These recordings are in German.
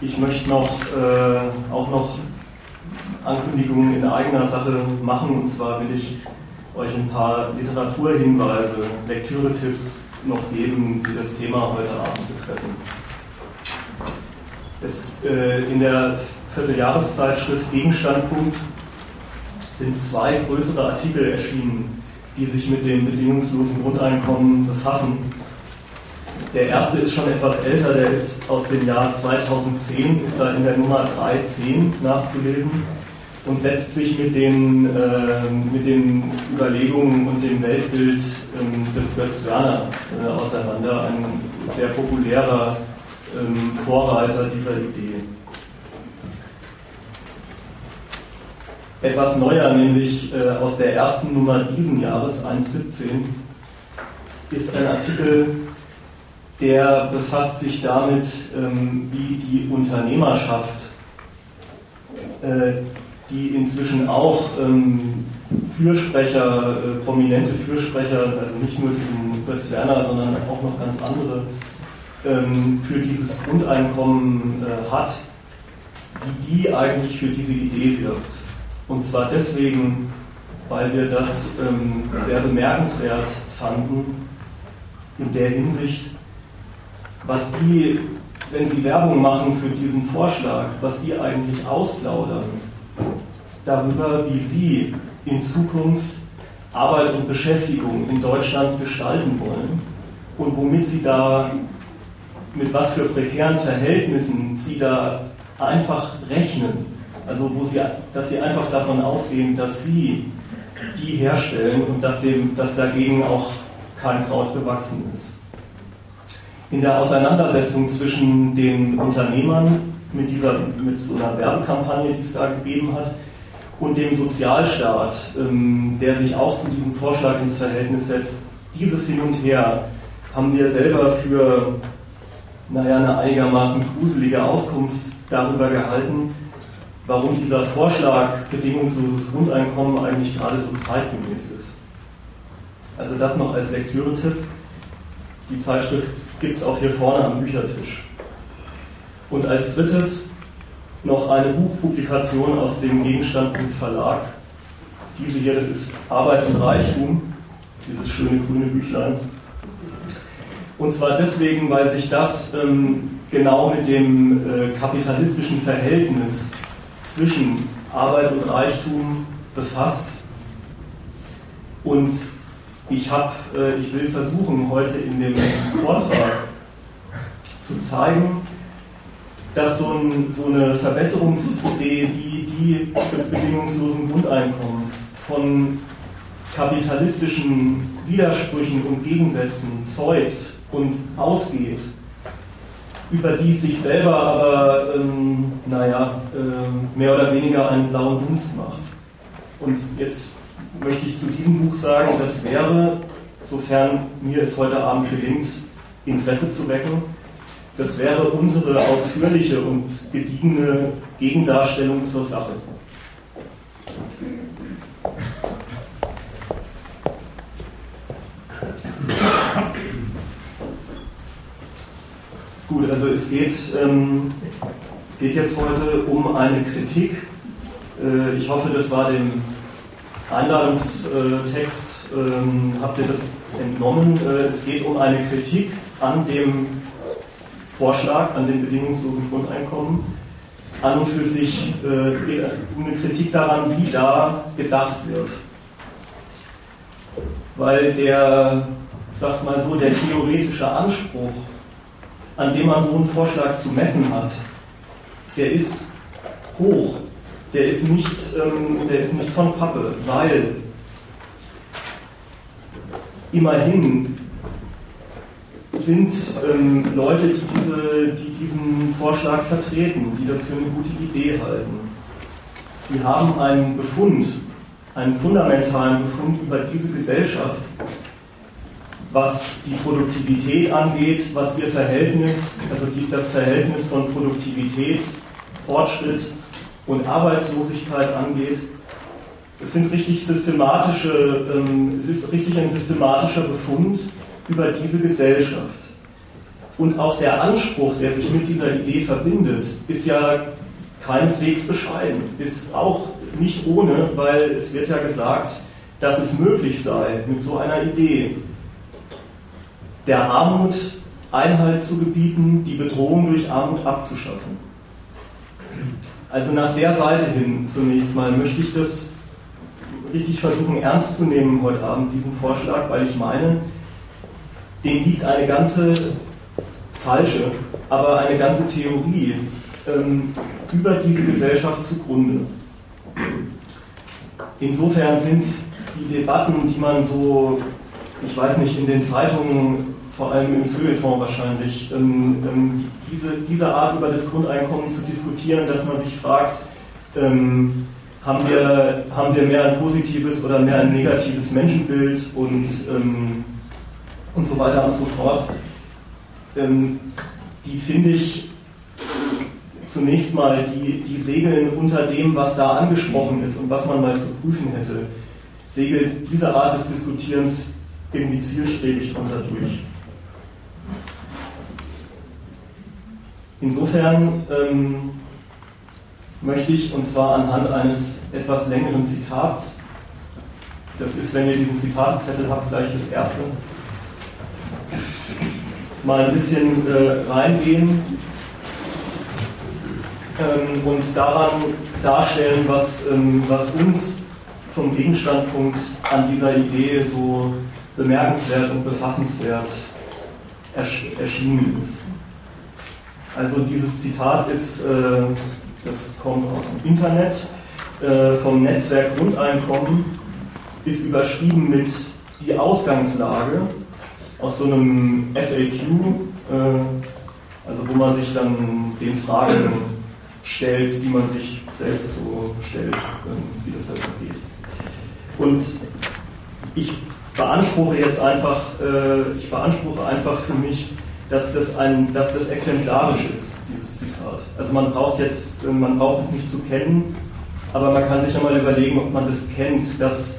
Ich möchte noch, äh, auch noch Ankündigungen in eigener Sache machen. Und zwar will ich euch ein paar Literaturhinweise, Lektüretipps noch geben, die das Thema heute Abend betreffen. Es, äh, in der Vierteljahreszeitschrift Gegenstandpunkt sind zwei größere Artikel erschienen, die sich mit dem bedingungslosen Grundeinkommen befassen. Der erste ist schon etwas älter, der ist aus dem Jahr 2010, ist da in der Nummer 310 nachzulesen und setzt sich mit den, äh, mit den Überlegungen und dem Weltbild ähm, des Götz Werner äh, auseinander, ein sehr populärer ähm, Vorreiter dieser Idee. Etwas neuer, nämlich äh, aus der ersten Nummer diesen Jahres, 1.17, ist ein Artikel, der befasst sich damit, ähm, wie die Unternehmerschaft, äh, die inzwischen auch ähm, Fürsprecher, äh, prominente Fürsprecher, also nicht nur diesen Götz Werner, sondern auch noch ganz andere, ähm, für dieses Grundeinkommen äh, hat, wie die eigentlich für diese Idee wirkt. Und zwar deswegen, weil wir das sehr bemerkenswert fanden, in der Hinsicht, was die, wenn sie Werbung machen für diesen Vorschlag, was die eigentlich ausplaudern darüber, wie sie in Zukunft Arbeit und Beschäftigung in Deutschland gestalten wollen und womit sie da, mit was für prekären Verhältnissen sie da einfach rechnen. Also wo sie, dass sie einfach davon ausgehen, dass sie die herstellen und dass, dem, dass dagegen auch kein Kraut gewachsen ist. In der Auseinandersetzung zwischen den Unternehmern mit, dieser, mit so einer Werbekampagne, die es da gegeben hat, und dem Sozialstaat, ähm, der sich auch zu diesem Vorschlag ins Verhältnis setzt, dieses Hin und Her haben wir selber für naja, eine einigermaßen gruselige Auskunft darüber gehalten, warum dieser Vorschlag bedingungsloses Grundeinkommen eigentlich gerade so zeitgemäß ist. Also das noch als Lektüretipp. Die Zeitschrift gibt es auch hier vorne am Büchertisch. Und als drittes noch eine Buchpublikation aus dem Gegenstandpunkt Verlag. Diese hier, das ist Arbeit und Reichtum, dieses schöne grüne Büchlein. Und zwar deswegen, weil sich das ähm, genau mit dem äh, kapitalistischen Verhältnis zwischen Arbeit und Reichtum befasst. Und ich, hab, äh, ich will versuchen, heute in dem Vortrag zu zeigen, dass so, ein, so eine Verbesserungsidee wie die des bedingungslosen Grundeinkommens von kapitalistischen Widersprüchen und Gegensätzen zeugt und ausgeht, über die sich selber aber, ähm, naja, äh, mehr oder weniger einen blauen Dunst macht. Und jetzt möchte ich zu diesem Buch sagen, das wäre, sofern mir es heute Abend gelingt, Interesse zu wecken, das wäre unsere ausführliche und gediegene Gegendarstellung zur Sache. Gut, also es geht, ähm, geht jetzt heute um eine Kritik. Äh, ich hoffe, das war dem Einladungstext, ähm, habt ihr das entnommen. Äh, es geht um eine Kritik an dem Vorschlag an dem bedingungslosen Grundeinkommen. An und für sich, äh, es geht um eine Kritik daran, wie da gedacht wird. Weil der, ich sag's mal so, der theoretische Anspruch, an dem man so einen Vorschlag zu messen hat, der ist hoch. Der ist nicht, ähm, der ist nicht von Pappe, weil immerhin sind ähm, Leute, die, diese, die diesen Vorschlag vertreten, die das für eine gute Idee halten. Die haben einen Befund, einen fundamentalen Befund über diese Gesellschaft, was die Produktivität angeht, was ihr Verhältnis, also die, das Verhältnis von Produktivität, Fortschritt und Arbeitslosigkeit angeht. Es sind richtig systematische, ähm, es ist richtig ein systematischer Befund über diese Gesellschaft. Und auch der Anspruch, der sich mit dieser Idee verbindet, ist ja keineswegs bescheiden, ist auch nicht ohne, weil es wird ja gesagt, dass es möglich sei, mit so einer Idee der Armut Einhalt zu gebieten, die Bedrohung durch Armut abzuschaffen. Also nach der Seite hin zunächst mal möchte ich das richtig versuchen ernst zu nehmen heute Abend, diesen Vorschlag, weil ich meine, dem liegt eine ganze falsche, aber eine ganze Theorie ähm, über diese Gesellschaft zugrunde. Insofern sind die Debatten, die man so, ich weiß nicht, in den Zeitungen, vor allem im Feuilleton wahrscheinlich, ähm, ähm, diese, diese Art über das Grundeinkommen zu diskutieren, dass man sich fragt, ähm, haben, wir, haben wir mehr ein positives oder mehr ein negatives Menschenbild und, ähm, und so weiter und so fort. Ähm, die finde ich zunächst mal, die, die segeln unter dem, was da angesprochen ist und was man mal zu prüfen hätte segelt diese Art des Diskutierens irgendwie zielstrebig drunter durch. Insofern ähm, möchte ich, und zwar anhand eines etwas längeren Zitats, das ist, wenn ihr diesen Zitatezettel habt, gleich das erste, mal ein bisschen äh, reingehen ähm, und daran darstellen, was, ähm, was uns vom Gegenstandpunkt an dieser Idee so bemerkenswert und befassenswert erschienen ist. Also dieses Zitat ist, äh, das kommt aus dem Internet, äh, vom Netzwerk Grundeinkommen, ist überschrieben mit die Ausgangslage aus so einem FAQ, äh, also wo man sich dann den Fragen stellt, die man sich selbst so stellt, wie das halt so geht. Und ich beanspruche jetzt einfach, äh, ich beanspruche einfach für mich, dass das, ein, dass das exemplarisch ist, dieses Zitat. Also man braucht jetzt, man braucht es nicht zu kennen, aber man kann sich ja mal überlegen, ob man das kennt, dass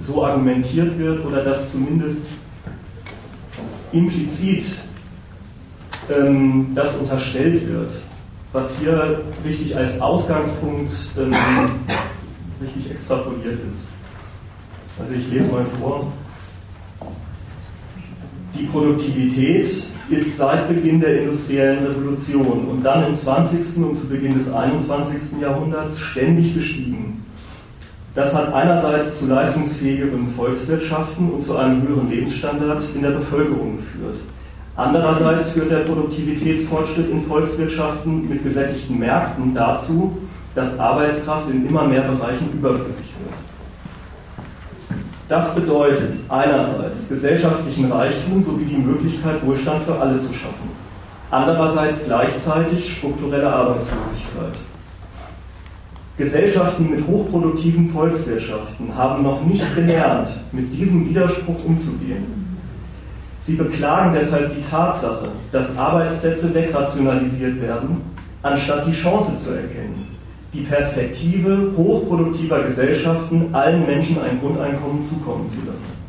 so argumentiert wird oder dass zumindest implizit ähm, das unterstellt wird, was hier richtig als Ausgangspunkt ähm, richtig extrapoliert ist. Also ich lese mal vor. Die Produktivität ist seit Beginn der industriellen Revolution und dann im 20. und zu Beginn des 21. Jahrhunderts ständig gestiegen. Das hat einerseits zu leistungsfähigeren Volkswirtschaften und zu einem höheren Lebensstandard in der Bevölkerung geführt. Andererseits führt der Produktivitätsfortschritt in Volkswirtschaften mit gesättigten Märkten dazu, dass Arbeitskraft in immer mehr Bereichen überflüssig wird. Das bedeutet einerseits gesellschaftlichen Reichtum sowie die Möglichkeit, Wohlstand für alle zu schaffen. Andererseits gleichzeitig strukturelle Arbeitslosigkeit. Gesellschaften mit hochproduktiven Volkswirtschaften haben noch nicht gelernt, mit diesem Widerspruch umzugehen. Sie beklagen deshalb die Tatsache, dass Arbeitsplätze wegrationalisiert werden, anstatt die Chance zu erkennen die Perspektive hochproduktiver Gesellschaften allen Menschen ein Grundeinkommen zukommen zu lassen.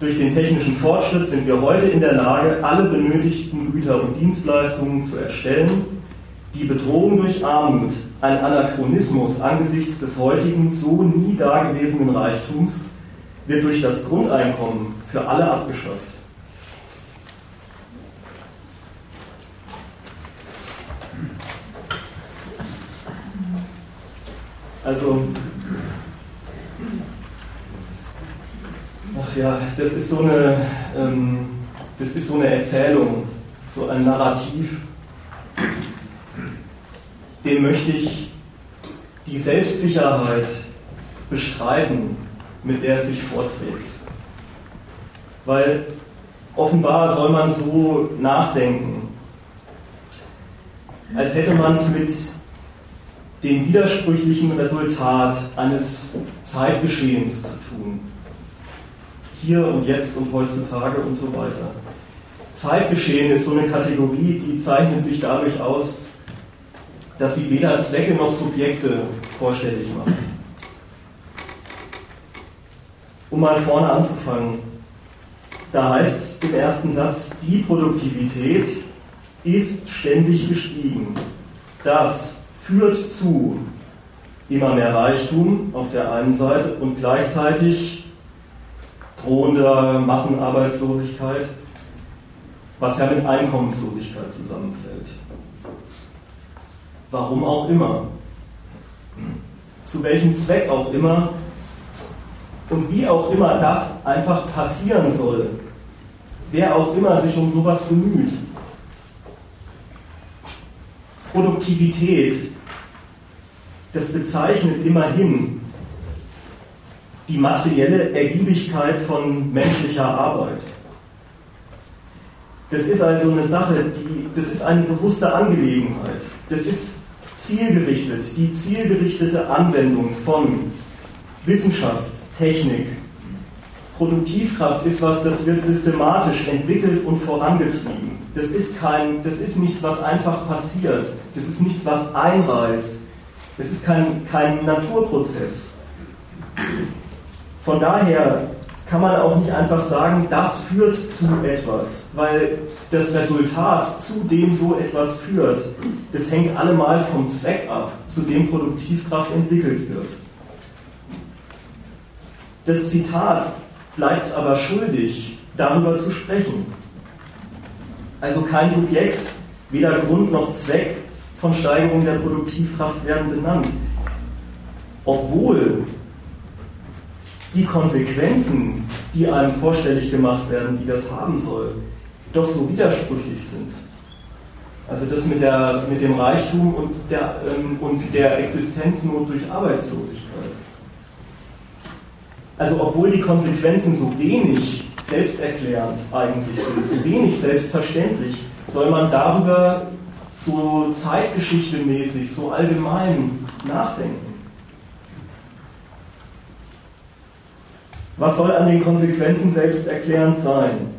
Durch den technischen Fortschritt sind wir heute in der Lage, alle benötigten Güter und Dienstleistungen zu erstellen. Die Bedrohung durch Armut, ein Anachronismus angesichts des heutigen so nie dagewesenen Reichtums, wird durch das Grundeinkommen für alle abgeschafft. Also, ach ja, das ist so eine, ähm, das ist so eine Erzählung, so ein Narrativ, dem möchte ich die Selbstsicherheit bestreiten, mit der es sich vorträgt. Weil offenbar soll man so nachdenken, als hätte man es mit dem widersprüchlichen Resultat eines Zeitgeschehens zu tun. Hier und jetzt und heutzutage und so weiter. Zeitgeschehen ist so eine Kategorie, die zeichnet sich dadurch aus, dass sie weder Zwecke noch Subjekte vorstellig macht. Um mal vorne anzufangen. Da heißt es im ersten Satz, die Produktivität ist ständig gestiegen. Das führt zu immer mehr Reichtum auf der einen Seite und gleichzeitig drohender Massenarbeitslosigkeit, was ja mit Einkommenslosigkeit zusammenfällt. Warum auch immer. Zu welchem Zweck auch immer und wie auch immer das einfach passieren soll. Wer auch immer sich um sowas bemüht. Produktivität, das bezeichnet immerhin die materielle Ergiebigkeit von menschlicher Arbeit. Das ist also eine Sache, die, das ist eine bewusste Angelegenheit. Das ist zielgerichtet, die zielgerichtete Anwendung von Wissenschaft, Technik. Produktivkraft ist was, das wird systematisch entwickelt und vorangetrieben. Das ist, kein, das ist nichts, was einfach passiert. Das ist nichts, was einreißt. Das ist kein, kein Naturprozess. Von daher kann man auch nicht einfach sagen, das führt zu etwas, weil das Resultat, zu dem so etwas führt, das hängt allemal vom Zweck ab, zu dem Produktivkraft entwickelt wird. Das Zitat bleibt es aber schuldig, darüber zu sprechen. Also kein Subjekt, weder Grund noch Zweck von Steigerung der Produktivkraft werden benannt. Obwohl die Konsequenzen, die einem vorstellig gemacht werden, die das haben soll, doch so widersprüchlich sind. Also das mit, der, mit dem Reichtum und der, ähm, und der Existenznot durch Arbeitslosigkeit. Also obwohl die Konsequenzen so wenig selbsterklärend eigentlich sind, so wenig selbstverständlich, soll man darüber so zeitgeschichtemäßig, so allgemein nachdenken. Was soll an den Konsequenzen selbsterklärend sein?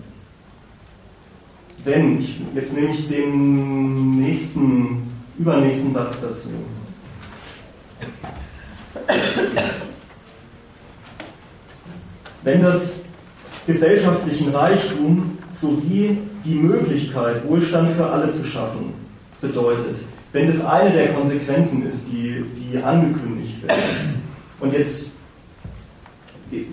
Wenn, ich, jetzt nehme ich den nächsten, übernächsten Satz dazu. Wenn das gesellschaftlichen Reichtum sowie die Möglichkeit, Wohlstand für alle zu schaffen, bedeutet, wenn das eine der Konsequenzen ist, die, die angekündigt werden, und jetzt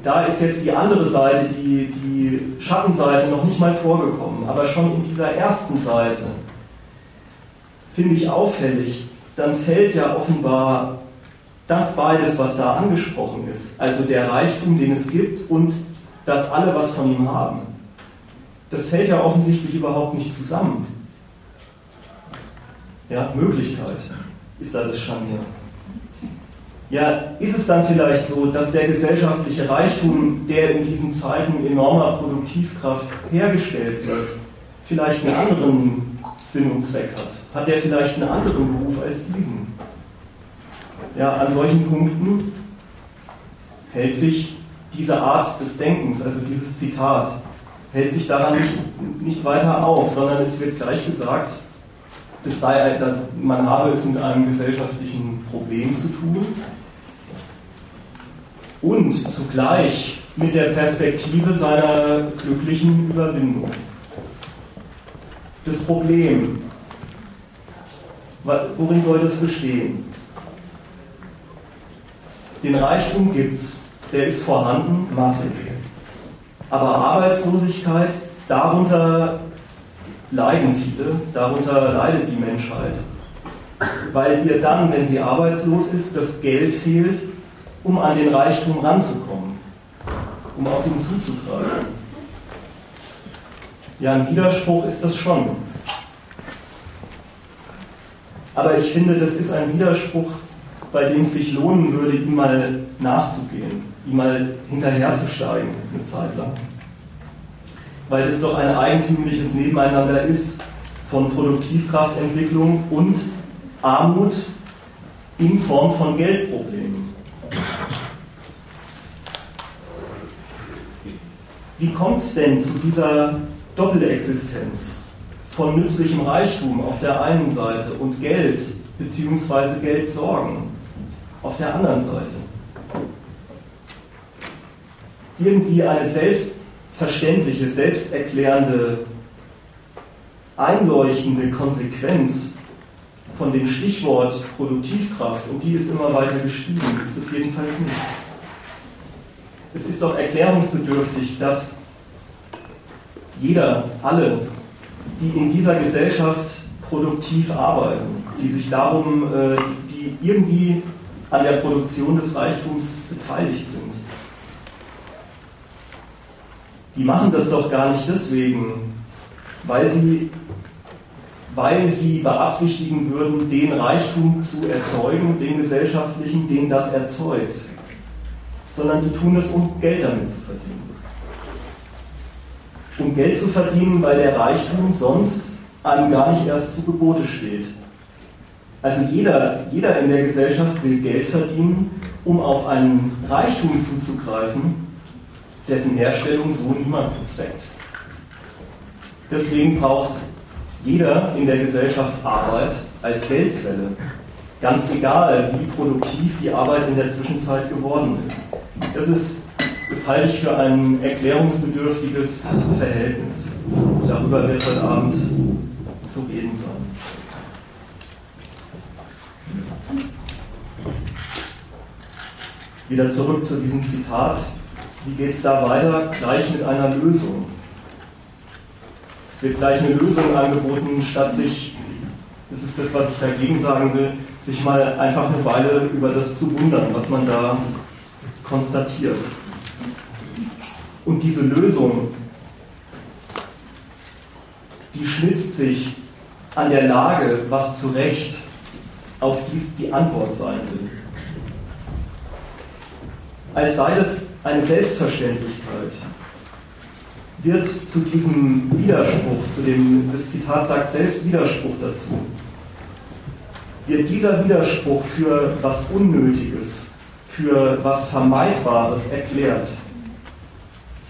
da ist jetzt die andere Seite, die, die Schattenseite noch nicht mal vorgekommen, aber schon in dieser ersten Seite finde ich auffällig, dann fällt ja offenbar das beides, was da angesprochen ist, also der Reichtum, den es gibt und dass alle was von ihm haben, das fällt ja offensichtlich überhaupt nicht zusammen. Ja, Möglichkeit ist da das Scharnier ja, ist es dann vielleicht so, dass der gesellschaftliche Reichtum, der in diesen Zeiten enormer Produktivkraft hergestellt wird, vielleicht einen anderen Sinn und Zweck hat? Hat der vielleicht einen anderen Beruf als diesen? Ja, an solchen Punkten hält sich diese Art des Denkens, also dieses Zitat, hält sich daran nicht, nicht weiter auf, sondern es wird gleich gesagt, das sei, dass man habe es mit einem gesellschaftlichen Problem zu tun und zugleich mit der Perspektive seiner glücklichen Überwindung. Das Problem, worin soll das bestehen? Den Reichtum gibt es, der ist vorhanden, massig. Aber Arbeitslosigkeit, darunter leiden viele, darunter leidet die Menschheit, weil ihr dann, wenn sie arbeitslos ist, das Geld fehlt, um an den Reichtum ranzukommen, um auf ihn zuzugreifen. Ja, ein Widerspruch ist das schon. Aber ich finde, das ist ein Widerspruch, bei dem es sich lohnen würde, ihm mal nachzugehen, ihm mal hinterherzusteigen eine Zeit lang. Weil das doch ein eigentümliches Nebeneinander ist von Produktivkraftentwicklung und Armut in Form von Geldproblemen. Wie kommt es denn zu dieser Doppelexistenz von nützlichem Reichtum auf der einen Seite und Geld bzw. Geldsorgen auf der anderen Seite? Irgendwie eine selbst verständliche, selbsterklärende, einleuchtende Konsequenz von dem Stichwort Produktivkraft, und die ist immer weiter gestiegen, ist es jedenfalls nicht. Es ist doch erklärungsbedürftig, dass jeder, alle, die in dieser Gesellschaft produktiv arbeiten, die sich darum, äh, die irgendwie an der Produktion des Reichtums beteiligt sind, die machen das doch gar nicht deswegen, weil sie, weil sie beabsichtigen würden, den Reichtum zu erzeugen, den gesellschaftlichen, den das erzeugt, sondern die tun es, um Geld damit zu verdienen. Um Geld zu verdienen, weil der Reichtum sonst einem gar nicht erst zu Gebote steht. Also jeder, jeder in der Gesellschaft will Geld verdienen, um auf einen Reichtum zuzugreifen, dessen Herstellung so niemand bezweckt. Deswegen braucht jeder in der Gesellschaft Arbeit als Geldquelle. Ganz egal, wie produktiv die Arbeit in der Zwischenzeit geworden ist. Das, ist, das halte ich für ein erklärungsbedürftiges Verhältnis. Darüber wird heute Abend zu reden sein. Wieder zurück zu diesem Zitat. Wie geht es da weiter? Gleich mit einer Lösung. Es wird gleich eine Lösung angeboten, statt sich, das ist das, was ich dagegen sagen will, sich mal einfach eine Weile über das zu wundern, was man da konstatiert. Und diese Lösung, die schnitzt sich an der Lage, was zu Recht auf dies die Antwort sein will. Als sei das eine Selbstverständlichkeit, wird zu diesem Widerspruch, zu dem das Zitat sagt, selbst Widerspruch dazu, wird dieser Widerspruch für was Unnötiges, für was Vermeidbares erklärt.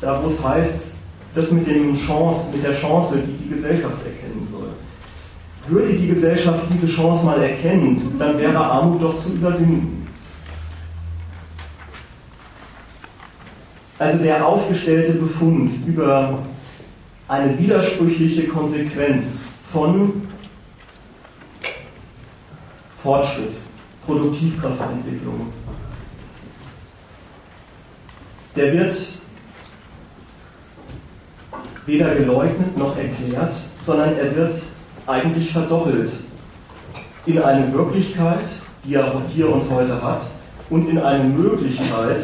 Da wo es heißt, das mit, dem Chance, mit der Chance, die die Gesellschaft erkennen soll. Würde die Gesellschaft diese Chance mal erkennen, dann wäre Armut doch zu überwinden. Also der aufgestellte Befund über eine widersprüchliche Konsequenz von Fortschritt, Produktivkraftentwicklung, der wird weder geleugnet noch erklärt, sondern er wird eigentlich verdoppelt in eine Wirklichkeit, die er hier und heute hat, und in eine Möglichkeit,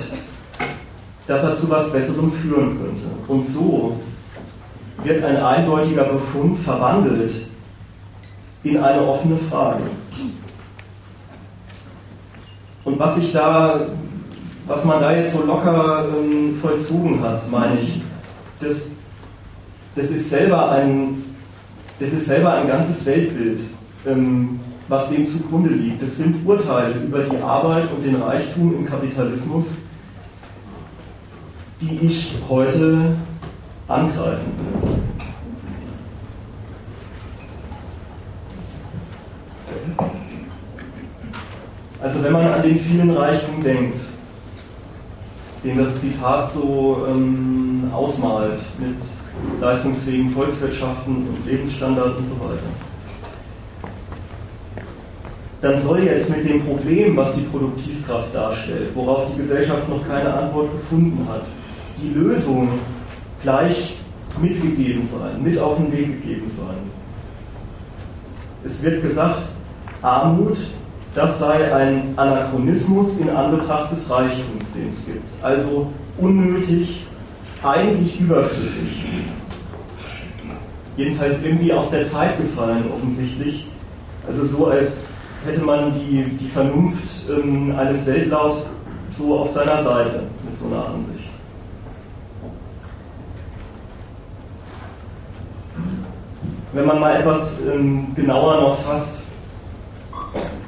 dass er zu was Besserem führen könnte. Und so wird ein eindeutiger Befund verwandelt in eine offene Frage. Und was sich da, was man da jetzt so locker ähm, vollzogen hat, meine ich, das, das ist selber ein, das ist selber ein ganzes Weltbild, ähm, was dem zugrunde liegt. Das sind Urteile über die Arbeit und den Reichtum im Kapitalismus, die ich heute angreifen will. Also wenn man an den vielen Reichtum denkt, den das Zitat so ähm, ausmalt mit leistungsfähigen Volkswirtschaften und Lebensstandard und so weiter, dann soll jetzt mit dem Problem, was die Produktivkraft darstellt, worauf die Gesellschaft noch keine Antwort gefunden hat, die Lösung gleich mitgegeben sein, mit auf den Weg gegeben sein. Es wird gesagt, Armut, das sei ein Anachronismus in Anbetracht des Reichtums, den es gibt. Also unnötig, eigentlich überflüssig. Jedenfalls irgendwie aus der Zeit gefallen, offensichtlich. Also so, als hätte man die, die Vernunft ähm, eines Weltlaufs so auf seiner Seite mit so einer Ansicht. Wenn man mal etwas ähm, genauer noch fasst,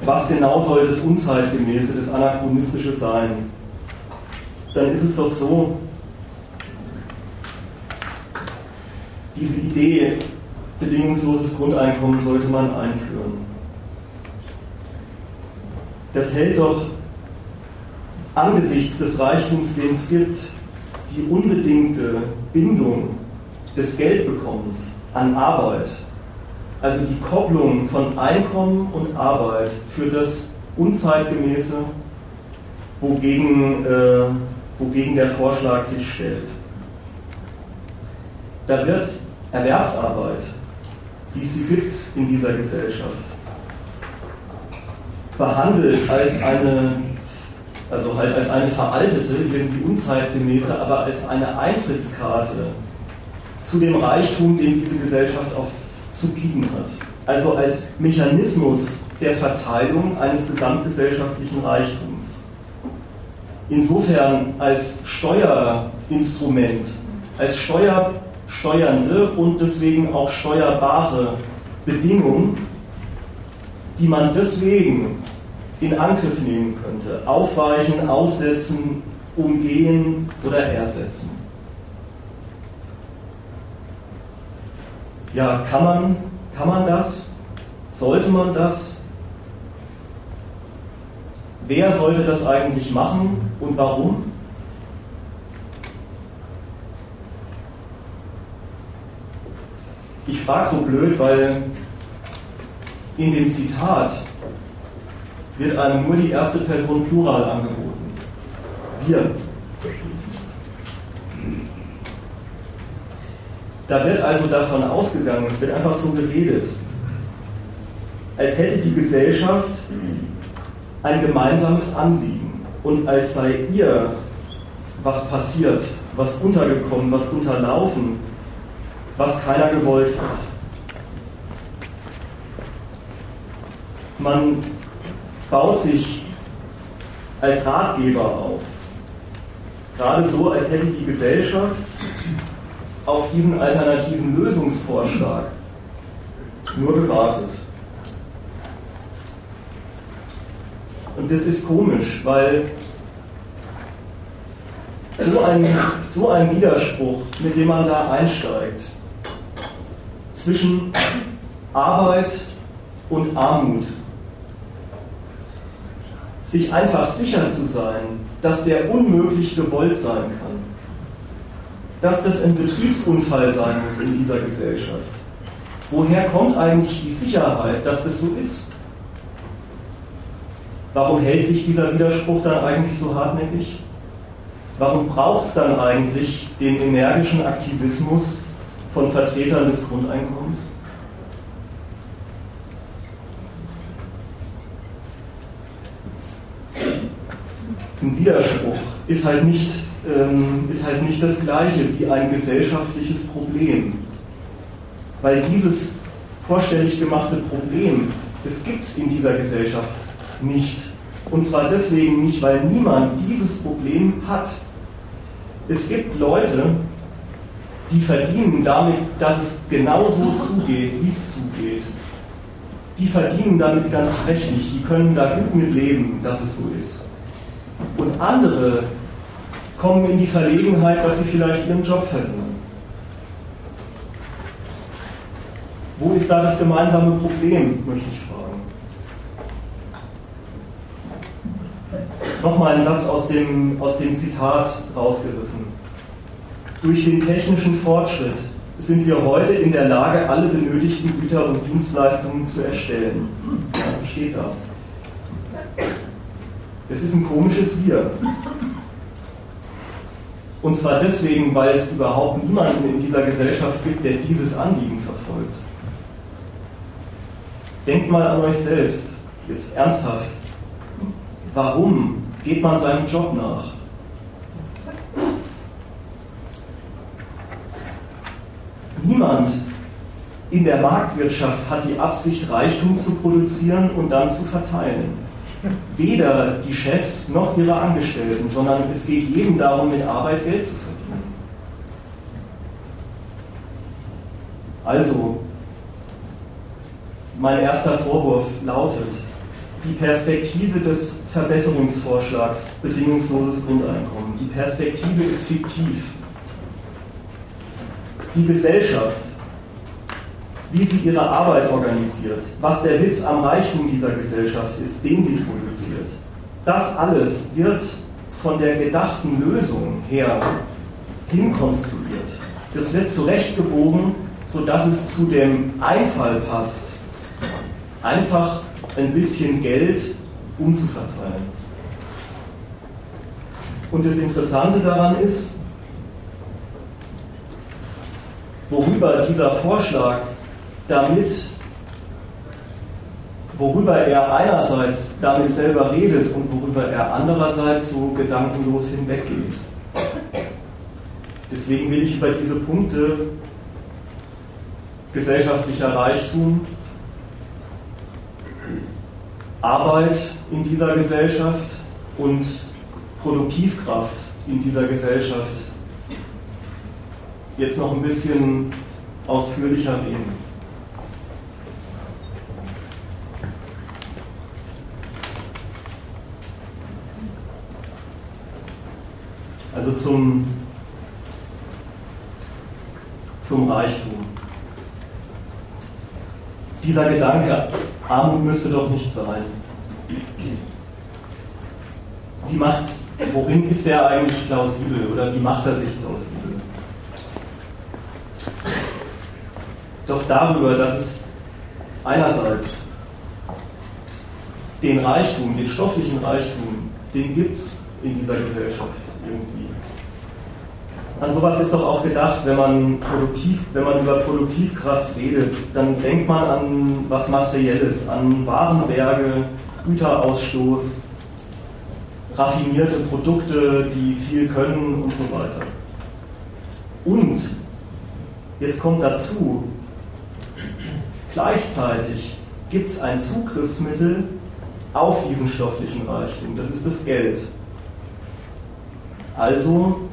was genau soll das Unzeitgemäße, das Anachronistische sein, dann ist es doch so, diese Idee, bedingungsloses Grundeinkommen sollte man einführen. Das hält doch angesichts des Reichtums, den es gibt, die unbedingte Bindung des Geldbekommens an Arbeit, also die Kopplung von Einkommen und Arbeit für das Unzeitgemäße, wogegen, äh, wogegen der Vorschlag sich stellt. Da wird Erwerbsarbeit, wie es sie gibt in dieser Gesellschaft, behandelt als eine, also halt als eine veraltete, irgendwie unzeitgemäße, aber als eine Eintrittskarte zu dem Reichtum, den diese Gesellschaft auf zu bieten hat. Also als Mechanismus der Verteilung eines gesamtgesellschaftlichen Reichtums. Insofern als Steuerinstrument, als steuersteuernde und deswegen auch steuerbare Bedingung, die man deswegen in Angriff nehmen könnte, aufweichen, aussetzen, umgehen oder ersetzen. Ja, kann man, kann man das? Sollte man das? Wer sollte das eigentlich machen und warum? Ich frage so blöd, weil in dem Zitat wird einem nur die erste Person Plural angeboten. Wir. Da wird also davon ausgegangen, es wird einfach so geredet, als hätte die Gesellschaft ein gemeinsames Anliegen und als sei ihr was passiert, was untergekommen, was unterlaufen, was keiner gewollt hat. Man baut sich als Ratgeber auf, gerade so, als hätte die Gesellschaft auf diesen alternativen Lösungsvorschlag nur gewartet. Und das ist komisch, weil so ein, so ein Widerspruch, mit dem man da einsteigt, zwischen Arbeit und Armut, sich einfach sicher zu sein, dass der unmöglich gewollt sein kann, dass das ein Betriebsunfall sein muss in dieser Gesellschaft. Woher kommt eigentlich die Sicherheit, dass das so ist? Warum hält sich dieser Widerspruch dann eigentlich so hartnäckig? Warum braucht es dann eigentlich den energischen Aktivismus von Vertretern des Grundeinkommens? Ein Widerspruch ist halt nicht ähm, ist halt nicht das gleiche wie ein gesellschaftliches Problem. Weil dieses vorstellig gemachte Problem, das gibt es in dieser Gesellschaft nicht. Und zwar deswegen nicht, weil niemand dieses Problem hat. Es gibt Leute, die verdienen damit, dass es genauso zugeht, wie es zugeht. Die verdienen damit ganz prächtig, die können da gut mit leben, dass es so ist. Und andere kommen in die Verlegenheit, dass sie vielleicht ihren Job verlieren. Wo ist da das gemeinsame Problem, möchte ich fragen. Nochmal ein Satz aus dem, aus dem Zitat rausgerissen. Durch den technischen Fortschritt sind wir heute in der Lage, alle benötigten Güter und Dienstleistungen zu erstellen. Ja, steht da. Es ist ein komisches Wir. Und zwar deswegen, weil es überhaupt niemanden in dieser Gesellschaft gibt, der dieses Anliegen verfolgt. Denkt mal an euch selbst, jetzt ernsthaft. Warum geht man seinem Job nach? Niemand in der Marktwirtschaft hat die Absicht, Reichtum zu produzieren und dann zu verteilen weder die Chefs noch ihre Angestellten, sondern es geht jedem darum, mit Arbeit Geld zu verdienen. Also, mein erster Vorwurf lautet, die Perspektive des Verbesserungsvorschlags bedingungsloses Grundeinkommen, die Perspektive ist fiktiv. Die Gesellschaft wie sie ihre Arbeit organisiert, was der Witz am Reichtum dieser Gesellschaft ist, den sie produziert. Das alles wird von der gedachten Lösung her hinkonstruiert. Das wird zurechtgebogen, sodass es zu dem Einfall passt, einfach ein bisschen Geld umzuverteilen. Und das Interessante daran ist, worüber dieser Vorschlag damit, worüber er einerseits damit selber redet und worüber er andererseits so gedankenlos hinweggeht. Deswegen will ich über diese Punkte gesellschaftlicher Reichtum, Arbeit in dieser Gesellschaft und Produktivkraft in dieser Gesellschaft jetzt noch ein bisschen ausführlicher reden. Also zum, zum Reichtum. Dieser Gedanke, Armut müsste doch nicht sein. Wie macht, worin ist er eigentlich plausibel oder wie macht er sich plausibel? Doch darüber, dass es einerseits den Reichtum, den stofflichen Reichtum, den gibt es in dieser Gesellschaft irgendwie. An sowas ist doch auch gedacht, wenn man, produktiv, wenn man über Produktivkraft redet, dann denkt man an was Materielles, an Warenberge, Güterausstoß, raffinierte Produkte, die viel können und so weiter. Und jetzt kommt dazu, gleichzeitig gibt es ein Zugriffsmittel auf diesen stofflichen Reichtum, das ist das Geld. Also,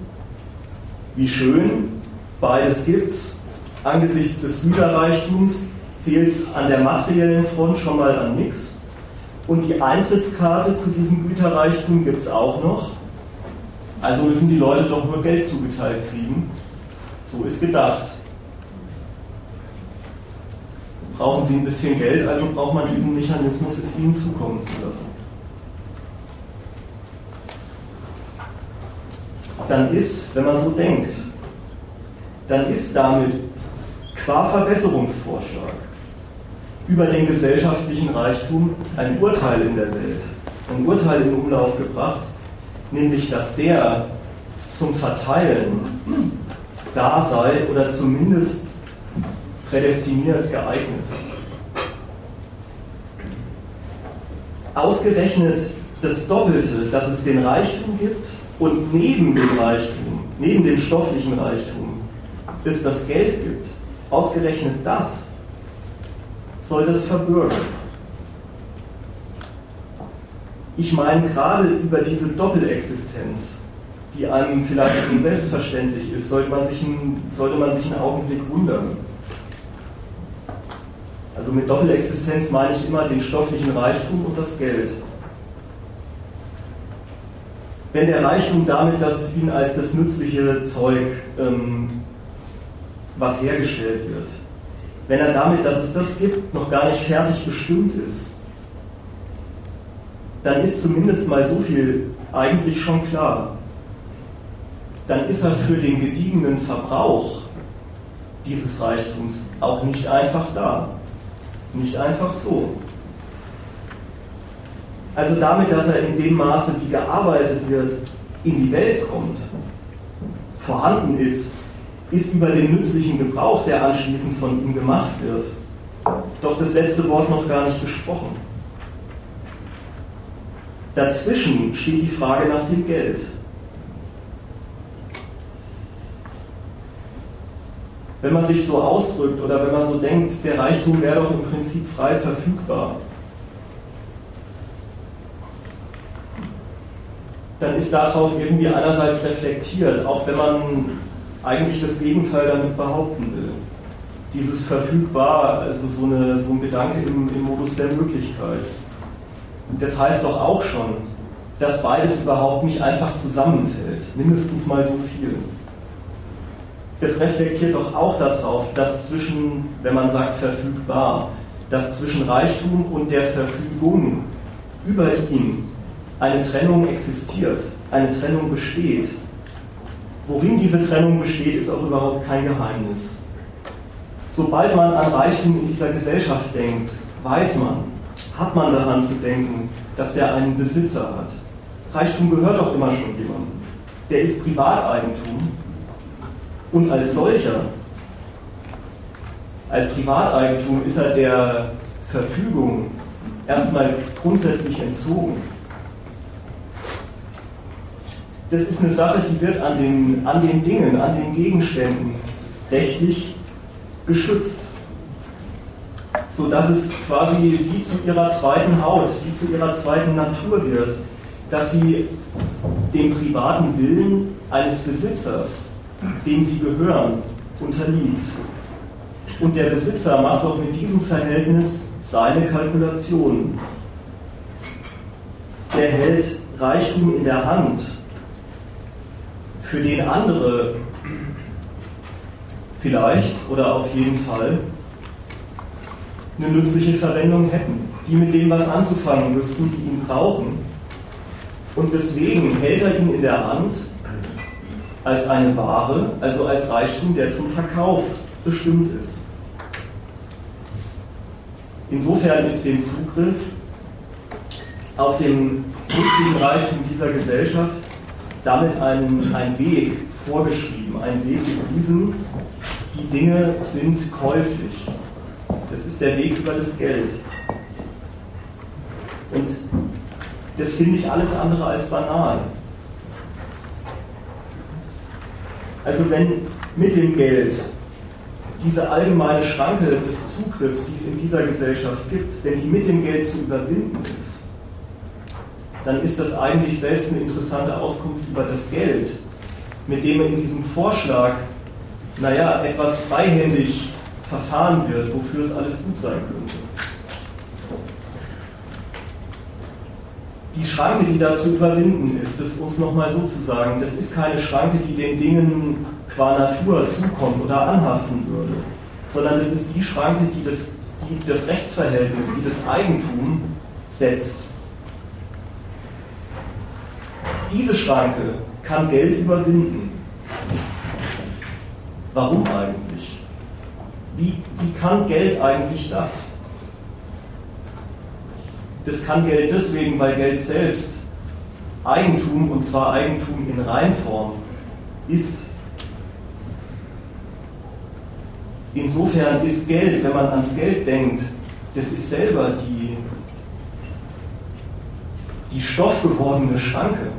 wie schön, beides gibt's. Angesichts des Güterreichtums fehlt es an der materiellen Front schon mal an nichts. Und die Eintrittskarte zu diesem Güterreichtum gibt es auch noch. Also müssen die Leute doch nur Geld zugeteilt kriegen. So ist gedacht. Brauchen sie ein bisschen Geld, also braucht man diesen Mechanismus, es ihnen zukommen zu lassen. Dann ist, wenn man so denkt, dann ist damit qua Verbesserungsvorschlag über den gesellschaftlichen Reichtum ein Urteil in der Welt, ein Urteil in Umlauf gebracht, nämlich dass der zum Verteilen da sei oder zumindest prädestiniert geeignet. Ausgerechnet das Doppelte, dass es den Reichtum gibt und neben dem Reichtum, neben dem stofflichen Reichtum, es das Geld gibt, ausgerechnet das soll das verbürgen. Ich meine gerade über diese Doppelexistenz, die einem vielleicht so selbstverständlich ist, sollte man, sich ein, sollte man sich einen Augenblick wundern. Also mit Doppelexistenz meine ich immer den stofflichen Reichtum und das Geld. Wenn der Reichtum damit, dass es ihn als das nützliche Zeug, ähm, was hergestellt wird, wenn er damit, dass es das gibt, noch gar nicht fertig bestimmt ist, dann ist zumindest mal so viel eigentlich schon klar. Dann ist er für den gediegenen Verbrauch dieses Reichtums auch nicht einfach da. Nicht einfach so. Also damit, dass er in dem Maße, wie gearbeitet wird, in die Welt kommt, vorhanden ist, ist über den nützlichen Gebrauch, der anschließend von ihm gemacht wird, doch das letzte Wort noch gar nicht gesprochen. Dazwischen steht die Frage nach dem Geld. Wenn man sich so ausdrückt oder wenn man so denkt, der Reichtum wäre doch im Prinzip frei verfügbar, dann ist darauf irgendwie einerseits reflektiert, auch wenn man eigentlich das Gegenteil damit behaupten will. Dieses verfügbar, also so, eine, so ein Gedanke im, im Modus der Möglichkeit. Das heißt doch auch schon, dass beides überhaupt nicht einfach zusammenfällt, mindestens mal so viel. Das reflektiert doch auch darauf, dass zwischen, wenn man sagt verfügbar, dass zwischen Reichtum und der Verfügung über ihn eine Trennung existiert, eine Trennung besteht, Worin diese Trennung besteht, ist auch überhaupt kein Geheimnis. Sobald man an Reichtum in dieser Gesellschaft denkt, weiß man, hat man daran zu denken, dass der einen Besitzer hat. Reichtum gehört doch immer schon jemandem. Der ist Privateigentum und als solcher, als Privateigentum ist er der Verfügung erstmal grundsätzlich entzogen. Das ist eine Sache, die wird an den, an den Dingen, an den Gegenständen rechtlich geschützt. Sodass es quasi wie zu ihrer zweiten Haut, wie zu ihrer zweiten Natur wird, dass sie dem privaten Willen eines Besitzers, dem sie gehören, unterliegt. Und der Besitzer macht auch mit diesem Verhältnis seine Kalkulationen. Der hält Reichtum in der Hand, für den andere vielleicht oder auf jeden Fall eine nützliche Verwendung hätten, die mit dem was anzufangen müssten, die ihn brauchen. Und deswegen hält er ihn in der Hand als eine Ware, also als Reichtum, der zum Verkauf bestimmt ist. Insofern ist dem Zugriff auf den nützlichen Reichtum dieser Gesellschaft damit ein, ein Weg vorgeschrieben, ein Weg gewiesen, die Dinge sind käuflich. Das ist der Weg über das Geld. Und das finde ich alles andere als banal. Also wenn mit dem Geld diese allgemeine Schranke des Zugriffs, die es in dieser Gesellschaft gibt, wenn die mit dem Geld zu überwinden ist, dann ist das eigentlich selbst eine interessante Auskunft über das Geld, mit dem in diesem Vorschlag, naja, etwas freihändig verfahren wird, wofür es alles gut sein könnte. Die Schranke, die da zu überwinden ist, das uns nochmal so zu sagen, das ist keine Schranke, die den Dingen qua Natur zukommt oder anhaften würde, sondern das ist die Schranke, die das, die das Rechtsverhältnis, die das Eigentum setzt. Diese Schranke kann Geld überwinden. Warum eigentlich? Wie, wie kann Geld eigentlich das? Das kann Geld deswegen, weil Geld selbst Eigentum, und zwar Eigentum in Reinform, ist. Insofern ist Geld, wenn man ans Geld denkt, das ist selber die, die stoffgewordene Schranke.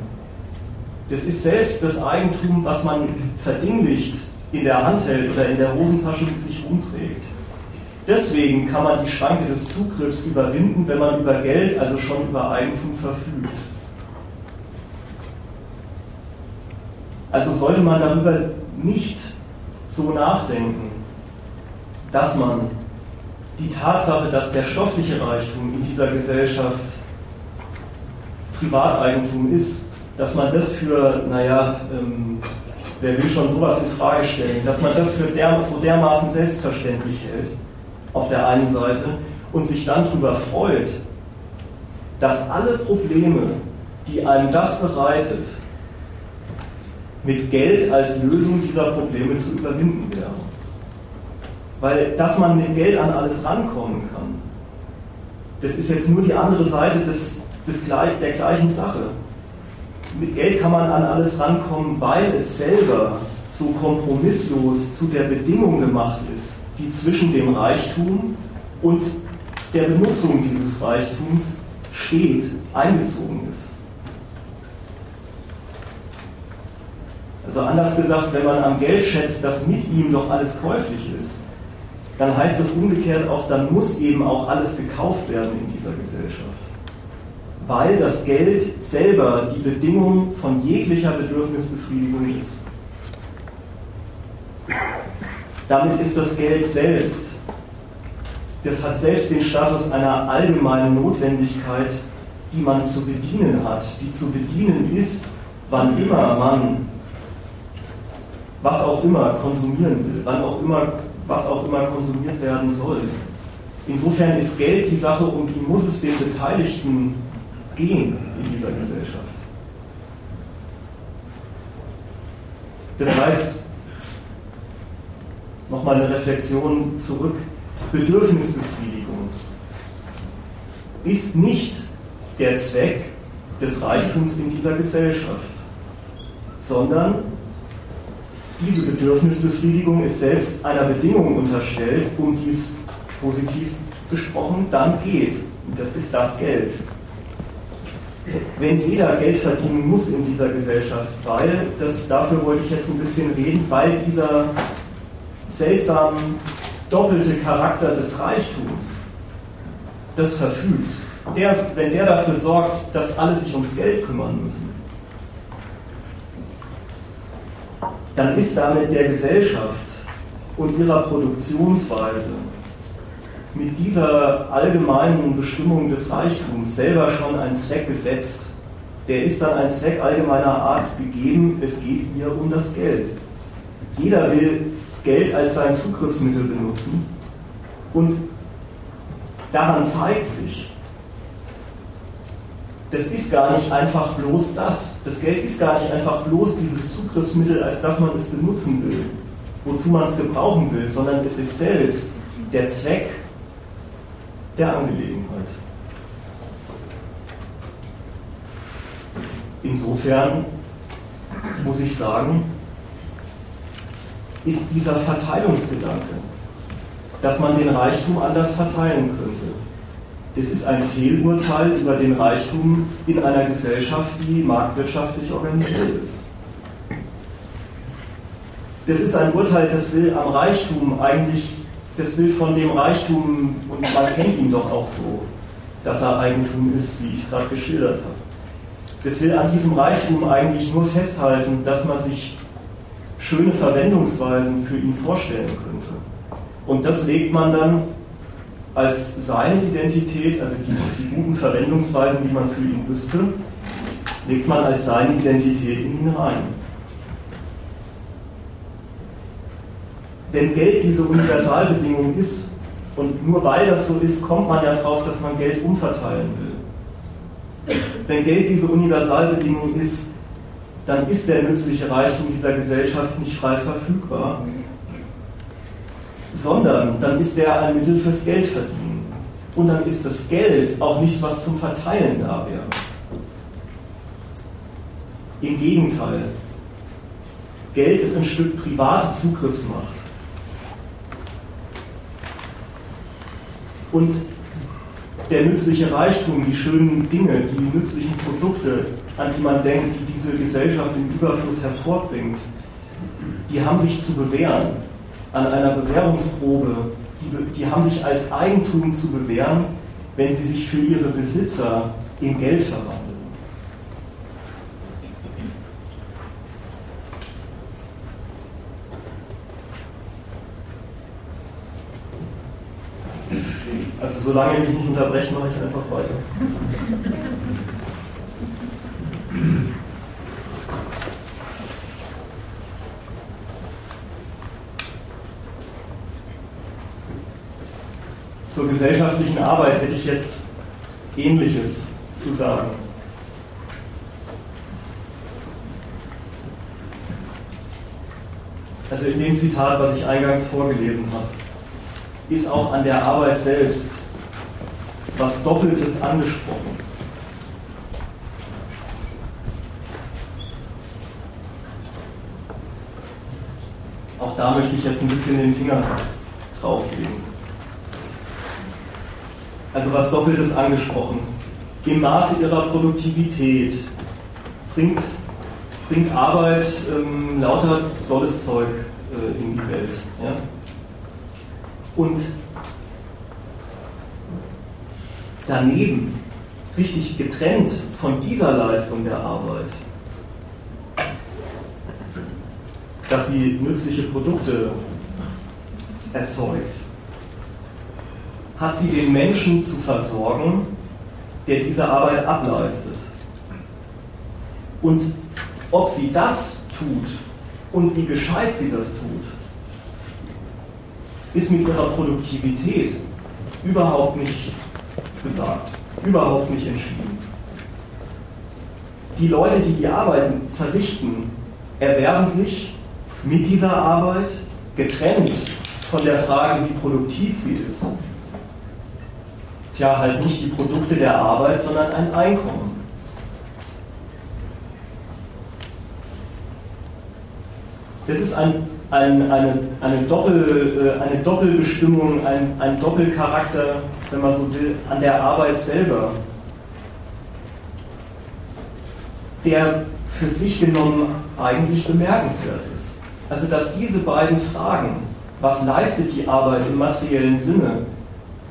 Das ist selbst das Eigentum, was man verdinglicht in der Hand hält oder in der Hosentasche mit sich umträgt. Deswegen kann man die Schranke des Zugriffs überwinden, wenn man über Geld, also schon über Eigentum verfügt. Also sollte man darüber nicht so nachdenken, dass man die Tatsache, dass der stoffliche Reichtum in dieser Gesellschaft Privateigentum ist, dass man das für, naja, ähm, wer will schon sowas in Frage stellen, dass man das für der, so dermaßen selbstverständlich hält, auf der einen Seite, und sich dann darüber freut, dass alle Probleme, die einem das bereitet, mit Geld als Lösung dieser Probleme zu überwinden wären. Weil, dass man mit Geld an alles rankommen kann, das ist jetzt nur die andere Seite des, des, der gleichen Sache mit Geld kann man an alles rankommen, weil es selber so kompromisslos zu der Bedingung gemacht ist, die zwischen dem Reichtum und der Benutzung dieses Reichtums steht, eingezogen ist. Also anders gesagt, wenn man am Geld schätzt, dass mit ihm doch alles käuflich ist, dann heißt das umgekehrt auch, dann muss eben auch alles gekauft werden in dieser Gesellschaft weil das Geld selber die Bedingung von jeglicher Bedürfnisbefriedigung ist. Damit ist das Geld selbst, das hat selbst den Status einer allgemeinen Notwendigkeit, die man zu bedienen hat, die zu bedienen ist, wann immer man was auch immer konsumieren will, wann auch immer, was auch immer konsumiert werden soll. Insofern ist Geld die Sache, um die muss es den Beteiligten gehen in dieser Gesellschaft. Das heißt, nochmal eine Reflexion zurück, Bedürfnisbefriedigung ist nicht der Zweck des Reichtums in dieser Gesellschaft, sondern diese Bedürfnisbefriedigung ist selbst einer Bedingung unterstellt, um dies positiv gesprochen dann geht. Und das ist das Geld. Wenn jeder Geld verdienen muss in dieser Gesellschaft, weil, das, dafür wollte ich jetzt ein bisschen reden, weil dieser seltsam doppelte Charakter des Reichtums das verfügt, der, wenn der dafür sorgt, dass alle sich ums Geld kümmern müssen, dann ist damit der Gesellschaft und ihrer Produktionsweise mit dieser allgemeinen Bestimmung des Reichtums selber schon ein Zweck gesetzt. Der ist dann ein Zweck allgemeiner Art gegeben, es geht hier um das Geld. Jeder will Geld als sein Zugriffsmittel benutzen und daran zeigt sich, das ist gar nicht einfach bloß das. Das Geld ist gar nicht einfach bloß dieses Zugriffsmittel, als dass man es benutzen will, wozu man es gebrauchen will, sondern es ist selbst der Zweck der Angelegenheit. Insofern muss ich sagen, ist dieser Verteilungsgedanke, dass man den Reichtum anders verteilen könnte, das ist ein Fehlurteil über den Reichtum in einer Gesellschaft, die marktwirtschaftlich organisiert ist. Das ist ein Urteil, das will am Reichtum eigentlich das will von dem Reichtum, und man kennt ihn doch auch so, dass er Eigentum ist, wie ich es gerade geschildert habe. Das will an diesem Reichtum eigentlich nur festhalten, dass man sich schöne Verwendungsweisen für ihn vorstellen könnte. Und das legt man dann als seine Identität, also die, die guten Verwendungsweisen, die man für ihn wüsste, legt man als seine Identität in ihn rein. Wenn Geld diese Universalbedingung ist, und nur weil das so ist, kommt man ja drauf, dass man Geld umverteilen will. Wenn Geld diese Universalbedingung ist, dann ist der nützliche Reichtum dieser Gesellschaft nicht frei verfügbar, sondern dann ist der ein Mittel fürs Geld verdienen. Und dann ist das Geld auch nichts, was zum Verteilen da wäre. Im Gegenteil, Geld ist ein Stück private Zugriffsmacht. Und der nützliche Reichtum, die schönen Dinge, die nützlichen Produkte, an die man denkt, die diese Gesellschaft im Überfluss hervorbringt, die haben sich zu bewähren an einer Bewährungsprobe. Die, die haben sich als Eigentum zu bewähren, wenn sie sich für ihre Besitzer in Geld verwandeln. Also solange ich mich nicht unterbreche, mache ich einfach weiter. Zur gesellschaftlichen Arbeit hätte ich jetzt Ähnliches zu sagen. Also in dem Zitat, was ich eingangs vorgelesen habe, ist auch an der Arbeit selbst was Doppeltes angesprochen. Auch da möchte ich jetzt ein bisschen den Finger drauflegen. Also was Doppeltes angesprochen. Im Maße ihrer Produktivität bringt, bringt Arbeit ähm, lauter dolles Zeug äh, in die Welt. Ja? Und daneben, richtig getrennt von dieser Leistung der Arbeit, dass sie nützliche Produkte erzeugt, hat sie den Menschen zu versorgen, der diese Arbeit ableistet. Und ob sie das tut und wie gescheit sie das tut, ist mit ihrer Produktivität überhaupt nicht gesagt, überhaupt nicht entschieden. Die Leute, die die Arbeiten verrichten, erwerben sich mit dieser Arbeit, getrennt von der Frage, wie produktiv sie ist. Tja, halt nicht die Produkte der Arbeit, sondern ein Einkommen. Das ist ein, ein, eine, eine, Doppel, äh, eine Doppelbestimmung, ein, ein Doppelcharakter, wenn man so will, an der Arbeit selber, der für sich genommen eigentlich bemerkenswert ist. Also dass diese beiden Fragen, was leistet die Arbeit im materiellen Sinne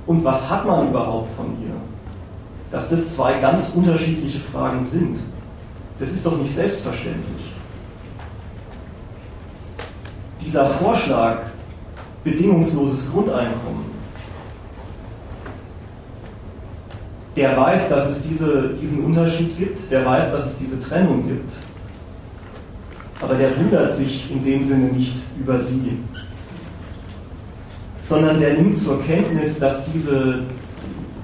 und was hat man überhaupt von ihr, dass das zwei ganz unterschiedliche Fragen sind, das ist doch nicht selbstverständlich. Dieser Vorschlag, bedingungsloses Grundeinkommen, der weiß, dass es diese, diesen Unterschied gibt, der weiß, dass es diese Trennung gibt. Aber der wundert sich in dem Sinne nicht über sie, sondern der nimmt zur Kenntnis, dass diese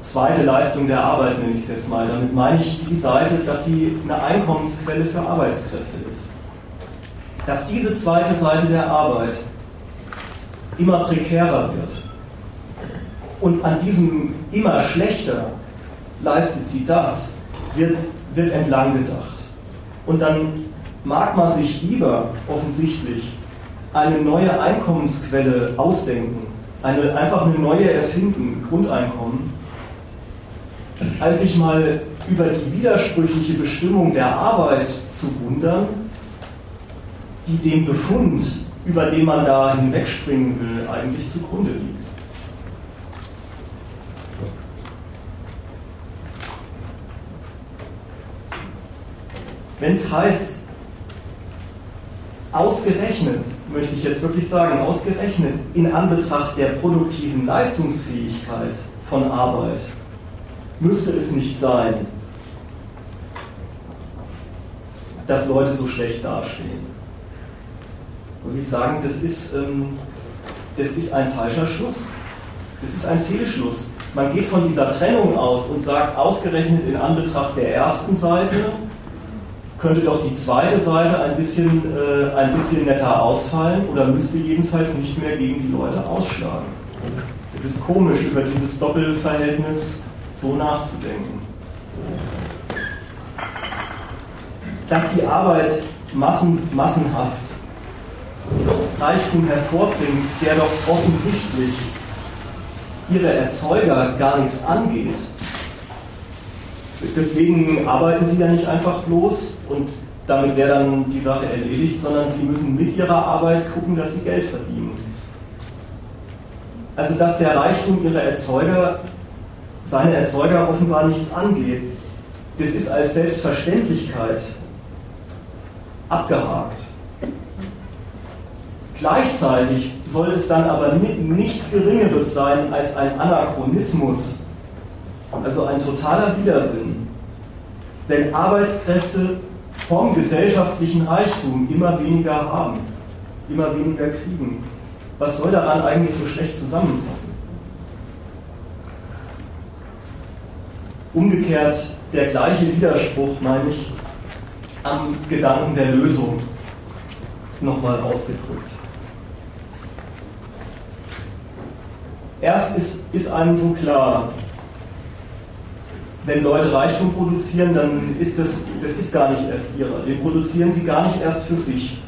zweite Leistung der Arbeit, nenne ich es jetzt mal, damit meine ich die Seite, dass sie eine Einkommensquelle für Arbeitskräfte. Dass diese zweite Seite der Arbeit immer prekärer wird und an diesem immer schlechter leistet sie das, wird, wird entlang gedacht. Und dann mag man sich lieber offensichtlich eine neue Einkommensquelle ausdenken, eine, einfach eine neue erfinden, Grundeinkommen, als sich mal über die widersprüchliche Bestimmung der Arbeit zu wundern, die dem Befund, über den man da hinwegspringen will, eigentlich zugrunde liegt. Wenn es heißt, ausgerechnet, möchte ich jetzt wirklich sagen, ausgerechnet in Anbetracht der produktiven Leistungsfähigkeit von Arbeit, müsste es nicht sein, dass Leute so schlecht dastehen. Muss ich sagen, das ist, ähm, das ist ein falscher Schluss. Das ist ein Fehlschluss. Man geht von dieser Trennung aus und sagt, ausgerechnet in Anbetracht der ersten Seite könnte doch die zweite Seite ein bisschen, äh, ein bisschen netter ausfallen oder müsste jedenfalls nicht mehr gegen die Leute ausschlagen. Es ist komisch, über dieses Doppelverhältnis so nachzudenken. Dass die Arbeit massen, massenhaft Reichtum hervorbringt, der doch offensichtlich ihre Erzeuger gar nichts angeht, Deswegen arbeiten sie ja nicht einfach bloß und damit wäre dann die Sache erledigt, sondern sie müssen mit ihrer Arbeit gucken, dass sie Geld verdienen. Also dass der Reichtum ihrer Erzeuger seine Erzeuger offenbar nichts angeht, das ist als Selbstverständlichkeit abgehakt. Gleichzeitig soll es dann aber nichts Geringeres sein als ein Anachronismus also ein totaler Widersinn, wenn Arbeitskräfte vom gesellschaftlichen Reichtum immer weniger haben, immer weniger kriegen. Was soll daran eigentlich so schlecht zusammenpassen? Umgekehrt der gleiche Widerspruch, meine ich, am Gedanken der Lösung nochmal ausgedrückt. Erst ist, ist einem so klar, wenn Leute Reichtum produzieren, dann ist das, das ist gar nicht erst ihrer. Den produzieren sie gar nicht erst für sich.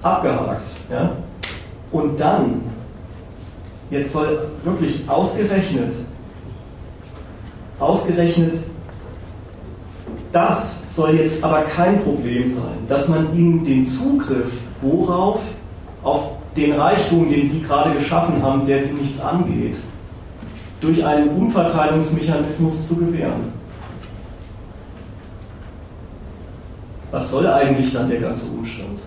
Abgehakt. Ja? Und dann, jetzt soll wirklich ausgerechnet, ausgerechnet, das soll jetzt aber kein Problem sein, dass man ihnen den Zugriff worauf? Auf den Reichtum, den Sie gerade geschaffen haben, der Sie nichts angeht, durch einen Umverteilungsmechanismus zu gewähren. Was soll eigentlich dann der ganze Umstand?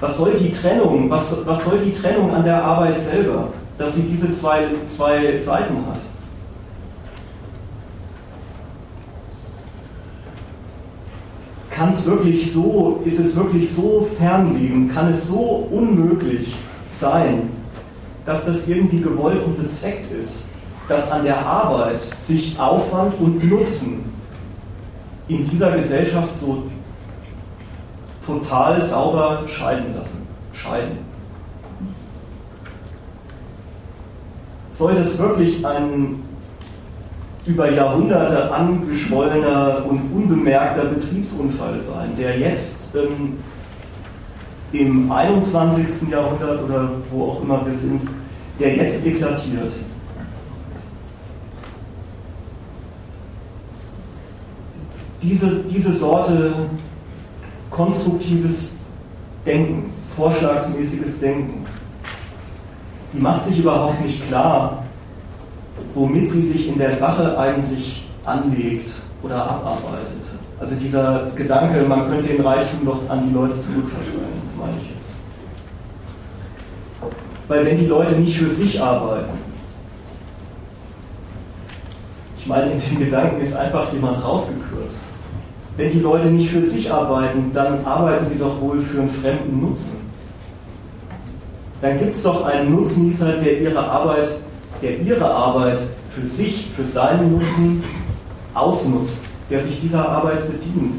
Was soll die Trennung, was, was soll die Trennung an der Arbeit selber, dass sie diese zwei, zwei Seiten hat? Kann es wirklich so, ist es wirklich so fernliegen, kann es so unmöglich sein, dass das irgendwie gewollt und bezweckt ist, dass an der Arbeit sich Aufwand und Nutzen in dieser Gesellschaft so total sauber scheiden lassen. Scheiden. Sollte es wirklich ein über Jahrhunderte angeschwollener und unbemerkter Betriebsunfall sein, der jetzt ähm, im 21. Jahrhundert oder wo auch immer wir sind, der jetzt eklatiert. Diese, diese Sorte konstruktives Denken, vorschlagsmäßiges Denken, die macht sich überhaupt nicht klar, womit sie sich in der Sache eigentlich anlegt oder abarbeitet. Also dieser Gedanke, man könnte den Reichtum doch an die Leute zurückverteilen, das meine ich jetzt. Weil wenn die Leute nicht für sich arbeiten, ich meine, in dem Gedanken ist einfach jemand rausgekürzt. Wenn die Leute nicht für sich arbeiten, dann arbeiten sie doch wohl für einen fremden Nutzen. Dann gibt es doch einen Nutznießer, der ihre Arbeit der ihre Arbeit für sich, für seinen Nutzen ausnutzt, der sich dieser Arbeit bedient.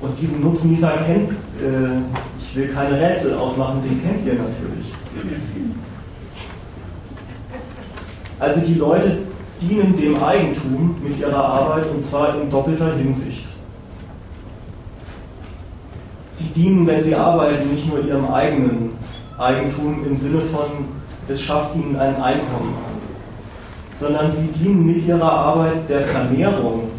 Und diesen Nutznießer kennt, äh, ich will keine Rätsel aufmachen, den kennt ihr natürlich. Also die Leute dienen dem Eigentum mit ihrer Arbeit und zwar in doppelter Hinsicht. Die dienen, wenn sie arbeiten, nicht nur ihrem eigenen Eigentum im Sinne von es schafft ihnen ein Einkommen an, sondern sie dienen mit ihrer Arbeit der Vermehrung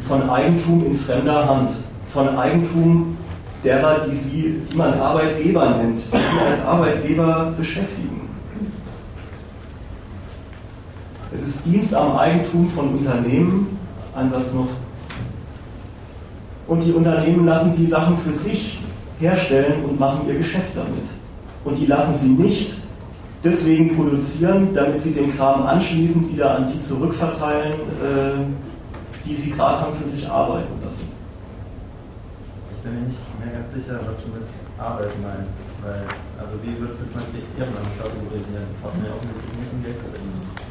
von Eigentum in fremder Hand, von Eigentum derer, die, sie, die man Arbeitgeber nennt, die sie als Arbeitgeber beschäftigen. Es ist Dienst am Eigentum von Unternehmen, ein Satz noch. Und die Unternehmen lassen die Sachen für sich herstellen und machen ihr Geschäft damit. Und die lassen sie nicht deswegen produzieren, damit sie den Kram anschließend wieder an die zurückverteilen, äh, die sie gerade haben für sich arbeiten lassen. Ich bin mir nicht mehr ganz sicher, was du mit Arbeit meinst. Weil, also wie würdest du zum Beispiel Ehrenamt kategorisieren? Das hat mir auch nicht im Geld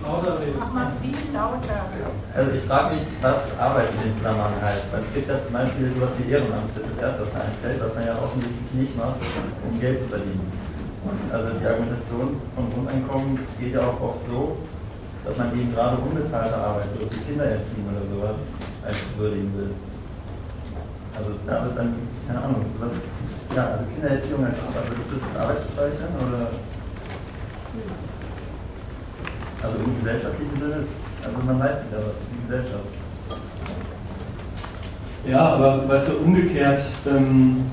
Mach mal viel lauter. Also ich frage mich, was Arbeit in dem Zusammenhang heißt. Weil es gibt ja zum Beispiel sowas wie Ehrenamt, das ist das erste, was mir einfällt, was man ja offensichtlich nicht macht, um Geld zu verdienen. Also die Argumentation von Grundeinkommen geht ja auch oft so, dass man eben gerade unbezahlte Arbeit, so wie Kindererziehung oder sowas, als würdigen will. Also da wird dann, keine Ahnung, was, ja, also Kindererziehung als Arbeit, würdest du das Arbeitsspeichern oder? Also im gesellschaftlichen Sinne ist, also man weiß was ist die Gesellschaft. Ja, aber weißt du, umgekehrt, ähm,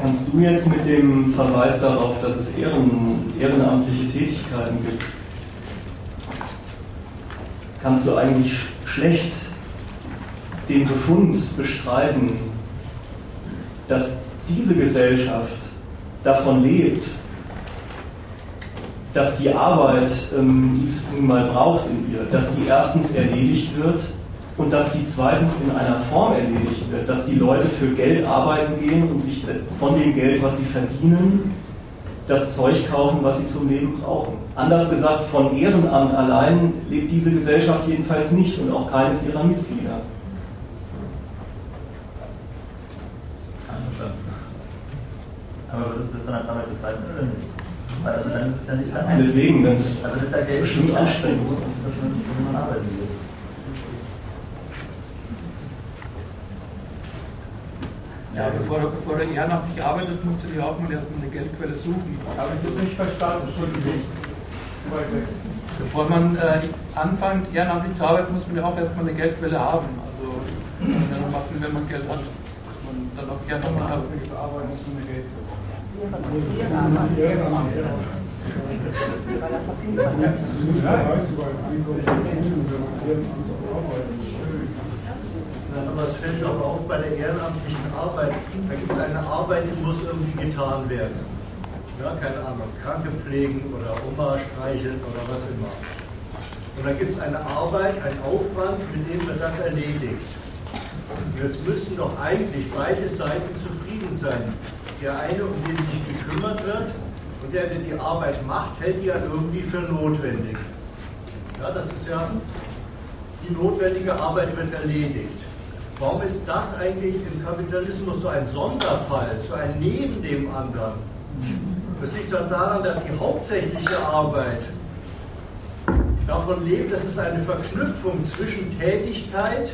Kannst du jetzt mit dem Verweis darauf, dass es Ehren, ehrenamtliche Tätigkeiten gibt, kannst du eigentlich schlecht den Befund bestreiten, dass diese Gesellschaft davon lebt, dass die Arbeit, ähm, die es nun mal braucht in ihr, dass die erstens erledigt wird und dass die zweitens in einer Form erledigt wird, dass die Leute für Geld arbeiten gehen und sich von dem Geld, was sie verdienen, das Zeug kaufen, was sie zum Leben brauchen. Anders gesagt, von Ehrenamt allein lebt diese Gesellschaft jedenfalls nicht und auch keines ihrer Mitglieder. Aber würdest du es dann Arbeit bezeichnen oder nicht? Weil also dann ist es ja nicht Meinetwegen, wenn es also das ist ja bestimmt anstrengend dass man arbeiten will. Ja, bevor du, bevor du ehrenamtlich arbeitest, musst du dir auch mal erstmal eine Geldquelle suchen. Habe ich das nicht verstanden? Entschuldigung. Bevor man äh, anfängt, ehrenamtlich zu arbeiten, muss man ja auch erstmal eine Geldquelle haben. Also, ja, macht man, wenn man Geld hat, dass man dann auch ehrenamtlich hat. Für Arbeit muss man eine Geldquelle Aber es fällt doch auf bei der ehrenamtlichen Arbeit. Da gibt es eine Arbeit, die muss irgendwie getan werden. Ja, keine Ahnung, Kranke pflegen oder Oma streicheln oder was immer. Und da gibt es eine Arbeit, einen Aufwand, mit dem wird das erledigt. Und jetzt müssten doch eigentlich beide Seiten zufrieden sein. Der eine, um den sich gekümmert wird, und der, der die Arbeit macht, hält die ja irgendwie für notwendig. Ja, das ist ja die notwendige Arbeit wird erledigt. Warum ist das eigentlich im Kapitalismus so ein Sonderfall, so ein Neben dem anderen? Das liegt schon daran, dass die hauptsächliche Arbeit davon lebt, dass es eine Verknüpfung zwischen Tätigkeit,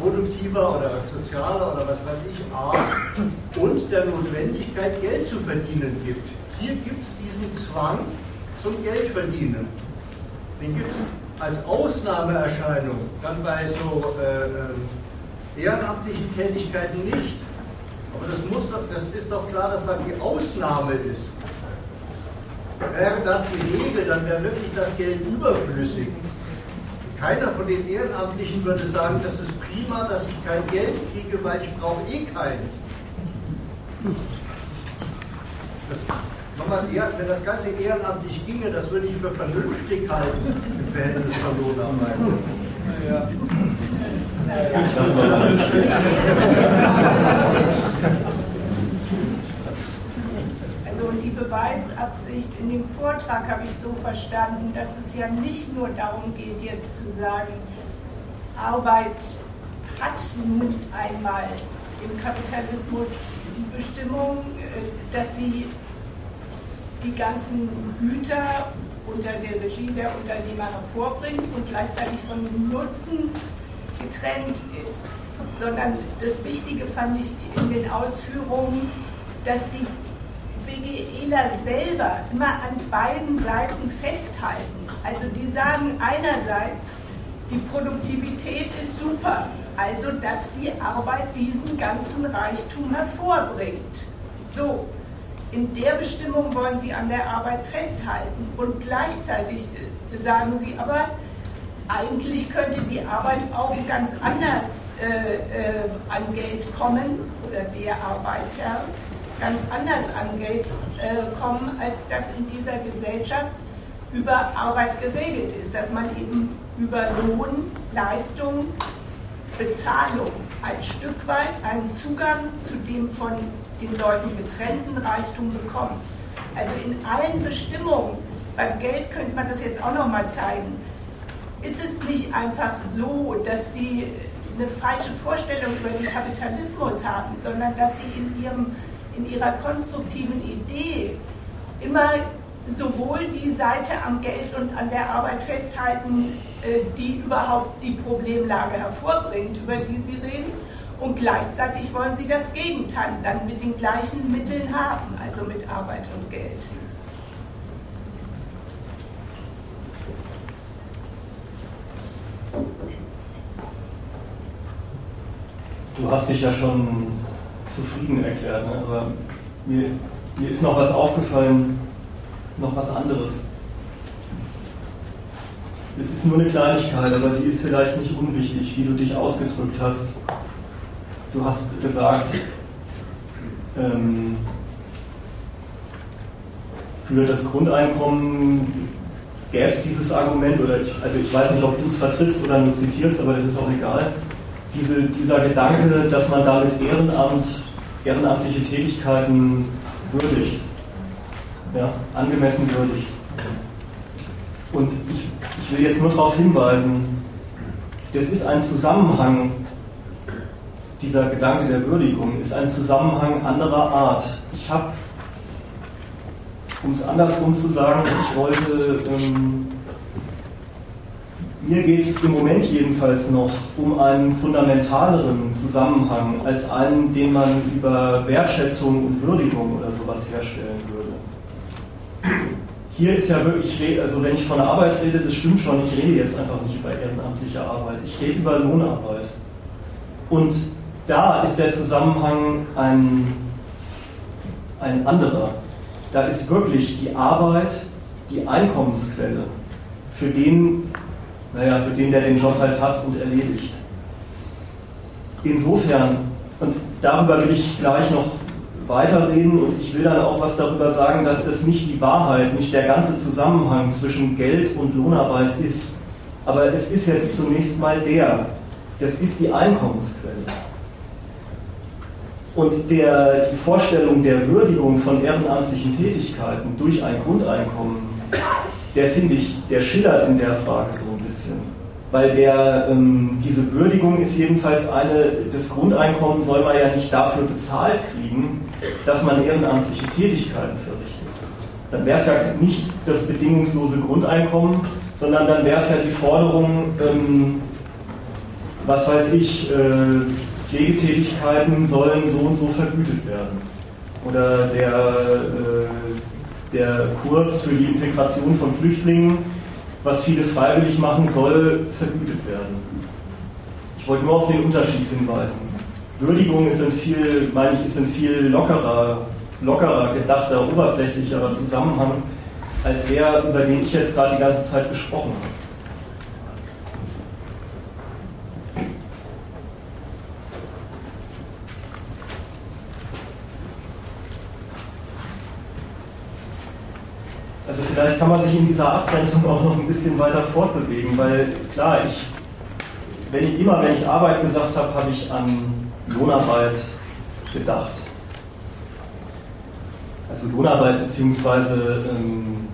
produktiver oder sozialer oder was weiß ich, Art und der Notwendigkeit, Geld zu verdienen gibt. Hier gibt es diesen Zwang zum Geldverdienen. Den gibt es als Ausnahmeerscheinung dann bei so äh, äh, ehrenamtlichen Tätigkeiten nicht. Aber das, muss das ist doch klar, dass das die Ausnahme ist. Wäre das die Regel, dann wäre wirklich das Geld überflüssig. Keiner von den Ehrenamtlichen würde sagen, das ist prima, dass ich kein Geld kriege, weil ich brauche eh keins. Das, wenn das Ganze ehrenamtlich ginge, das würde ich für vernünftig halten im Verhältnis von Lohnarbeit. Also und die Beweisabsicht in dem Vortrag habe ich so verstanden, dass es ja nicht nur darum geht, jetzt zu sagen, Arbeit hat nun einmal im Kapitalismus die Bestimmung, äh, dass sie die ganzen Güter unter der Regie der Unternehmer hervorbringt und gleichzeitig von dem Nutzen getrennt ist. Sondern das Wichtige fand ich in den Ausführungen, dass die BGEler selber immer an beiden Seiten festhalten. Also die sagen einerseits, die Produktivität ist super, also dass die Arbeit diesen ganzen Reichtum hervorbringt. So, in der Bestimmung wollen sie an der Arbeit festhalten. Und gleichzeitig sagen sie aber, eigentlich könnte die Arbeit auch ganz anders äh, äh, an Geld kommen oder der Arbeiter ganz anders an Geld äh, kommen, als das in dieser Gesellschaft über Arbeit geregelt ist, dass man eben über Lohn, Leistung, Bezahlung ein Stück weit einen Zugang zu dem von den Leuten getrennten Reichtum bekommt. Also in allen Bestimmungen, beim Geld könnte man das jetzt auch nochmal zeigen, ist es nicht einfach so, dass die eine falsche Vorstellung über den Kapitalismus haben, sondern dass sie in, ihrem, in ihrer konstruktiven Idee immer sowohl die Seite am Geld und an der Arbeit festhalten, äh, die überhaupt die Problemlage hervorbringt, über die sie reden, und gleichzeitig wollen sie das Gegenteil dann mit den gleichen Mitteln haben, also mit Arbeit und Geld. Du hast dich ja schon zufrieden erklärt, ne? aber mir, mir ist noch was aufgefallen, noch was anderes. Es ist nur eine Kleinigkeit, aber die ist vielleicht nicht unwichtig, wie du dich ausgedrückt hast. Du hast gesagt, ähm, für das Grundeinkommen gäbe es dieses Argument, oder ich, also ich weiß nicht, ob du es vertrittst oder nur zitierst, aber das ist auch egal. Diese, dieser Gedanke, dass man damit Ehrenamt, ehrenamtliche Tätigkeiten würdigt, ja, angemessen würdigt. Und ich, ich will jetzt nur darauf hinweisen, das ist ein Zusammenhang dieser Gedanke der Würdigung ist ein Zusammenhang anderer Art. Ich habe, um es andersrum zu sagen, ich wollte, ähm, mir geht es im Moment jedenfalls noch um einen fundamentaleren Zusammenhang als einen, den man über Wertschätzung und Würdigung oder sowas herstellen würde. Hier ist ja wirklich, also wenn ich von Arbeit rede, das stimmt schon, ich rede jetzt einfach nicht über ehrenamtliche Arbeit, ich rede über Lohnarbeit. Und da ist der Zusammenhang ein, ein anderer. Da ist wirklich die Arbeit die Einkommensquelle für den, naja, für den, der den Job halt hat und erledigt. Insofern, und darüber will ich gleich noch weiterreden und ich will dann auch was darüber sagen, dass das nicht die Wahrheit, nicht der ganze Zusammenhang zwischen Geld und Lohnarbeit ist. Aber es ist jetzt zunächst mal der, das ist die Einkommensquelle. Und der, die Vorstellung der Würdigung von ehrenamtlichen Tätigkeiten durch ein Grundeinkommen, der finde ich, der schillert in der Frage so ein bisschen. weil der, ähm, diese Würdigung ist jedenfalls eine, das Grundeinkommen soll man ja nicht dafür bezahlt kriegen, dass man ehrenamtliche Tätigkeiten verrichtet. Dann wäre es ja nicht das bedingungslose Grundeinkommen, sondern dann wäre es ja die Forderung, ähm, was weiß ich, äh, Pflegetätigkeiten sollen so und so vergütet werden. Oder der, äh, der Kurs für die Integration von Flüchtlingen was viele freiwillig machen, soll vergütet werden. Ich wollte nur auf den Unterschied hinweisen. Würdigung ist ein viel, meine ich, ist ein viel lockerer, lockerer, gedachter, oberflächlicherer Zusammenhang als der, über den ich jetzt gerade die ganze Zeit gesprochen habe. Also vielleicht kann man sich in dieser Abgrenzung auch noch ein bisschen weiter fortbewegen, weil klar, ich, wenn ich immer, wenn ich Arbeit gesagt habe, habe ich an Lohnarbeit gedacht. Also Lohnarbeit beziehungsweise ähm,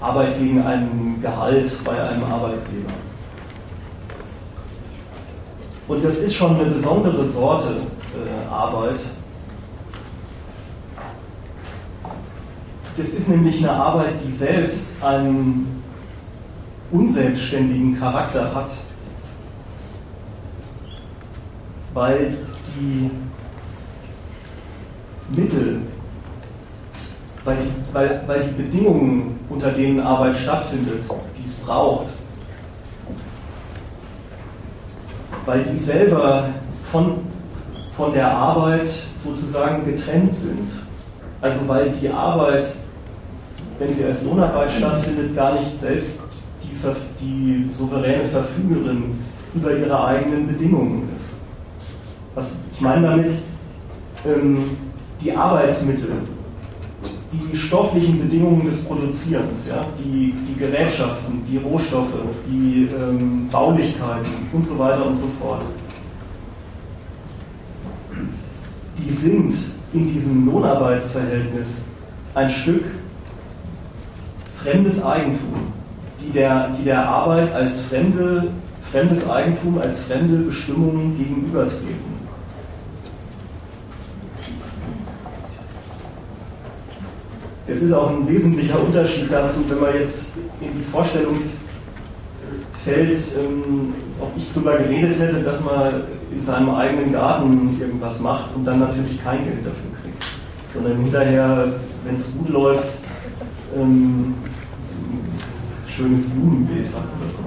Arbeit gegen ein Gehalt bei einem Arbeitgeber. Und das ist schon eine besondere Sorte äh, Arbeit, Das ist nämlich eine Arbeit, die selbst einen unselbstständigen Charakter hat, weil die Mittel, weil die, weil, weil die Bedingungen, unter denen Arbeit stattfindet, die es braucht, weil die selber von, von der Arbeit sozusagen getrennt sind. Also weil die Arbeit wenn sie als Lohnarbeit stattfindet, gar nicht selbst die, die souveräne Verfügerin über ihre eigenen Bedingungen ist. Was ich meine damit, ähm, die Arbeitsmittel, die stofflichen Bedingungen des Produzierens, ja, die, die Gerätschaften, die Rohstoffe, die ähm, Baulichkeiten und so weiter und so fort, die sind in diesem Lohnarbeitsverhältnis ein Stück fremdes Eigentum, die der, die der Arbeit als fremde, fremdes Eigentum, als fremde Bestimmungen gegenübertreten. Es ist auch ein wesentlicher Unterschied dazu, wenn man jetzt in die Vorstellung fällt, ähm, ob ich darüber geredet hätte, dass man in seinem eigenen Garten irgendwas macht und dann natürlich kein Geld dafür kriegt, sondern hinterher, wenn es gut läuft, ähm, schönes Blumenbeet hat oder so.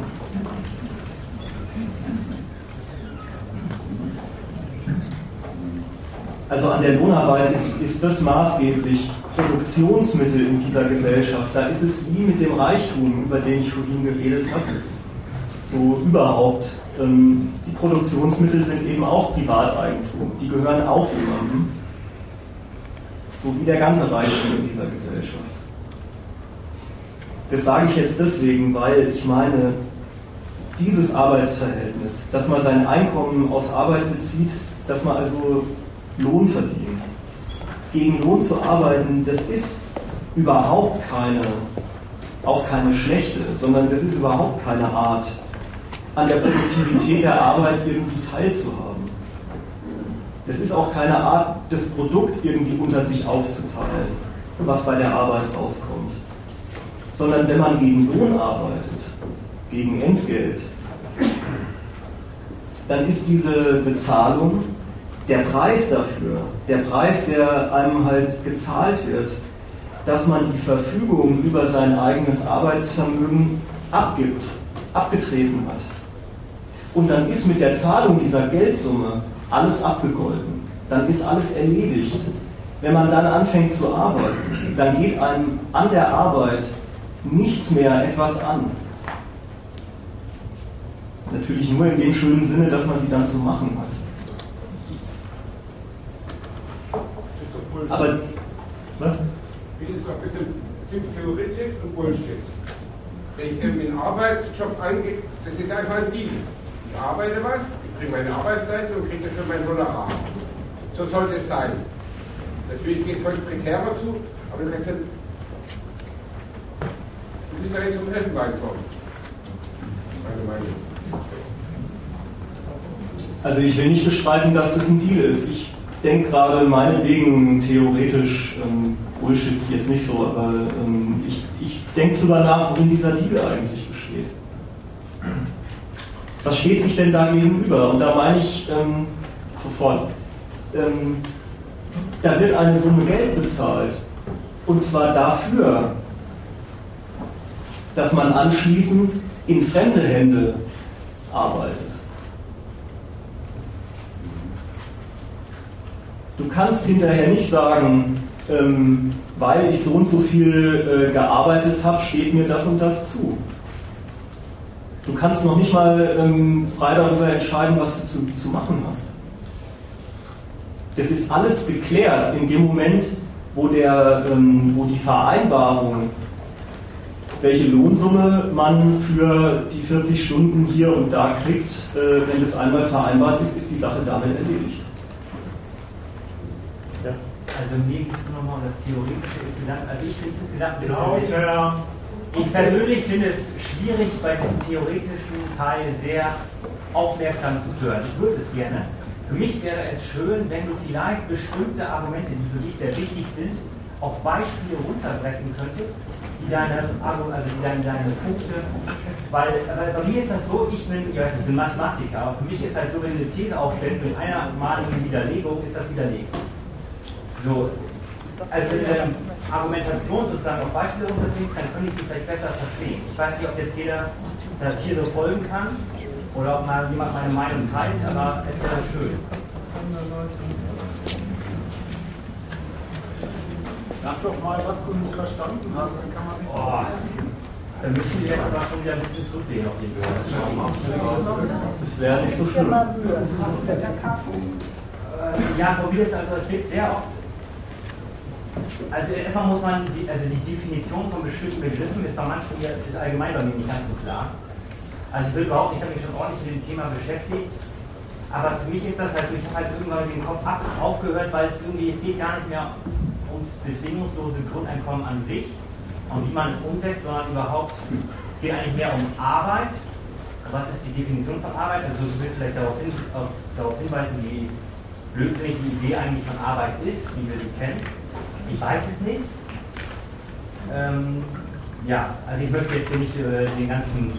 Also an der Lohnarbeit ist, ist das maßgeblich Produktionsmittel in dieser Gesellschaft. Da ist es wie mit dem Reichtum, über den ich vorhin geredet habe. So überhaupt. Ähm, die Produktionsmittel sind eben auch Privateigentum. Die gehören auch jemandem. So wie der ganze Reichtum in dieser Gesellschaft. Das sage ich jetzt deswegen, weil ich meine, dieses Arbeitsverhältnis, dass man sein Einkommen aus Arbeit bezieht, dass man also Lohn verdient, gegen Lohn zu arbeiten, das ist überhaupt keine, auch keine schlechte, sondern das ist überhaupt keine Art, an der Produktivität der Arbeit irgendwie teilzuhaben. Das ist auch keine Art, das Produkt irgendwie unter sich aufzuteilen, was bei der Arbeit rauskommt sondern wenn man gegen Lohn arbeitet, gegen Entgelt, dann ist diese Bezahlung der Preis dafür, der Preis, der einem halt gezahlt wird, dass man die Verfügung über sein eigenes Arbeitsvermögen abgibt, abgetreten hat. Und dann ist mit der Zahlung dieser Geldsumme alles abgegolten, dann ist alles erledigt. Wenn man dann anfängt zu arbeiten, dann geht einem an der Arbeit nichts mehr etwas an. Natürlich nur in dem schönen Sinne, dass man sie dann zu machen hat. Aber, was? Das ist ein bisschen ziemlich theoretisch und Bullshit. Wenn ich in einen Arbeitsjob eingehe, das ist einfach ein Deal. Ich arbeite was, ich kriege meine Arbeitsleistung und kriege dafür mein Honorar. So sollte es sein. Natürlich geht es heute prekärer zu, aber du kannst ist ja jetzt zum Meinung. Also ich will nicht bestreiten, dass das ein Deal ist. Ich denke gerade meinetwegen theoretisch ähm, Bullshit jetzt nicht so, aber ähm, ich, ich denke drüber nach, worin dieser Deal eigentlich besteht. Was steht sich denn da gegenüber? Und da meine ich ähm, sofort, ähm, da wird eine Summe Geld bezahlt. Und zwar dafür, dass man anschließend in fremde Hände arbeitet. Du kannst hinterher nicht sagen, ähm, weil ich so und so viel äh, gearbeitet habe, steht mir das und das zu. Du kannst noch nicht mal ähm, frei darüber entscheiden, was du zu, zu machen hast. Das ist alles geklärt in dem Moment, wo, der, ähm, wo die Vereinbarung, welche Lohnsumme man für die 40 Stunden hier und da kriegt, äh, wenn das einmal vereinbart ist, ist die Sache damit erledigt. Ja. Also mir geht es nur noch mal um das Theoretische insgesamt. Also ich finde es insgesamt ein bisschen... Lauter. Ich persönlich finde es schwierig, bei diesem theoretischen Teil sehr aufmerksam zu hören. Ich würde es gerne. Für mich wäre es schön, wenn du vielleicht bestimmte Argumente, die für dich sehr wichtig sind, auf Beispiele runterbrechen könntest, deine, also deine, deine Punkte, weil, weil bei mir ist das so, ich bin, ich weiß nicht, ich bin Mathematiker, aber für mich ist halt so, wenn du eine These aufstellst mit einer maligen Widerlegung, ist das widerlegt. So, also wenn du deine Argumentation sozusagen auf Beispiele runterbringst, dann könnte ich sie vielleicht besser verstehen. Ich weiß nicht, ob jetzt jeder das hier so folgen kann oder ob mal jemand meine Meinung teilt, aber es wäre schön. Sag doch mal, was du nicht verstanden hast, dann kann man sich. Oh, dann müssen wir jetzt aber schon wieder ein bisschen zurücklehnen auf den Bürger. Das wäre nicht so schlimm. Äh, Ja, probier es, also es wird sehr oft. Also erstmal muss man, die, also die Definition von bestimmten Begriffen ist bei manchen hier, ist allgemein bei mir nicht ganz so klar. Also ich will überhaupt, ich habe mich schon ordentlich mit dem Thema beschäftigt, aber für mich ist das halt, ich habe halt irgendwann den Kopf ab, aufgehört, weil es irgendwie, es geht gar nicht mehr ums bedingungslose Grundeinkommen an sich und wie man es umsetzt, sondern überhaupt, es geht eigentlich mehr um Arbeit. Was ist die Definition von Arbeit? Also du willst vielleicht darauf, hin, auf, darauf hinweisen, wie blödsinnig die Idee eigentlich von Arbeit ist, wie wir sie kennen. Ich weiß es nicht. Ähm, ja, also ich möchte jetzt hier nicht äh, den ganzen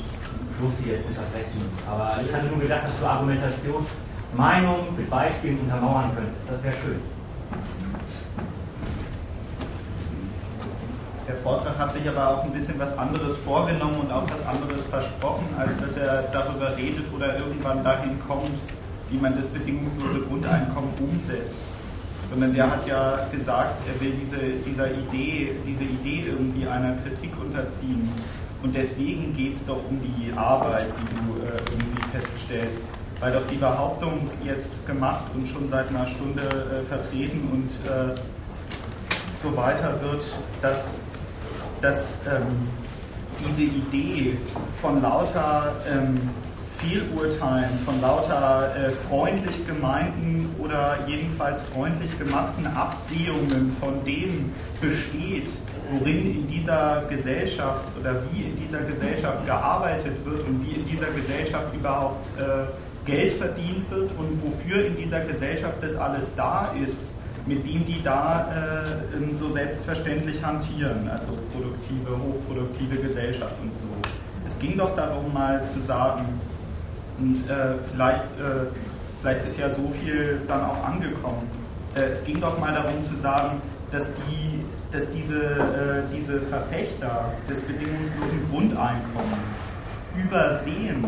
Fluss hier jetzt unterbrechen, aber ich hatte nur gedacht, dass du Argumentation, Meinung mit Beispielen untermauern könntest. Das wäre schön. Der Vortrag hat sich aber auch ein bisschen was anderes vorgenommen und auch was anderes versprochen, als dass er darüber redet oder irgendwann dahin kommt, wie man das bedingungslose Grundeinkommen umsetzt. Sondern der hat ja gesagt, er will diese, dieser Idee, diese Idee irgendwie einer Kritik unterziehen. Und deswegen geht es doch um die Arbeit, die du äh, irgendwie feststellst. Weil doch die Behauptung jetzt gemacht und schon seit einer Stunde äh, vertreten und äh, so weiter wird, dass, dass ähm, diese Idee von lauter ähm, Fehlurteilen, von lauter äh, freundlich gemeinten oder jedenfalls freundlich gemachten Absehungen von dem besteht, worin in dieser Gesellschaft oder wie in dieser Gesellschaft gearbeitet wird und wie in dieser Gesellschaft überhaupt äh, Geld verdient wird und wofür in dieser Gesellschaft das alles da ist, mit dem die da äh, so selbstverständlich hantieren, also produktive, hochproduktive Gesellschaft und so. Es ging doch darum, mal zu sagen, und äh, vielleicht, äh, vielleicht ist ja so viel dann auch angekommen. Äh, es ging doch mal darum zu sagen, dass, die, dass diese, äh, diese Verfechter des bedingungslosen Grundeinkommens übersehen,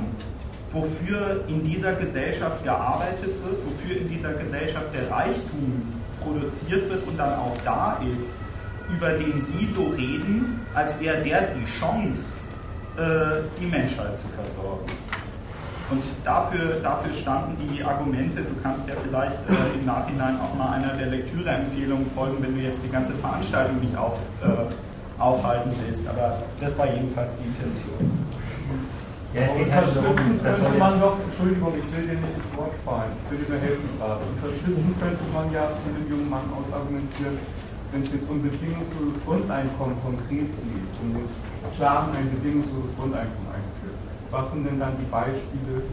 wofür in dieser Gesellschaft gearbeitet wird, wofür in dieser Gesellschaft der Reichtum produziert wird und dann auch da ist, über den Sie so reden, als wäre der die Chance, äh, die Menschheit zu versorgen. Und dafür, dafür standen die Argumente, du kannst ja vielleicht äh, im Nachhinein auch mal einer der Lektüreempfehlungen folgen, wenn du jetzt die ganze Veranstaltung nicht auf, äh, aufhalten willst. Aber das war jedenfalls die Intention. Ja, es geht halt Unterstützen könnte ja- man doch, Entschuldigung, ich will dir nicht ins Wort fallen, ich will dir nur helfen gerade. Unterstützen könnte man ja von dem jungen Mann aus argumentieren, wenn es jetzt um bedingungsloses Grundeinkommen konkret geht, um den Plan ein bedingungsloses Grundeinkommen einzuführen, Was sind denn dann die Beispiele,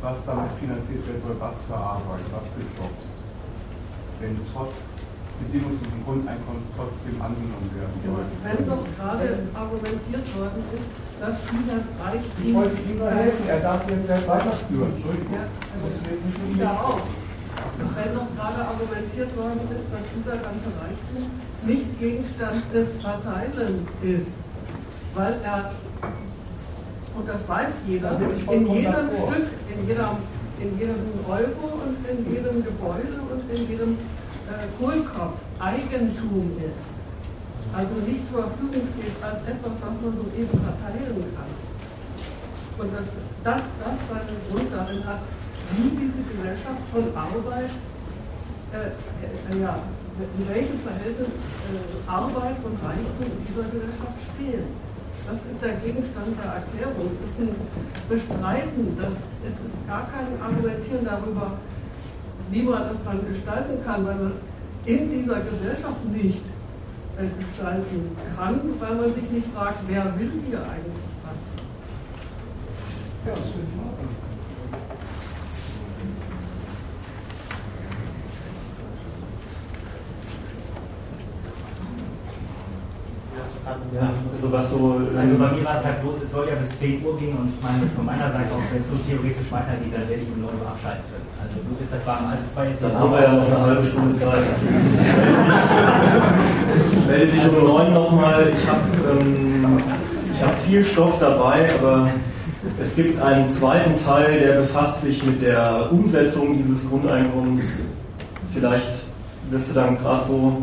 was damit finanziert werden soll, was für Arbeit, was für Jobs? Wenn trotz bedingungslosen Grundeinkommens trotzdem angenommen werden soll. Wenn doch gerade argumentiert worden ist, dass dieser Reichtum. Ich wollte ihm nur helfen, er darf sie jetzt selbst weiterführen. Entschuldigung. Ja, jetzt nicht ja mich. auch. Wenn doch gerade argumentiert worden ist, dass dieser ganze Reichtum nicht Gegenstand des Verteilens ist, weil er, und das weiß jeder, in jedem. Stück, in, jeder, in jedem Euro und in jedem Gebäude und in jedem äh, Kohlkopf Eigentum ist. Also nicht zur Verfügung steht als etwas, was man so eben verteilen kann. Und dass das, das seinen Grund darin hat, wie diese Gesellschaft von Arbeit, äh, äh, ja, in welchem Verhältnis äh, Arbeit und Reichtum in dieser Gesellschaft stehen. Das ist der Gegenstand der Erklärung. Es ist ein Bestreiten, das, es ist gar kein Argumentieren darüber, wie man das dann gestalten kann, weil es in dieser Gesellschaft nicht gestalten kann, weil man sich nicht fragt, wer will hier eigentlich was. Ja, das finde ich Ordnung. Ja, also was so. Also bei mir war es halt bloß, es soll ja bis 10 Uhr gehen und ich meine, von meiner Seite aus, wenn es so theoretisch weitergeht, dann werde ich um 9 Uhr abschalten können. Also du bist das warm, also es war jetzt Dann haben wir ja noch eine halbe Stunde Zeit. Melde dich um neun nochmal. Ich habe ähm, hab viel Stoff dabei, aber es gibt einen zweiten Teil, der befasst sich mit der Umsetzung dieses Grundeinkommens. Vielleicht wirst du dann gerade so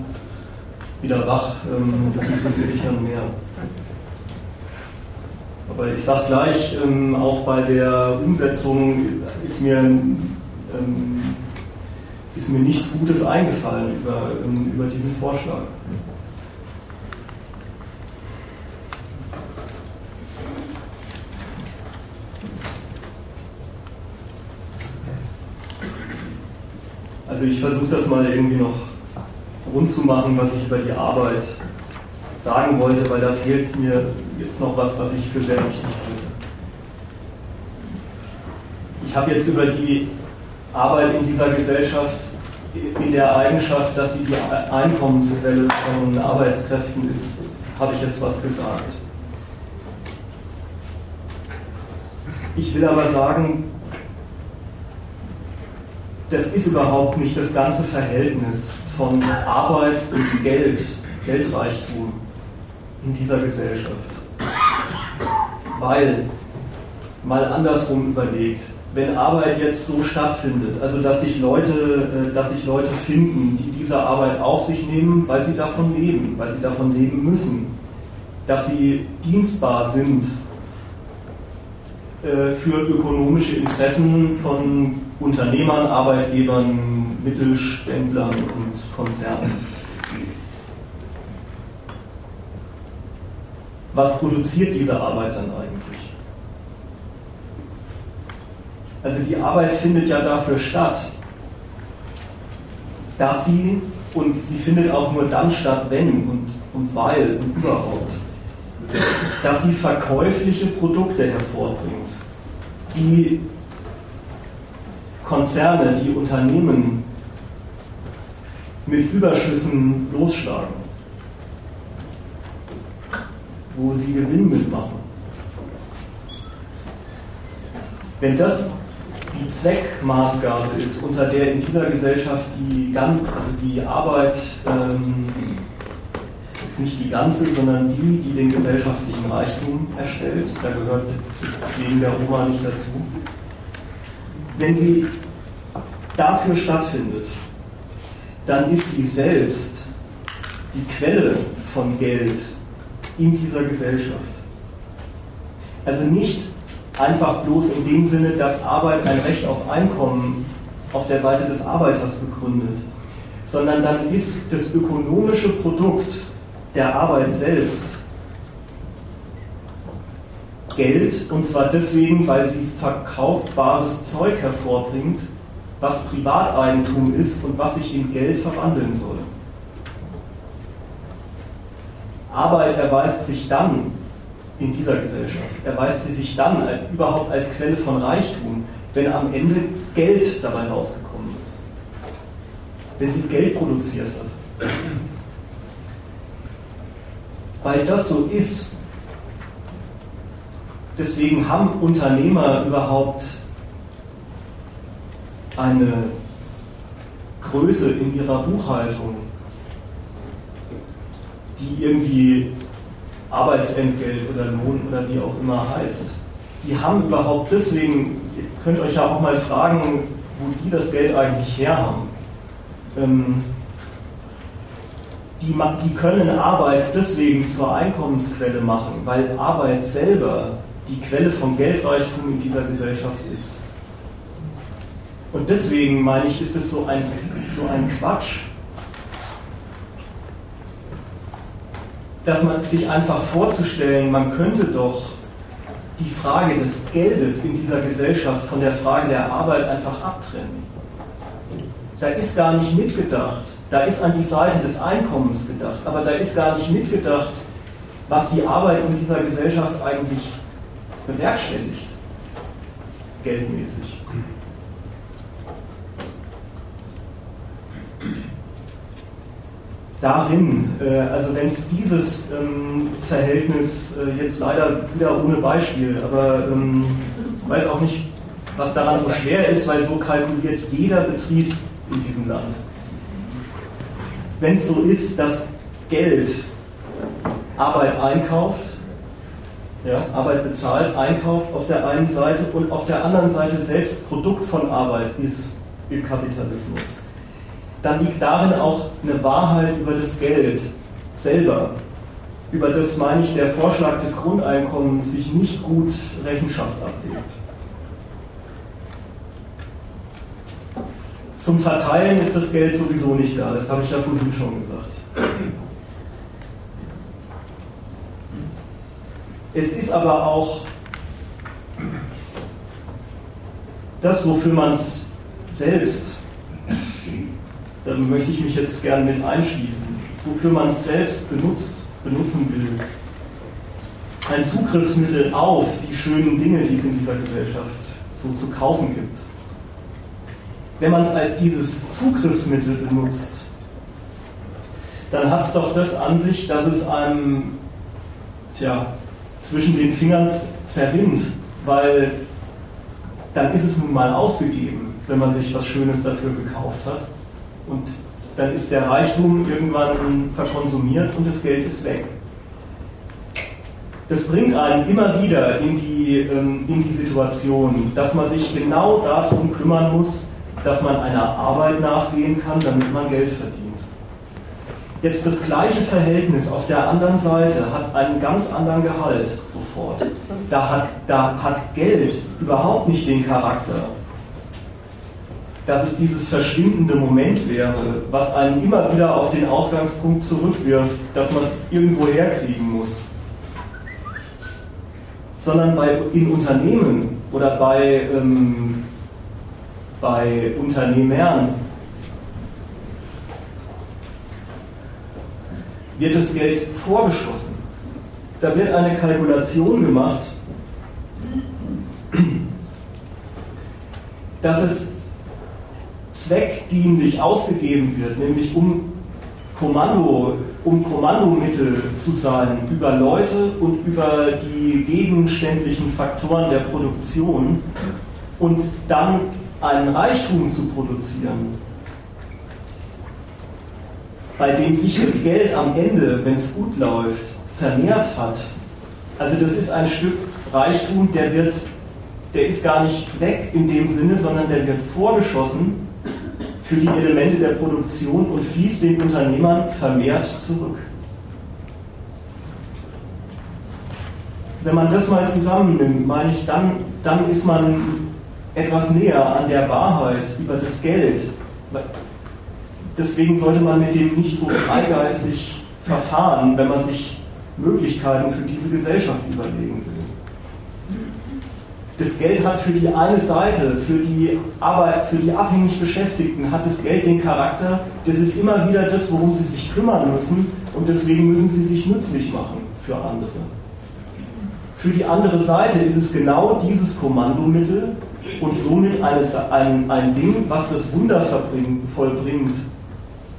wieder wach. Ähm, das interessiert dich dann mehr. Aber ich sage gleich, ähm, auch bei der Umsetzung ist mir, ähm, ist mir nichts Gutes eingefallen über, ähm, über diesen Vorschlag. Also ich versuche das mal irgendwie noch rund zu machen, was ich über die Arbeit sagen wollte, weil da fehlt mir jetzt noch was, was ich für sehr wichtig halte. Ich habe jetzt über die Arbeit in dieser Gesellschaft in der Eigenschaft, dass sie die Einkommensquelle von Arbeitskräften ist, habe ich jetzt was gesagt. Ich will aber sagen, das ist überhaupt nicht das ganze Verhältnis von Arbeit und Geld, Geldreichtum in dieser Gesellschaft. Weil, mal andersrum überlegt, wenn Arbeit jetzt so stattfindet, also dass sich Leute, äh, dass sich Leute finden, die diese Arbeit auf sich nehmen, weil sie davon leben, weil sie davon leben müssen, dass sie dienstbar sind für ökonomische Interessen von Unternehmern, Arbeitgebern, Mittelständlern und Konzernen. Was produziert diese Arbeit dann eigentlich? Also die Arbeit findet ja dafür statt, dass sie, und sie findet auch nur dann statt, wenn und, und weil und überhaupt, dass sie verkäufliche Produkte hervorbringt, die Konzerne, die Unternehmen mit Überschüssen losschlagen, wo sie Gewinn mitmachen. Wenn das die Zweckmaßgabe ist, unter der in dieser Gesellschaft die, also die Arbeit, ähm, jetzt nicht die ganze, sondern die, die den gesellschaftlichen Reichtum erstellt, da gehört das Pflegen der Oma nicht dazu, wenn sie dafür stattfindet, dann ist sie selbst die Quelle von Geld in dieser Gesellschaft. Also nicht einfach bloß in dem Sinne, dass Arbeit ein Recht auf Einkommen auf der Seite des Arbeiters begründet, sondern dann ist das ökonomische Produkt der Arbeit selbst Geld, und zwar deswegen, weil sie verkaufbares Zeug hervorbringt, was Privateigentum ist und was sich in Geld verwandeln soll. Arbeit erweist sich dann in dieser Gesellschaft. Erweist sie sich dann überhaupt als Quelle von Reichtum, wenn am Ende Geld dabei rausgekommen ist. Wenn sie Geld produziert hat. Weil das so ist, deswegen haben Unternehmer überhaupt eine Größe in ihrer Buchhaltung, die irgendwie Arbeitsentgelt oder Lohn oder wie auch immer heißt. Die haben überhaupt deswegen, ihr könnt euch ja auch mal fragen, wo die das Geld eigentlich herhaben. Ähm, die, die können Arbeit deswegen zur Einkommensquelle machen, weil Arbeit selber die Quelle vom Geldreichtum in dieser Gesellschaft ist. Und deswegen meine ich, ist es so ein, so ein Quatsch, dass man sich einfach vorzustellen, man könnte doch die Frage des Geldes in dieser Gesellschaft von der Frage der Arbeit einfach abtrennen. Da ist gar nicht mitgedacht, da ist an die Seite des Einkommens gedacht, aber da ist gar nicht mitgedacht, was die Arbeit in dieser Gesellschaft eigentlich bewerkstelligt, geldmäßig. darin, äh, also wenn es dieses ähm, Verhältnis äh, jetzt leider wieder ohne Beispiel, aber ähm, ich weiß auch nicht, was daran so schwer ist, weil so kalkuliert jeder Betrieb in diesem Land. Wenn es so ist, dass Geld Arbeit einkauft, ja, Arbeit bezahlt, einkauft auf der einen Seite und auf der anderen Seite selbst Produkt von Arbeit ist im Kapitalismus dann liegt darin auch eine Wahrheit über das Geld selber. Über das, meine ich, der Vorschlag des Grundeinkommens sich nicht gut Rechenschaft ablegt. Zum Verteilen ist das Geld sowieso nicht da, das habe ich ja vorhin schon gesagt. Es ist aber auch das, wofür man es selbst dann möchte ich mich jetzt gerne mit einschließen, wofür man es selbst benutzt, benutzen will. Ein Zugriffsmittel auf die schönen Dinge, die es in dieser Gesellschaft so zu kaufen gibt. Wenn man es als dieses Zugriffsmittel benutzt, dann hat es doch das an sich, dass es einem tja, zwischen den Fingern zerrinnt, weil dann ist es nun mal ausgegeben, wenn man sich was Schönes dafür gekauft hat. Und dann ist der Reichtum irgendwann verkonsumiert und das Geld ist weg. Das bringt einen immer wieder in die, ähm, in die Situation, dass man sich genau darum kümmern muss, dass man einer Arbeit nachgehen kann, damit man Geld verdient. Jetzt das gleiche Verhältnis auf der anderen Seite hat einen ganz anderen Gehalt sofort. Da hat, da hat Geld überhaupt nicht den Charakter dass es dieses verschwindende Moment wäre, was einen immer wieder auf den Ausgangspunkt zurückwirft, dass man es irgendwo herkriegen muss. Sondern bei, in Unternehmen oder bei, ähm, bei Unternehmern wird das Geld vorgeschossen. Da wird eine Kalkulation gemacht, dass es zweckdienlich ausgegeben wird, nämlich um Kommando, um Kommandomittel zu sein über Leute und über die gegenständlichen Faktoren der Produktion und dann einen Reichtum zu produzieren, bei dem sich das Geld am Ende, wenn es gut läuft, vermehrt hat. Also das ist ein Stück Reichtum, der wird, der ist gar nicht weg in dem Sinne, sondern der wird vorgeschossen für die Elemente der Produktion und fließt den Unternehmern vermehrt zurück. Wenn man das mal zusammennimmt, meine ich, dann, dann ist man etwas näher an der Wahrheit über das Geld. Deswegen sollte man mit dem nicht so freigeistig verfahren, wenn man sich Möglichkeiten für diese Gesellschaft überlegen will das Geld hat für die eine Seite, für die Arbeit, für die abhängig Beschäftigten, hat das Geld den Charakter, das ist immer wieder das, worum sie sich kümmern müssen und deswegen müssen sie sich nützlich machen für andere. Für die andere Seite ist es genau dieses Kommandomittel und somit eines, ein, ein Ding, was das Wunder vollbringt,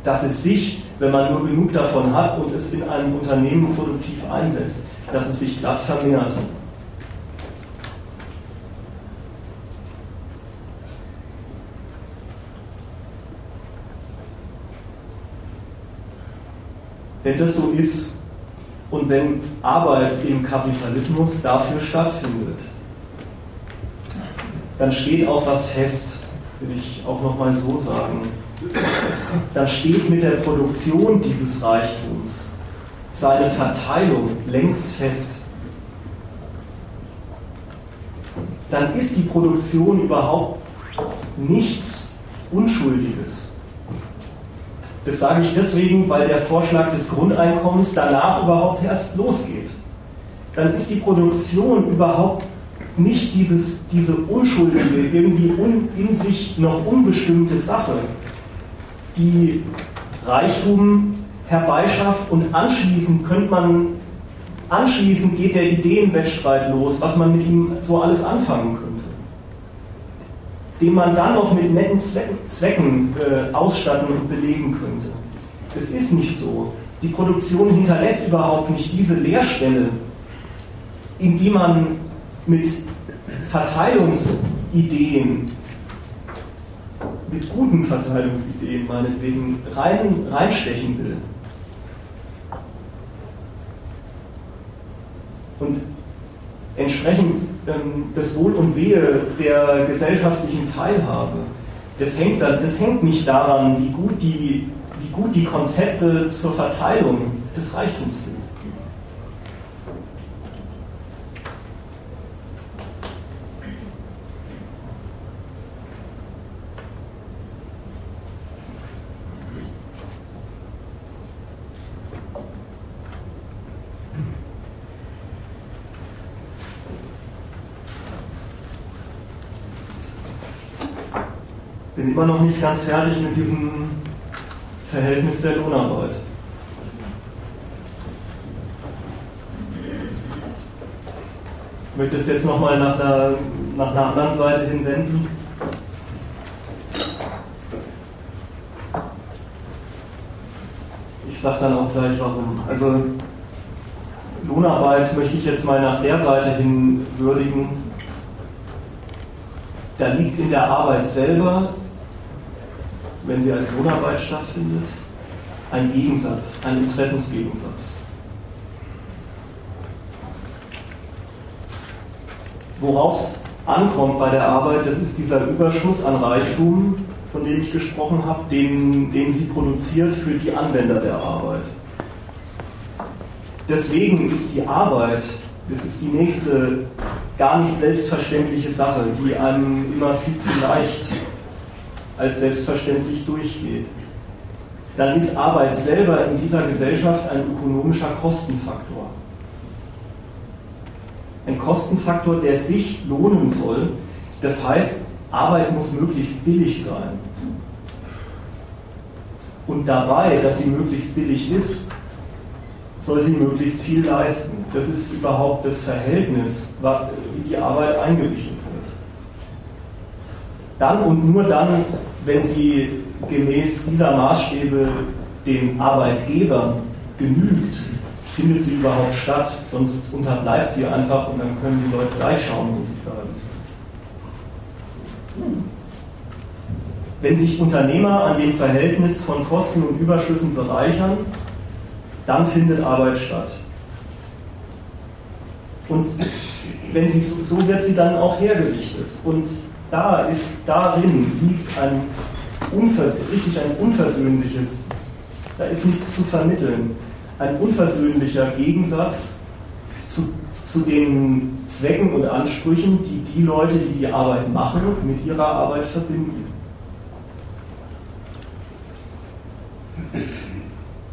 dass es sich, wenn man nur genug davon hat und es in einem Unternehmen produktiv einsetzt, dass es sich glatt vermehrt. Wenn das so ist und wenn Arbeit im Kapitalismus dafür stattfindet, dann steht auch was fest, will ich auch nochmal so sagen. Dann steht mit der Produktion dieses Reichtums seine Verteilung längst fest. Dann ist die Produktion überhaupt nichts Unschuldiges. Das sage ich deswegen, weil der Vorschlag des Grundeinkommens danach überhaupt erst losgeht. Dann ist die Produktion überhaupt nicht dieses, diese unschuldige, irgendwie un, in sich noch unbestimmte Sache, die Reichtum herbeischafft und anschließend könnte man, anschließend geht der Ideenwettstreit los, was man mit ihm so alles anfangen könnte. Den man dann noch mit netten Zwecken, Zwecken äh, ausstatten und belegen könnte. Es ist nicht so. Die Produktion hinterlässt überhaupt nicht diese Leerstelle, in die man mit Verteilungsideen, mit guten Verteilungsideen meinetwegen, rein, reinstechen will. Und entsprechend ähm, das Wohl und Wehe der gesellschaftlichen Teilhabe, das hängt, das hängt nicht daran, wie gut, die, wie gut die Konzepte zur Verteilung des Reichtums sind. bin immer noch nicht ganz fertig mit diesem Verhältnis der Lohnarbeit. Ich möchte es jetzt nochmal nach nach einer anderen Seite hinwenden. Ich sage dann auch gleich warum. Also Lohnarbeit möchte ich jetzt mal nach der Seite hin würdigen. Da liegt in der Arbeit selber wenn sie als Lohnarbeit stattfindet, ein Gegensatz, ein Interessensgegensatz. Worauf es ankommt bei der Arbeit, das ist dieser Überschuss an Reichtum, von dem ich gesprochen habe, den, den sie produziert für die Anwender der Arbeit. Deswegen ist die Arbeit, das ist die nächste gar nicht selbstverständliche Sache, die einem immer viel zu leicht als selbstverständlich durchgeht, dann ist Arbeit selber in dieser Gesellschaft ein ökonomischer Kostenfaktor. Ein Kostenfaktor, der sich lohnen soll. Das heißt, Arbeit muss möglichst billig sein. Und dabei, dass sie möglichst billig ist, soll sie möglichst viel leisten. Das ist überhaupt das Verhältnis, wie die Arbeit eingerichtet. Dann und nur dann wenn sie gemäß dieser Maßstäbe den Arbeitgebern genügt, findet sie überhaupt statt, sonst unterbleibt sie einfach und dann können die Leute gleich schauen, wo sie bleiben. Wenn sich Unternehmer an dem Verhältnis von Kosten und Überschüssen bereichern, dann findet Arbeit statt. Und wenn sie, so wird sie dann auch hergerichtet. Und da ist, darin liegt ein Unvers richtig ein unversöhnliches, da ist nichts zu vermitteln, ein unversöhnlicher Gegensatz zu, zu den Zwecken und Ansprüchen, die die Leute, die die Arbeit machen, mit ihrer Arbeit verbinden.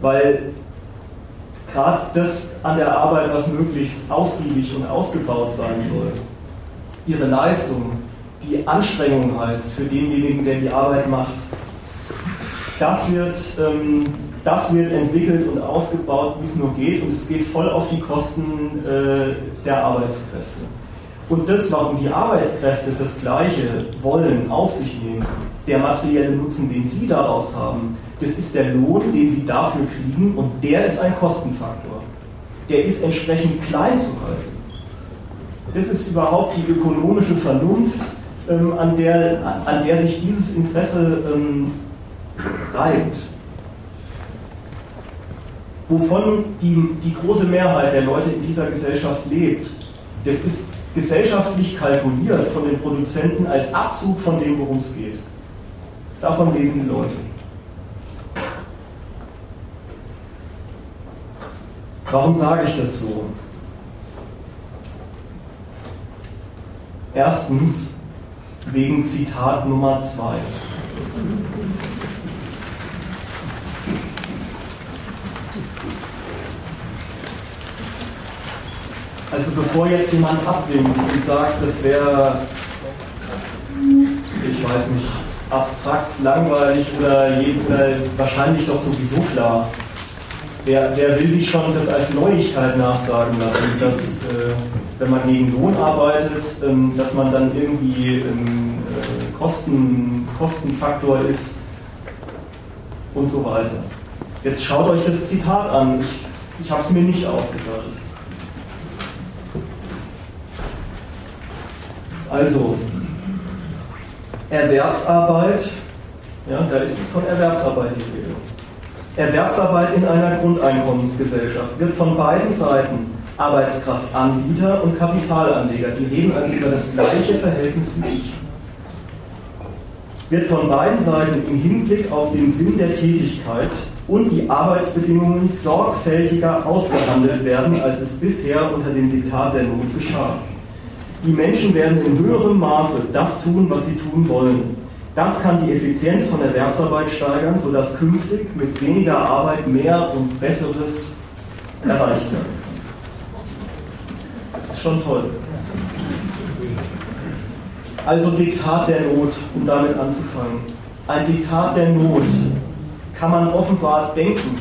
Weil gerade das an der Arbeit, was möglichst ausgiebig und ausgebaut sein soll, ihre Leistung, die Anstrengung heißt für denjenigen, der die Arbeit macht. Das wird ähm, das wird entwickelt und ausgebaut, wie es nur geht, und es geht voll auf die Kosten äh, der Arbeitskräfte. Und das, warum die Arbeitskräfte das Gleiche wollen, auf sich nehmen, der materielle Nutzen, den sie daraus haben, das ist der Lohn, den sie dafür kriegen, und der ist ein Kostenfaktor. Der ist entsprechend klein zu halten. Das ist überhaupt die ökonomische Vernunft, ähm, an, der, an der sich dieses Interesse ähm, reibt wovon die, die große Mehrheit der Leute in dieser Gesellschaft lebt, das ist gesellschaftlich kalkuliert von den Produzenten als Abzug von dem, worum es geht. Davon leben die Leute. Warum sage ich das so? Erstens wegen Zitat Nummer zwei. Also bevor jetzt jemand abwinkt und sagt, das wäre, ich weiß nicht, abstrakt, langweilig oder, je, oder wahrscheinlich doch sowieso klar. Wer, wer, will sich schon das als Neuigkeit nachsagen lassen, dass äh, wenn man gegen Lohn arbeitet, ähm, dass man dann irgendwie ähm, äh, Kosten, Kostenfaktor ist und so weiter. Jetzt schaut euch das Zitat an. Ich, ich habe es mir nicht ausgedacht. Also, Erwerbsarbeit, ja, da ist von Erwerbsarbeit die Rede. Erwerbsarbeit in einer Grundeinkommensgesellschaft wird von beiden Seiten, Arbeitskraftanbieter und Kapitalanleger, die reden also über das gleiche Verhältnis wie ich, wird von beiden Seiten im Hinblick auf den Sinn der Tätigkeit und die Arbeitsbedingungen sorgfältiger ausgehandelt werden, als es bisher unter dem Diktat der Not geschah. Die Menschen werden in höherem Maße das tun, was sie tun wollen. Das kann die Effizienz von Erwerbsarbeit steigern, sodass künftig mit weniger Arbeit mehr und Besseres erreicht ist schon toll. Also Diktat der Not, um damit anzufangen. Ein Diktat der Not kann man offenbar denken,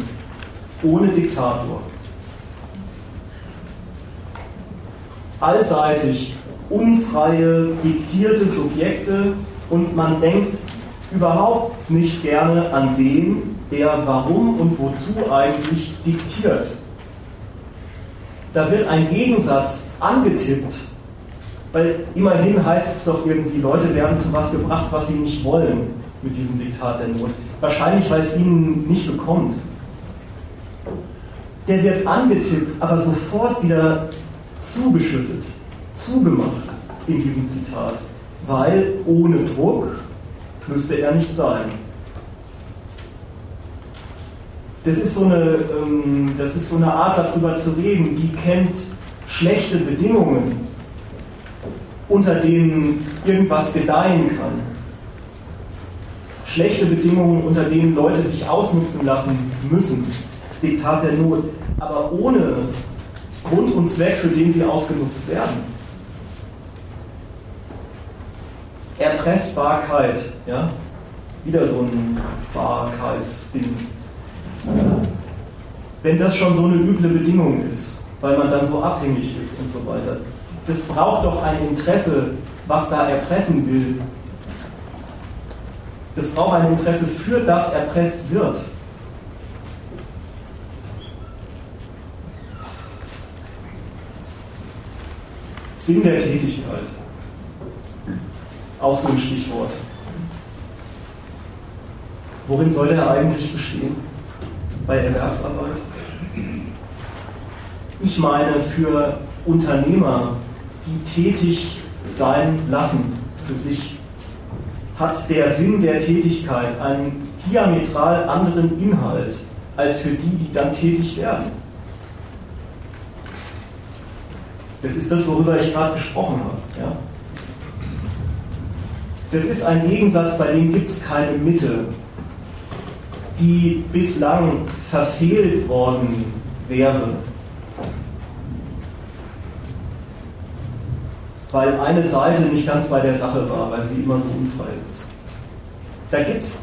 ohne Diktator. Allseitig unfreie, diktierte Subjekte und man denkt überhaupt nicht gerne an den, der warum und wozu eigentlich diktiert. Da wird ein Gegensatz angetippt, weil immerhin heißt es doch irgendwie, Leute werden zu was gebracht, was sie nicht wollen mit diesem Diktat der Not. Wahrscheinlich, weil es ihnen nicht bekommt. Der wird angetippt, aber sofort wieder zugeschüttet zugemacht in diesem Zitat, weil ohne Druck müsste er nicht sein. Das ist, so eine, ähm, das ist so eine Art, darüber zu reden, die kennt schlechte Bedingungen, unter denen irgendwas gedeihen kann. Schlechte Bedingungen, unter denen Leute sich ausnutzen lassen müssen. Diktat der Not. Aber ohne Grund und Zweck, für den sie ausgenutzt werden. Erpressbarkeit, ja, wieder so ein Barkeitsding. Wenn das schon so eine üble Bedingung ist, weil man dann so abhängig ist und so weiter. Das braucht doch ein Interesse, was da erpressen will. Das braucht ein Interesse, für das erpresst wird. Sinn der Tätigkeit. Auch so ein Stichwort. Worin soll der eigentlich bestehen? Bei Erwerbsarbeit? Ich meine für Unternehmer, die tätig sein lassen für sich, hat der Sinn der Tätigkeit einen diametral anderen Inhalt als für die, die dann tätig werden. Das ist das, worüber ich gerade gesprochen habe. Ja? Das ist ein Gegensatz, bei dem gibt es keine Mitte, die bislang verfehlt worden wäre. Weil eine Seite nicht ganz bei der Sache war, weil sie immer so unfrei ist. Da gibt es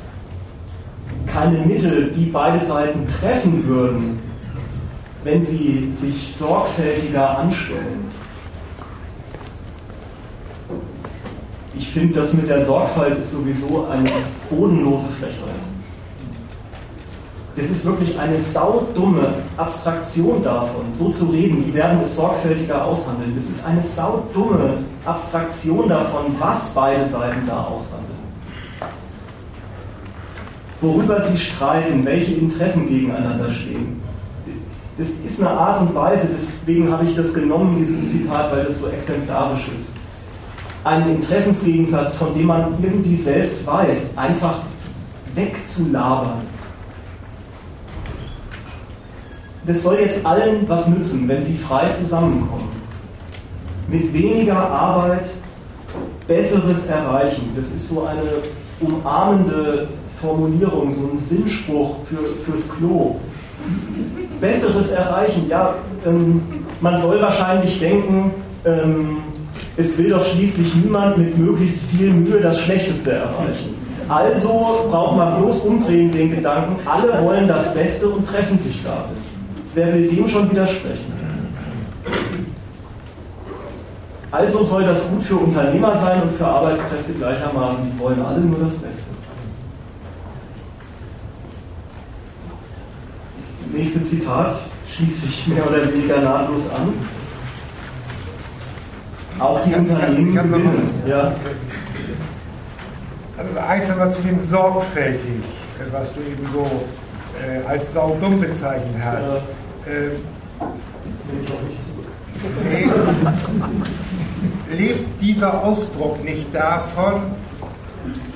keine Mitte, die beide Seiten treffen würden, wenn sie sich sorgfältiger anstellen. Ich finde, das mit der Sorgfalt ist sowieso eine bodenlose Frechheit. Das ist wirklich eine saudumme Abstraktion davon, so zu reden, die werden es sorgfältiger aushandeln. Das ist eine saudumme Abstraktion davon, was beide Seiten da aushandeln. Worüber sie streiten, welche Interessen gegeneinander stehen. Das ist eine Art und Weise, deswegen habe ich das genommen, dieses Zitat, weil das so exemplarisch ist. Einen Interessensgegensatz, von dem man irgendwie selbst weiß, einfach wegzulabern das soll jetzt allen was nützen, wenn sie frei zusammenkommen. Mit weniger Arbeit Besseres erreichen. Das ist so eine umarmende Formulierung, so ein Sinnspruch für, fürs Klo. Besseres erreichen, ja, ähm, man soll wahrscheinlich denken, ähm, es will doch schließlich niemand mit möglichst viel Mühe das Schlechteste erreichen. Also braucht man bloß umdrehen den Gedanken, alle wollen das Beste und treffen sich damit. Wer will dem schon widersprechen? Also soll das gut für Unternehmer sein und für Arbeitskräfte gleichermaßen. Die wollen alle nur das Beste. Das nächste Zitat schließt sich mehr oder weniger nahtlos an. Auch die Unternehmen gewinnen. Ja. Also eins einmal zu dem sorgfältig, was du eben so äh, als saudumm bezeichnet hast. Ja. Äh, zurück. lebt dieser Ausdruck nicht davon,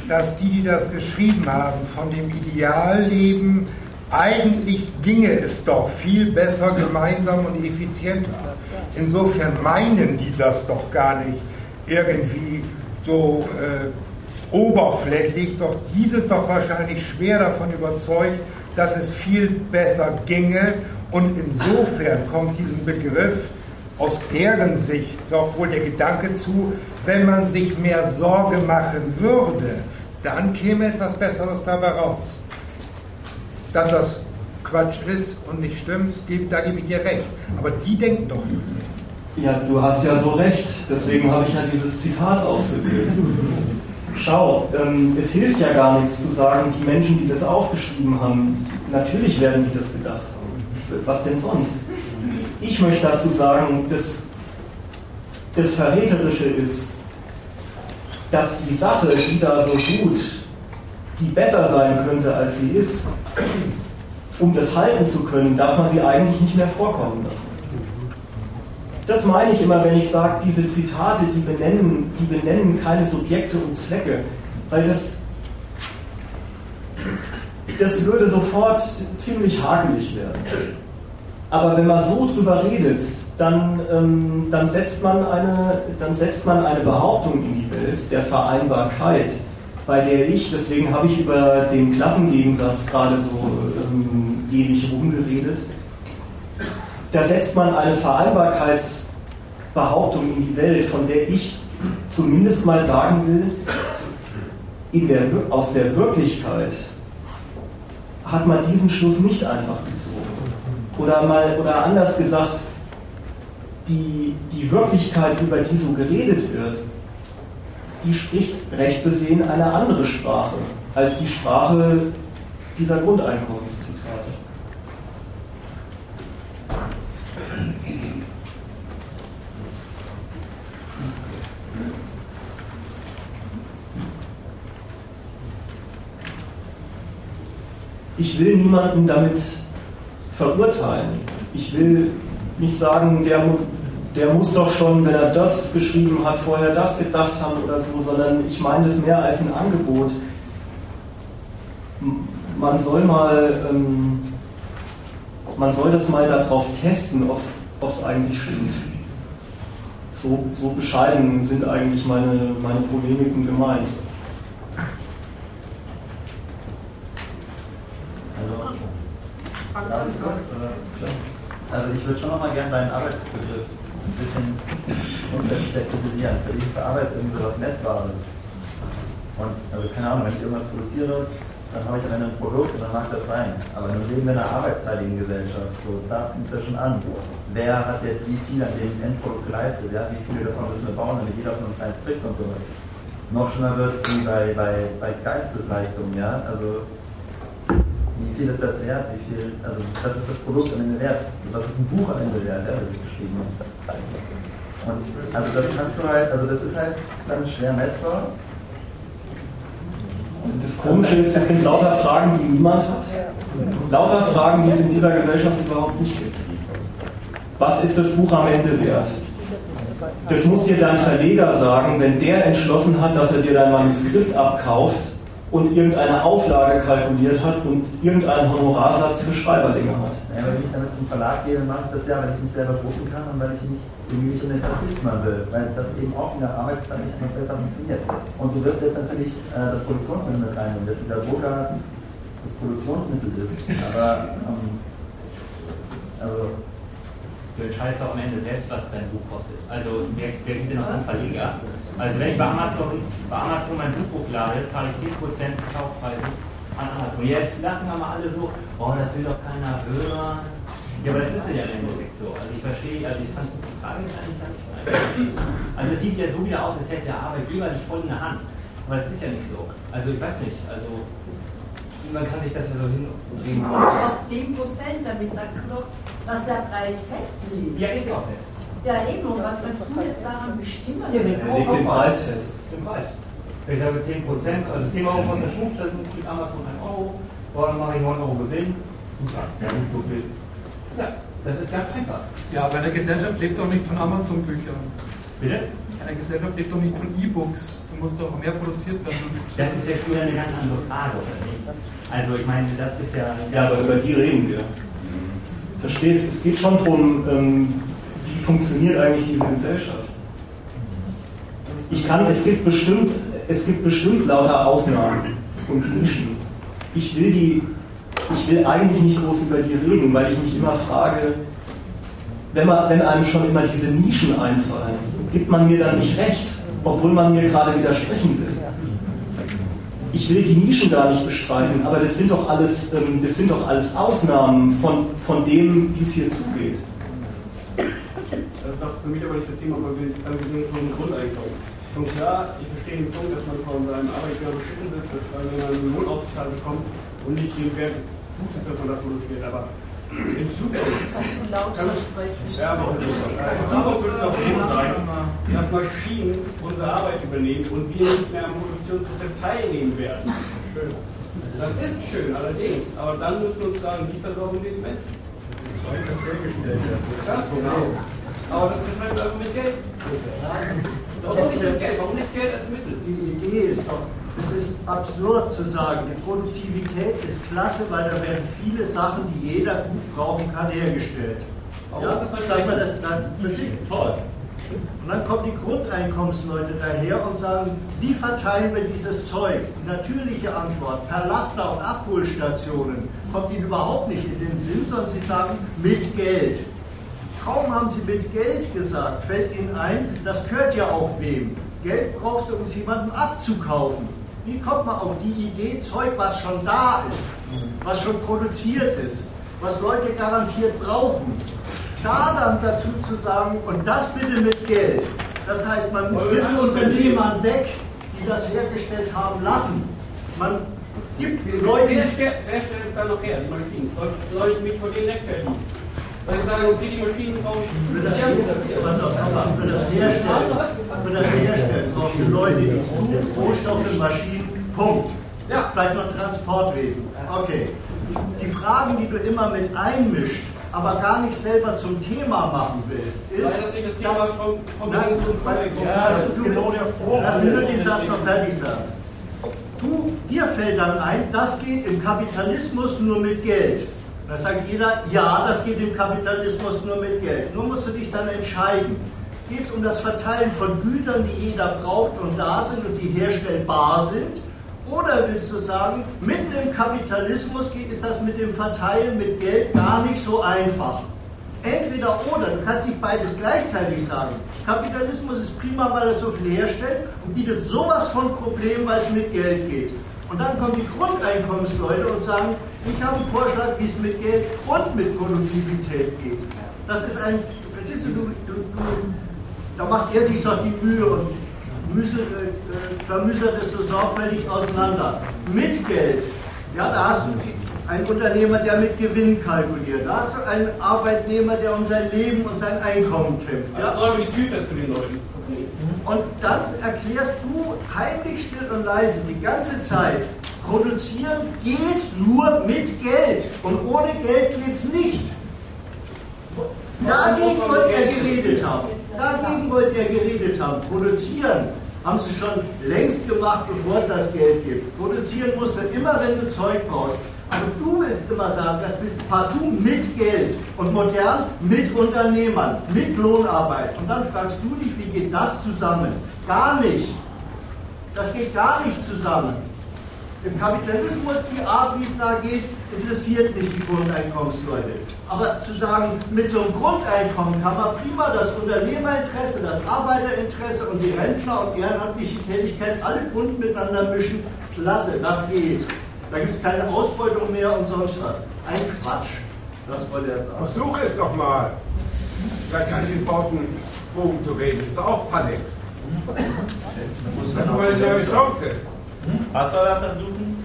dass die, die das geschrieben haben, von dem Ideal leben, eigentlich ginge es doch viel besser, gemeinsam und effizienter. Insofern meinen die das doch gar nicht irgendwie so äh, oberflächlich, doch die sind doch wahrscheinlich schwer davon überzeugt, dass es viel besser ginge und insofern kommt diesem Begriff aus deren Sicht doch wohl der Gedanke zu, wenn man sich mehr Sorge machen würde, dann käme etwas Besseres dabei raus. Dass das Quatsch ist und nicht stimmt, da gebe ich dir recht. Aber die denken doch nicht. Ja, du hast ja so recht. Deswegen habe ich ja dieses Zitat ausgewählt. Schau, ähm, es hilft ja gar nichts zu sagen, die Menschen, die das aufgeschrieben haben, natürlich werden die das gedacht haben was denn sonst? Ich möchte dazu sagen, dass das Verräterische ist, dass die Sache, die da so gut, die besser sein könnte, als sie ist, um das halten zu können, darf man sie eigentlich nicht mehr vorkommen lassen. Das meine ich immer, wenn ich sage, diese Zitate, die benennen, die benennen keine Subjekte und Zwecke, weil das, das würde sofort ziemlich hakelig werden. Aber wenn man so drüber redet, dann, ähm, dann, setzt man eine, dann setzt man eine Behauptung in die Welt der Vereinbarkeit, bei der ich, deswegen habe ich über den Klassengegensatz gerade so ähm, ewig rumgeredet, da setzt man eine Vereinbarkeitsbehauptung in die Welt, von der ich zumindest mal sagen will, der, aus der Wirklichkeit hat man diesen Schluss nicht einfach gezogen. Oder mal, oder anders gesagt, die, die Wirklichkeit, über die so geredet wird, die spricht recht besehen eine andere Sprache als die Sprache dieser Grundeinkommenszitate. Ich will niemanden damit verurteilen. Ich will nicht sagen, der, der muss doch schon, wenn er das geschrieben hat, vorher das gedacht haben oder so, sondern ich meine das mehr als ein Angebot. Man soll mal, ähm, man soll das mal darauf testen, ob es eigentlich stimmt. So, so bescheiden sind eigentlich meine, meine Polemiken gemeint. Also ich würde schon noch mal gerne deinen Arbeitsbegriff ein bisschen unverständlich kritisieren. Für dich ist Arbeit irgendwie so was Messbares. Und also keine Ahnung, wenn ich irgendwas produziere, dann habe ich am Ende ein Produkt und dann mag das sein. Aber nun leben wir in einer arbeitsteiligen Gesellschaft. So, da fängt es ja schon an. Wer hat jetzt wie viel an dem Endprodukt geleistet? Ja? Wie viele davon müssen wir bauen, damit jeder von uns eins kriegt und sowas. Noch schlimmer wird es wie bei, bei, bei Geistesleistungen, ja. Also wie viel ist das wert? Wie viel, also was ist das Produkt am Ende wert? Was ist ein Buch am Ende wert, ja, das ich geschrieben habe? Und also das kannst du halt, also das ist halt dann schwer messbar das Komische ist, das sind lauter Fragen, die niemand hat. Lauter Fragen, die es in dieser Gesellschaft überhaupt nicht gibt. Was ist das Buch am Ende wert? Das muss dir dein Verleger sagen, wenn der entschlossen hat, dass er dir dein Manuskript abkauft und irgendeine Auflage kalkuliert hat und irgendeinen Honorarsatz für Schreiberlinge hat. Ja, wenn ich damit zum Verlag gehe, mache ich das ja, weil ich nicht selber drucken kann und weil ich nicht irgendwie mich in den Vertrieb machen will, weil das eben auch in der Arbeitszeit nicht mehr besser funktioniert. Und du wirst jetzt natürlich äh, das Produktionsmittel mit reinnehmen, dass dieser Drucker das Produktionsmittel ist. Aber ähm, also du entscheidest auch am Ende selbst, was dein Buch kostet. Also wer, wer gibt dir noch einen Verleger? Also wenn ich bei Amazon, bei Amazon mein Buch hochlade, zahle ich 10% des Kaufpreises an Amazon. Jetzt lachen aber alle so, oh, das will doch keiner hören. Ja, aber das ist ja im Endeffekt so. Also ich verstehe, also ich fand die Frage eigentlich gar nicht Also es sieht ja so wieder aus, als hätte der Arbeitgeber dich voll in der Hand. Aber das ist ja nicht so. Also ich weiß nicht, also man kann sich das ja so hinbringen. Du doch 10 damit sagst du doch, dass der Preis festlegt. Ja, ist ja auch fest. Ja, eben, und was kannst du jetzt daran bestimmen? Ja, er legt den Preis fest. Den Preis. Ich habe 10 also 10 Euro kostet das Buch, dann kriegt Amazon 1 Euro, dann mache ich 9 Euro Gewinn. Super, ja, nicht so viel. Ja, das ist ganz einfach. Ja, aber eine Gesellschaft lebt doch nicht von Amazon-Büchern. Bitte? Eine Gesellschaft lebt doch nicht von E-Books. Du musst doch mehr produziert werden. Das ist ja wieder eine ganz andere Frage, oder nicht? Also ich meine, das ist ja... Ja, aber über die reden wir. Verstehst, es geht schon darum, ähm, funktioniert eigentlich diese Gesellschaft. Ich kann, es gibt bestimmt, es gibt bestimmt lauter Ausnahmen und Nischen. Ich will die ich will eigentlich nicht groß über die reden, weil ich mich immer frage, wenn, man, wenn einem schon immer diese Nischen einfallen, gibt man mir dann nicht recht, obwohl man mir gerade widersprechen will. Ich will die Nischen gar nicht bestreiten, aber das sind doch alles, ähm, das sind doch alles Ausnahmen von, von dem, wie es hier zugeht. Das für mich aber nicht das Thema, weil wir sind von Grundeinkommen. Schon klar, ich verstehe den Punkt, dass man von seinem Arbeitgeber beschissen wird, dass man einen Lohnauftrag bekommt und nicht den Wert gut ist, dass man das produziert, aber in Zukunft. Kannst du lauter sprechen? Ja, aber darauf wird es auch hin sein, dass Maschinen unsere Arbeit übernehmen und wir nicht mehr am Produktionsprozess teilnehmen werden. Schön. Das ist schön, allerdings. Aber dann müssen wir uns sagen, wie versorgen wir die Menschen? Zeug, das hergestellt wird. Ja, genau. Aber das ist halt mit Geld. Warum nicht mit Geld? Warum nicht Geld als Mittel? Die Idee ist doch, es ist absurd zu sagen, die Produktivität ist klasse, weil da werden viele Sachen, die jeder gut brauchen kann, hergestellt. Ja, sag mal, das dann Physik, toll. Und dann kommen die Grundeinkommensleute daher und sagen, wie verteilen wir dieses Zeug? Die natürliche Antwort, per Laster- und Abholstationen, kommt ihnen überhaupt nicht in den Sinn, sondern sie sagen, mit Geld. Kaum haben sie mit Geld gesagt, fällt ihnen ein, das gehört ja auch wem. Geld brauchst du, um es jemandem abzukaufen. Wie kommt man auf die Idee, Zeug, was schon da ist, was schon produziert ist, was Leute garantiert brauchen, da dann dazu zu sagen, und das bitte mit Geld. Das heißt, man nimmt Unternehmern weg, die das hergestellt haben lassen. Man gibt Leuten. Wer stellt, dann noch her, die Maschinen? Soll ich mich vor denen rechtfertigen? Weil sie sagen, okay, die Maschinen brauche ich. Für das, für Herstellen, für das Herstellen brauchst du Leute, die tun, Rohstoffe, Maschinen, Punkt. Ja. Vielleicht noch Transportwesen. Okay. Die Fragen, die du immer mit einmischt, aber gar nicht selber zum Thema machen willst, ist, das, das, vom, vom nein, ja, das ist genau der Vorwurf. Lass mich nur den Satz noch fertig sagen. Du, dir fällt dann ein, das geht im Kapitalismus nur mit Geld. Da sagt jeder, ja, das geht im Kapitalismus nur mit Geld. Nur musst du dich dann entscheiden. Geht es um das Verteilen von Gütern, die jeder braucht und da sind und die herstellbar sind? Oder willst du sagen, mit dem Kapitalismus ist das mit dem Verteilen mit Geld gar nicht so einfach? Entweder oder, du kannst nicht beides gleichzeitig sagen. Kapitalismus ist prima, weil er so viel herstellt und bietet sowas von Problemen, weil es mit Geld geht. Und dann kommen die Grundeinkommensleute und sagen, ich habe einen Vorschlag, wie es mit Geld und mit Produktivität geht. Das ist ein, verstehst du, du, du, du da macht er sich so die Mühe und müse, äh, klamüsert es so sorgfältig auseinander. Mit Geld, ja, da hast du einen Unternehmer, der mit Gewinn kalkuliert. Da hast du einen Arbeitnehmer, der um sein Leben und sein Einkommen kämpft. Ja? Also die Tüte für die Leute. Und dann erklärst du heimlich, still und leise die ganze Zeit, produzieren geht nur mit Geld und ohne Geld geht es nicht. Dagegen wollte er geredet haben. Dagegen wollte er geredet haben. Produzieren haben sie schon längst gemacht, bevor es das Geld gibt. Produzieren musst du immer, wenn du Zeug brauchst. Aber du willst immer sagen, das bist partout mit Geld und modern mit Unternehmern, mit Lohnarbeit. Und dann fragst du dich, wie geht das zusammen? Gar nicht. Das geht gar nicht zusammen. Im Kapitalismus, die Art, wie es da geht, interessiert nicht die Grundeinkommensleute. Aber zu sagen, mit so einem Grundeinkommen kann man prima das Unternehmerinteresse, das Arbeiterinteresse und die Rentner und ehrenamtliche Tätigkeit alle bunt miteinander mischen, klasse, das geht. Da gibt es keine Ausbeutung mehr und sonst was. Ein Quatsch. Das wollte er sagen. Versuche es doch mal. Vielleicht gar nicht in falschen Bogen zu reden. Das ist auch Panik. Das ist mal eine neue Chance. Was soll er versuchen?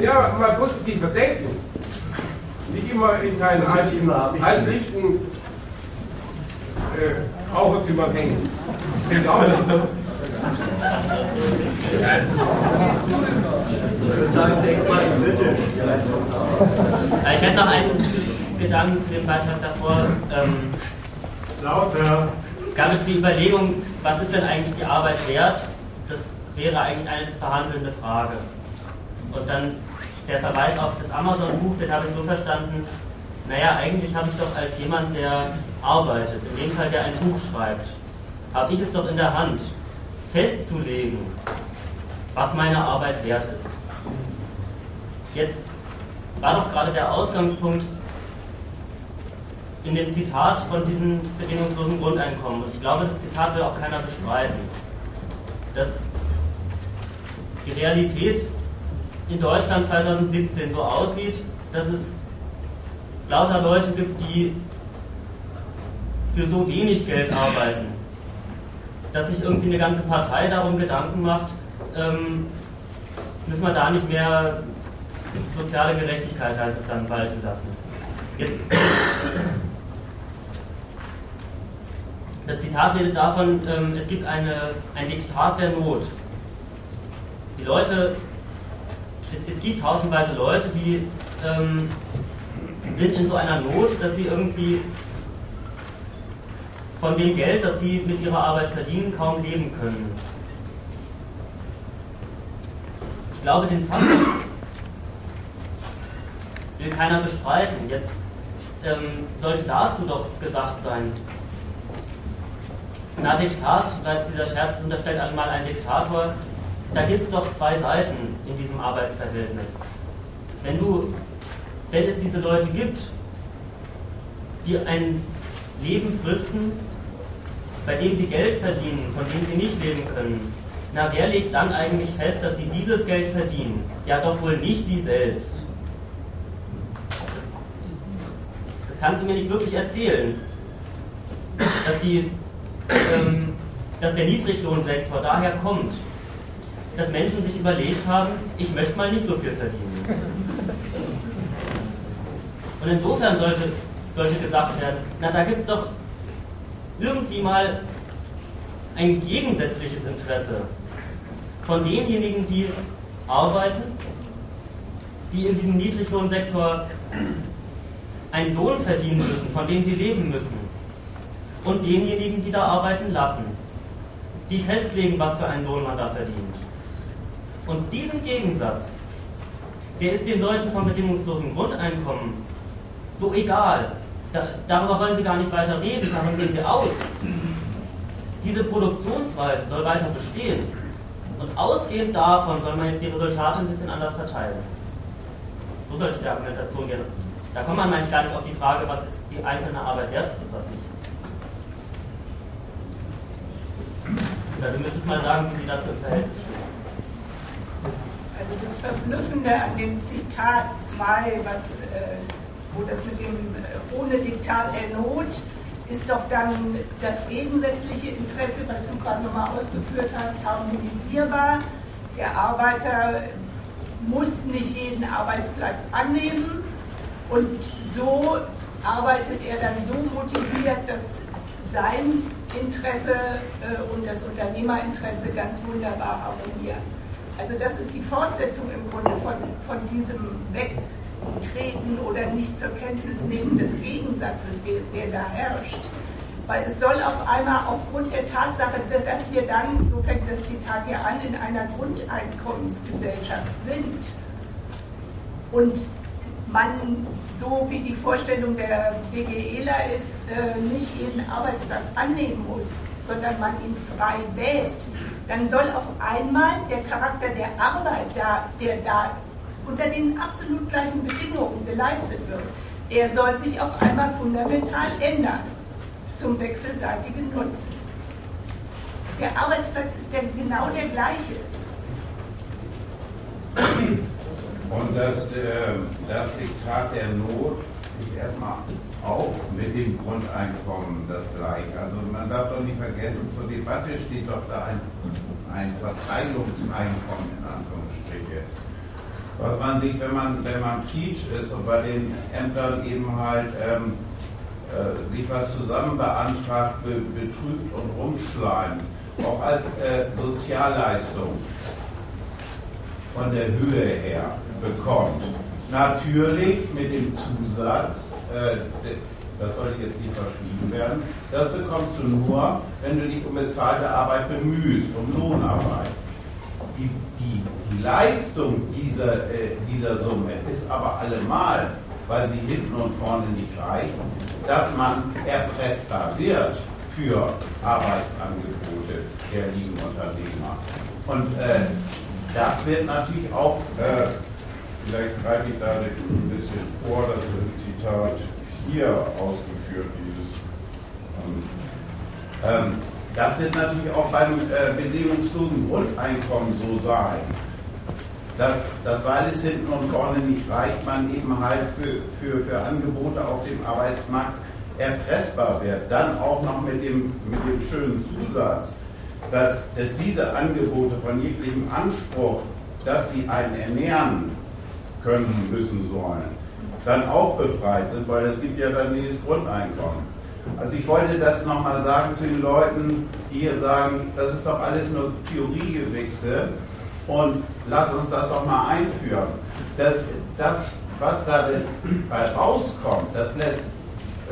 Ja, mal positiver denken. Nicht immer in seinen alten, altlichten äh, Raucherzimmer hängen. Ich würde sagen, denk mal in Mitte. Ich hätte noch einen Gedanken zu dem Beitrag davor. Ähm, Lauter. Es gab jetzt die Überlegung, was ist denn eigentlich die Arbeit wert? Das wäre eigentlich eine zu verhandelnde Frage. Und dann der Verweis auf das Amazon-Buch, den habe ich so verstanden, naja, eigentlich habe ich doch als jemand, der arbeitet, in dem Fall der ein Buch schreibt, habe ich es doch in der Hand, festzulegen, was meine Arbeit wert ist. Jetzt war doch gerade der Ausgangspunkt in dem Zitat von diesem bedingungslosen Grundeinkommen. Und ich glaube, das Zitat will auch keiner bestreiten. Dass die Realität in Deutschland 2017 so aussieht, dass es lauter Leute gibt, die für so wenig Geld arbeiten, dass sich irgendwie eine ganze Partei darum Gedanken macht, ähm, müssen wir da nicht mehr soziale Gerechtigkeit, heißt es dann, walten lassen. Jetzt, das Zitat redet davon, ähm, es gibt eine, ein Diktat der Not. Die Leute, es, es gibt haufenweise Leute, die ähm, sind in so einer Not, dass sie irgendwie von dem Geld, das sie mit ihrer Arbeit verdienen, kaum leben können. Ich glaube, den Fakt will keiner bestreiten. Jetzt ähm, sollte dazu doch gesagt sein, na Diktat, weil jetzt dieser Scherz unterstellt einmal ein Diktator, da gibt es doch zwei Seiten in diesem Arbeitsverhältnis. Wenn du, wenn es diese Leute gibt, die ein Leben fristen, bei dem sie Geld verdienen, von dem sie nicht leben können, na, wer legt dann eigentlich fest, dass sie dieses Geld verdienen? Ja, doch wohl nicht sie selbst. Das, das kannst du mir nicht wirklich erzählen. Dass, die, ähm, dass der Niedriglohnsektor daher kommt, dass Menschen sich überlegt haben, ich möchte mal nicht so viel verdienen. Und insofern sollte, sollte gesagt werden, na da gibt es doch irgendwie mal ein gegensätzliches Interesse von denjenigen, die arbeiten, die in diesem Niedriglohnsektor einen Lohn verdienen müssen, von dem sie leben müssen, und denjenigen, die da arbeiten lassen, die festlegen, was für einen Lohn man da verdient. Und diesen Gegensatz, der ist den Leuten vom bedingungslosen Grundeinkommen so egal. Da, darüber wollen sie gar nicht weiter reden, davon gehen sie aus. Diese Produktionsweise soll weiter bestehen. Und ausgehend davon soll man die Resultate ein bisschen anders verteilen. So sollte die Argumentation gehen. Da kommt man eigentlich gar nicht auf die Frage, was jetzt die einzelne Arbeit wert ist und was nicht. Oder du müsstest mal sagen, wie sie dazu im Verhältnis stehen. Also das Verblüffende an dem Zitat 2, was, äh, wo das mit dem äh, ohne Diktat der Not ist doch dann das gegensätzliche Interesse, was du gerade nochmal ausgeführt hast, harmonisierbar. Der Arbeiter muss nicht jeden Arbeitsplatz annehmen und so arbeitet er dann so motiviert, dass sein Interesse äh, und das Unternehmerinteresse ganz wunderbar harmonieren. Also das ist die Fortsetzung im Grunde von, von diesem Wegtreten oder nicht zur Kenntnis nehmen des Gegensatzes, der, der da herrscht. Weil es soll auf einmal aufgrund der Tatsache, dass wir dann, so fängt das Zitat ja an, in einer Grundeinkommensgesellschaft sind und man, so wie die Vorstellung der BGEler ist, äh, nicht jeden Arbeitsplatz annehmen muss, sondern man ihn frei wählt, dann soll auf einmal der Charakter der Arbeit, da, der da unter den absolut gleichen Bedingungen geleistet wird, der soll sich auf einmal fundamental ändern zum wechselseitigen Nutzen. Der Arbeitsplatz ist der, genau der gleiche. Und das, äh, das Diktat der Not ist erstmal auch mit dem Grundeinkommen das gleiche. Also man darf doch nicht vergessen, zur Debatte steht doch da ein, ein Verteilungseinkommen in Anführungsstriche. Was man sieht, wenn man, wenn man Teach ist und bei den Ämtern eben halt ähm, äh, sich was zusammen beantragt, be betrügt und rumschleimt, auch als äh, Sozialleistung von der Höhe her bekommt. Natürlich mit dem Zusatz, das sollte jetzt nicht verschwiegen werden, das bekommst du nur, wenn du dich um bezahlte Arbeit bemühst, um Lohnarbeit. Die, die, die Leistung dieser, äh, dieser Summe ist aber allemal, weil sie hinten und vorne nicht reicht, dass man erpressbar wird für Arbeitsangebote der lieben Unternehmer. Und äh, das wird natürlich auch äh, Vielleicht greife ich da ein bisschen vor, das wird Zitat 4 ausgeführt, dieses. Ähm, ähm, das wird natürlich auch beim äh, bedingungslosen Grundeinkommen so sein. Dass, dass, weil es hinten und vorne nicht reicht, man eben halt für, für, für Angebote auf dem Arbeitsmarkt erpressbar wird. Dann auch noch mit dem, mit dem schönen Zusatz, dass, dass diese Angebote von jeglichem Anspruch, dass sie einen ernähren, können, müssen, sollen, dann auch befreit sind, weil es gibt ja dann dieses Grundeinkommen. Also ich wollte das nochmal sagen zu den Leuten, die hier sagen, das ist doch alles nur Theoriegewichse und lass uns das doch mal einführen. Das, das was da rauskommt, das lässt,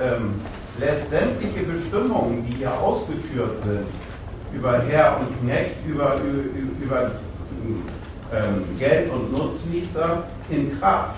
ähm, lässt sämtliche Bestimmungen, die hier ausgeführt sind, über Herr und Knecht, über, über, über ähm, Geld- und Nutznießer in Kraft.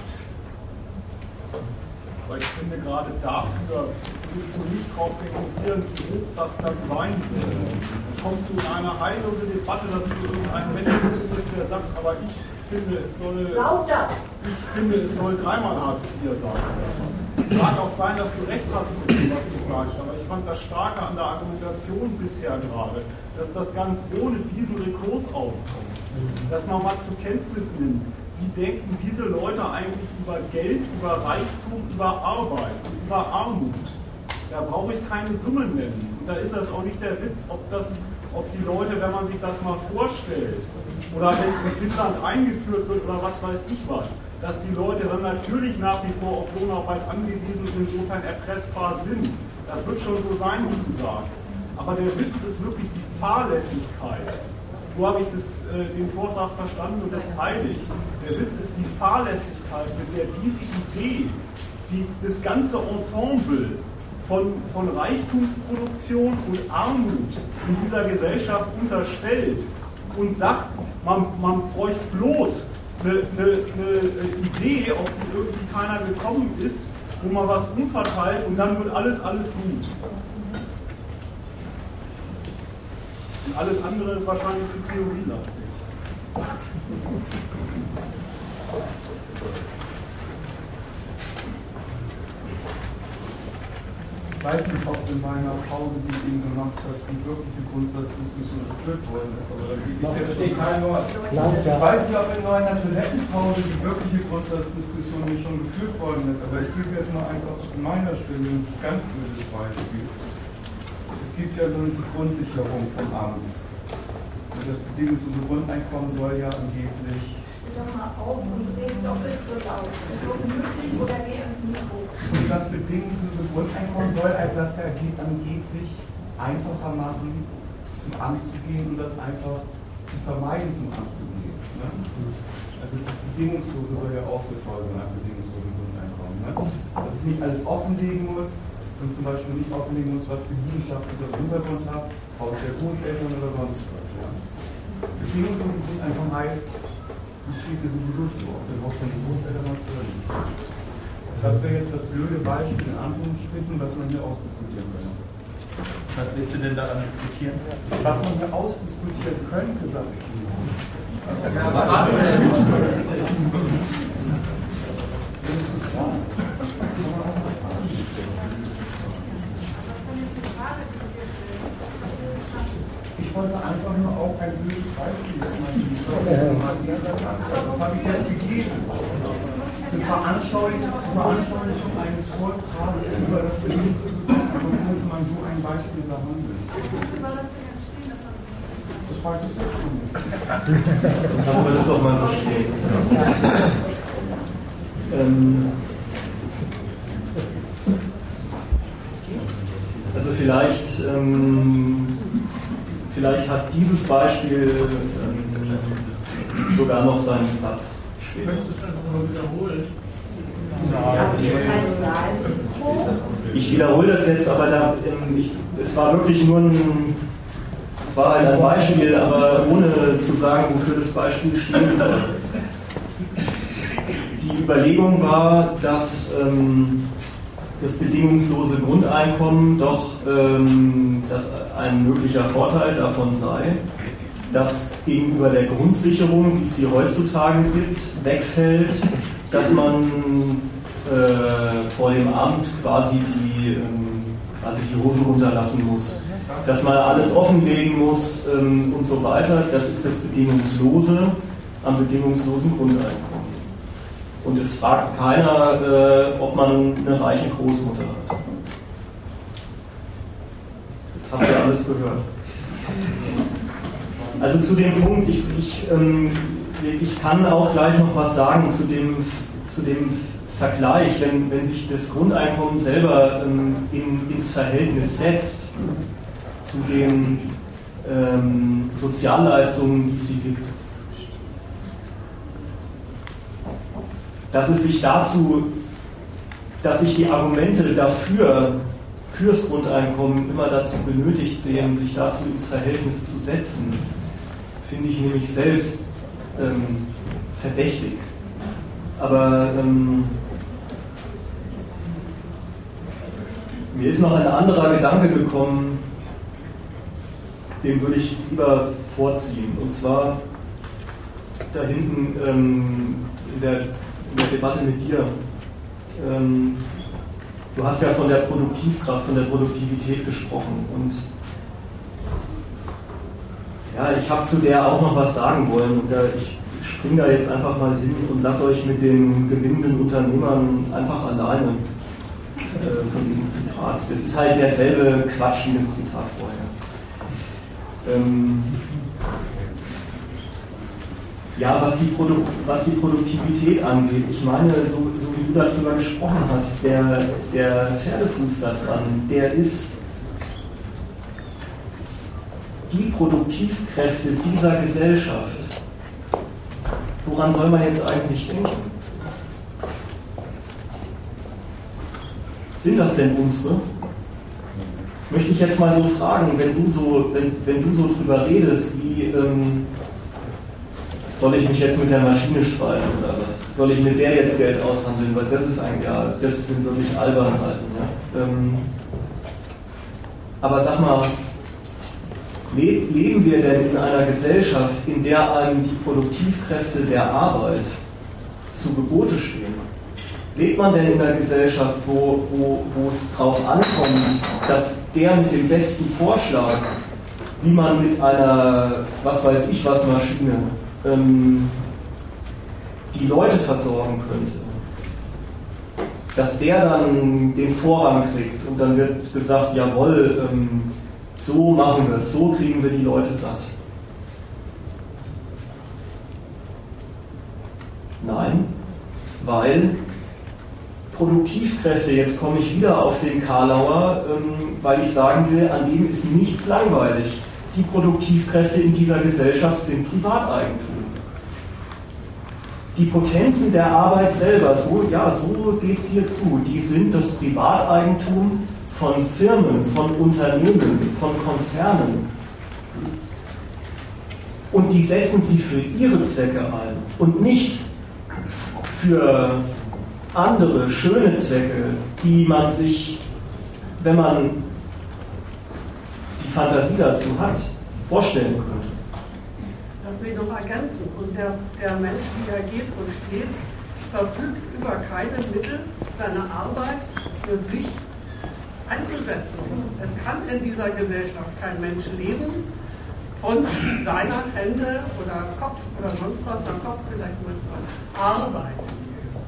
Aber ich finde gerade dafür bist du nicht darauf rekurrieren, wie hoch das dann sein soll. Dann kommst du in eine heillose Debatte, dass du irgendeinen Menschen findest, der sagt, aber ich finde, es soll. Lauter! Ich finde, es soll dreimal Hartz IV sein. Mag auch sein, dass du recht hast mit dem, was du sagst, aber ich fand das Starke an der Argumentation bisher gerade, dass das ganz ohne diesen Rekurs auskommt. Dass man mal zur Kenntnis nimmt, wie denken diese Leute eigentlich über Geld, über Reichtum, über Arbeit und über Armut? Da brauche ich keine Summe nennen. Und da ist das auch nicht der Witz, ob, das, ob die Leute, wenn man sich das mal vorstellt, oder wenn es in Finnland eingeführt wird oder was weiß ich was, dass die Leute dann natürlich nach wie vor auf Lohnarbeit angewiesen und insofern erpressbar sind. Das wird schon so sein, wie du sagst. Aber der Witz ist wirklich die Fahrlässigkeit so habe ich das, äh, den Vortrag verstanden und das teile ich. Der Witz ist die Fahrlässigkeit, mit der diese Idee, die das ganze Ensemble von, von Reichtumsproduktion und Armut in dieser Gesellschaft unterstellt und sagt, man, man bräuchte bloß eine, eine, eine Idee, auf die irgendwie keiner gekommen ist, wo man was umverteilt und dann wird alles, alles gut. Und alles andere ist wahrscheinlich zu theorielastig. weiß nicht, ob in meiner Pause, die ich eben gemacht habe, die wirkliche Grundsatzdiskussion geführt worden ist. Aber da ich verstehe kein Wort. Ich weiß nicht, ob in meiner Toilettenpause die wirkliche Grundsatzdiskussion nicht schon geführt worden ist. Aber ich gebe jetzt mal einfach an meiner Stelle ein ganz blödes Beispiel. Es gibt ja nun die Grundsicherung vom Amt. Und das bedingungslose Grundeinkommen soll ja angeblich doch mal auf und red doppelt so laut. Möglich oder geh ins Mikro. Und das bedingungslose Grundeinkommen soll halt das angeblich einfacher machen, zum Amt zu gehen und das einfach zu vermeiden, zum Amt zu gehen. Ne? Also das Bedingungslose soll ja auch so toll sein, ein bedingungsloses Grundeinkommen. Ne? Dass ich nicht alles offenlegen muss und zum Beispiel nicht offenlegen muss, was für Liegenschaften ich das Hintergrund habe, Haus der Großeltern oder sonst was. Ja? Bedingungsloses Grundeinkommen heißt, das steht dir sowieso zu, ob du von den Großeltern hast oder nicht. Das wäre jetzt das blöde Beispiel in Anführungsstrichen, was man hier ausdiskutieren könnte. Was willst du denn daran diskutieren? Was man hier ausdiskutieren könnte, sage ich nur. Ja, was denn? Ich wollte einfach nur auch ein blödes Beispiel Das habe ich jetzt gegeben. Zur Veranschaulichung, zur Veranschaulichung eines Vortrags über das Bedingungsprogramm könnte man so ein Beispiel behandeln. Das weiß ich selbst nicht. Lassen wir das auch mal so stehen. Ähm, also vielleicht, ähm, vielleicht hat dieses Beispiel ähm, sogar noch seinen Platz später. Könntest du es einfach mal wiederholen? Ich wiederhole das jetzt, aber da, ähm, ich, es war wirklich nur ein, es war halt ein Beispiel, aber ohne zu sagen, wofür das Beispiel stehen soll. Die Überlegung war, dass ähm, das bedingungslose Grundeinkommen doch ähm, ein möglicher Vorteil davon sei, dass gegenüber der Grundsicherung, wie es sie heutzutage gibt, wegfällt, dass man äh, vor dem Amt quasi die, ähm, quasi die Hosen runterlassen muss, dass man alles offenlegen muss ähm, und so weiter. Das ist das Bedingungslose am bedingungslosen Grundeinkommen. Und es fragt keiner, äh, ob man eine reiche Großmutter hat. Das habt ihr alles gehört. Also zu dem Punkt, ich, ich, ähm, ich kann auch gleich noch was sagen zu dem, zu dem Vergleich, wenn, wenn sich das Grundeinkommen selber ähm, in, ins Verhältnis setzt zu den ähm, Sozialleistungen, die es gibt. Dass es sich dazu, dass sich die Argumente dafür, fürs Grundeinkommen immer dazu benötigt sehen, sich dazu ins Verhältnis zu setzen, finde ich nämlich selbst ähm, verdächtig. Aber ähm, mir ist noch ein anderer Gedanke gekommen, den würde ich lieber vorziehen. Und zwar da hinten ähm, in, der, in, der, Debatte mit dir. Ähm, du hast ja von der Produktivkraft, von der Produktivität gesprochen. Und ja, ich habe zu der auch noch was sagen wollen. Und da, ich springe da jetzt einfach mal hin und lasse euch mit den gewinnenden Unternehmern einfach alleine äh, von diesem Zitat. Das ist halt derselbe Quatsch wie das Zitat vorher. Ähm, ja, was die, Produ was die Produktivität angeht, ich meine, so, so wie du darüber gesprochen hast, der, der Pferdefuß da dran, der ist die Produktivkräfte dieser Gesellschaft. Woran soll man jetzt eigentlich denken? Sind das denn unsere? Möchte ich jetzt mal so fragen, wenn du so, wenn, wenn du so drüber redest, wie ähm, soll ich mich jetzt mit der Maschine streiten oder was? Soll ich mit der jetzt Geld aushandeln? Weil das ist ein, ja, das sind wirklich Albernheiten. Ja? Ähm, aber sag mal, leben wir denn in einer Gesellschaft, in der einem die Produktivkräfte der Arbeit zu Gebote stehen? Lebt man denn in einer Gesellschaft, wo, wo, wo es drauf ankommt, dass der mit dem besten Vorschlag, wie man mit einer, was weiß ich was, Maschine ähm, die Leute versorgen könnte, dass der dann den Vorrang kriegt und dann wird gesagt, jawohl, ähm, so machen wir es, so kriegen wir die Leute satt. Nein, weil Produktivkräfte, jetzt komme ich wieder auf den Karlauer, ähm, weil ich sagen will, an dem ist nichts langweilig. Die Produktivkräfte in dieser Gesellschaft sind Privateigentum. Die Potenzen der Arbeit selber, so, ja, so geht es hier zu, die sind das Privateigentum von Firmen, von Unternehmen, von Konzernen. Und die setzen sie für ihre Zwecke ein und nicht für andere schöne Zwecke, die man sich, wenn man Fantasie dazu hat, vorstellen könnte. Das will ich noch ergänzen. Und der, der Mensch, wie er geht und steht, verfügt über keine Mittel, seine Arbeit für sich einzusetzen. Es kann in dieser Gesellschaft kein Mensch leben von seiner Hände oder Kopf oder sonst was, na Kopf vielleicht manchmal, Arbeit.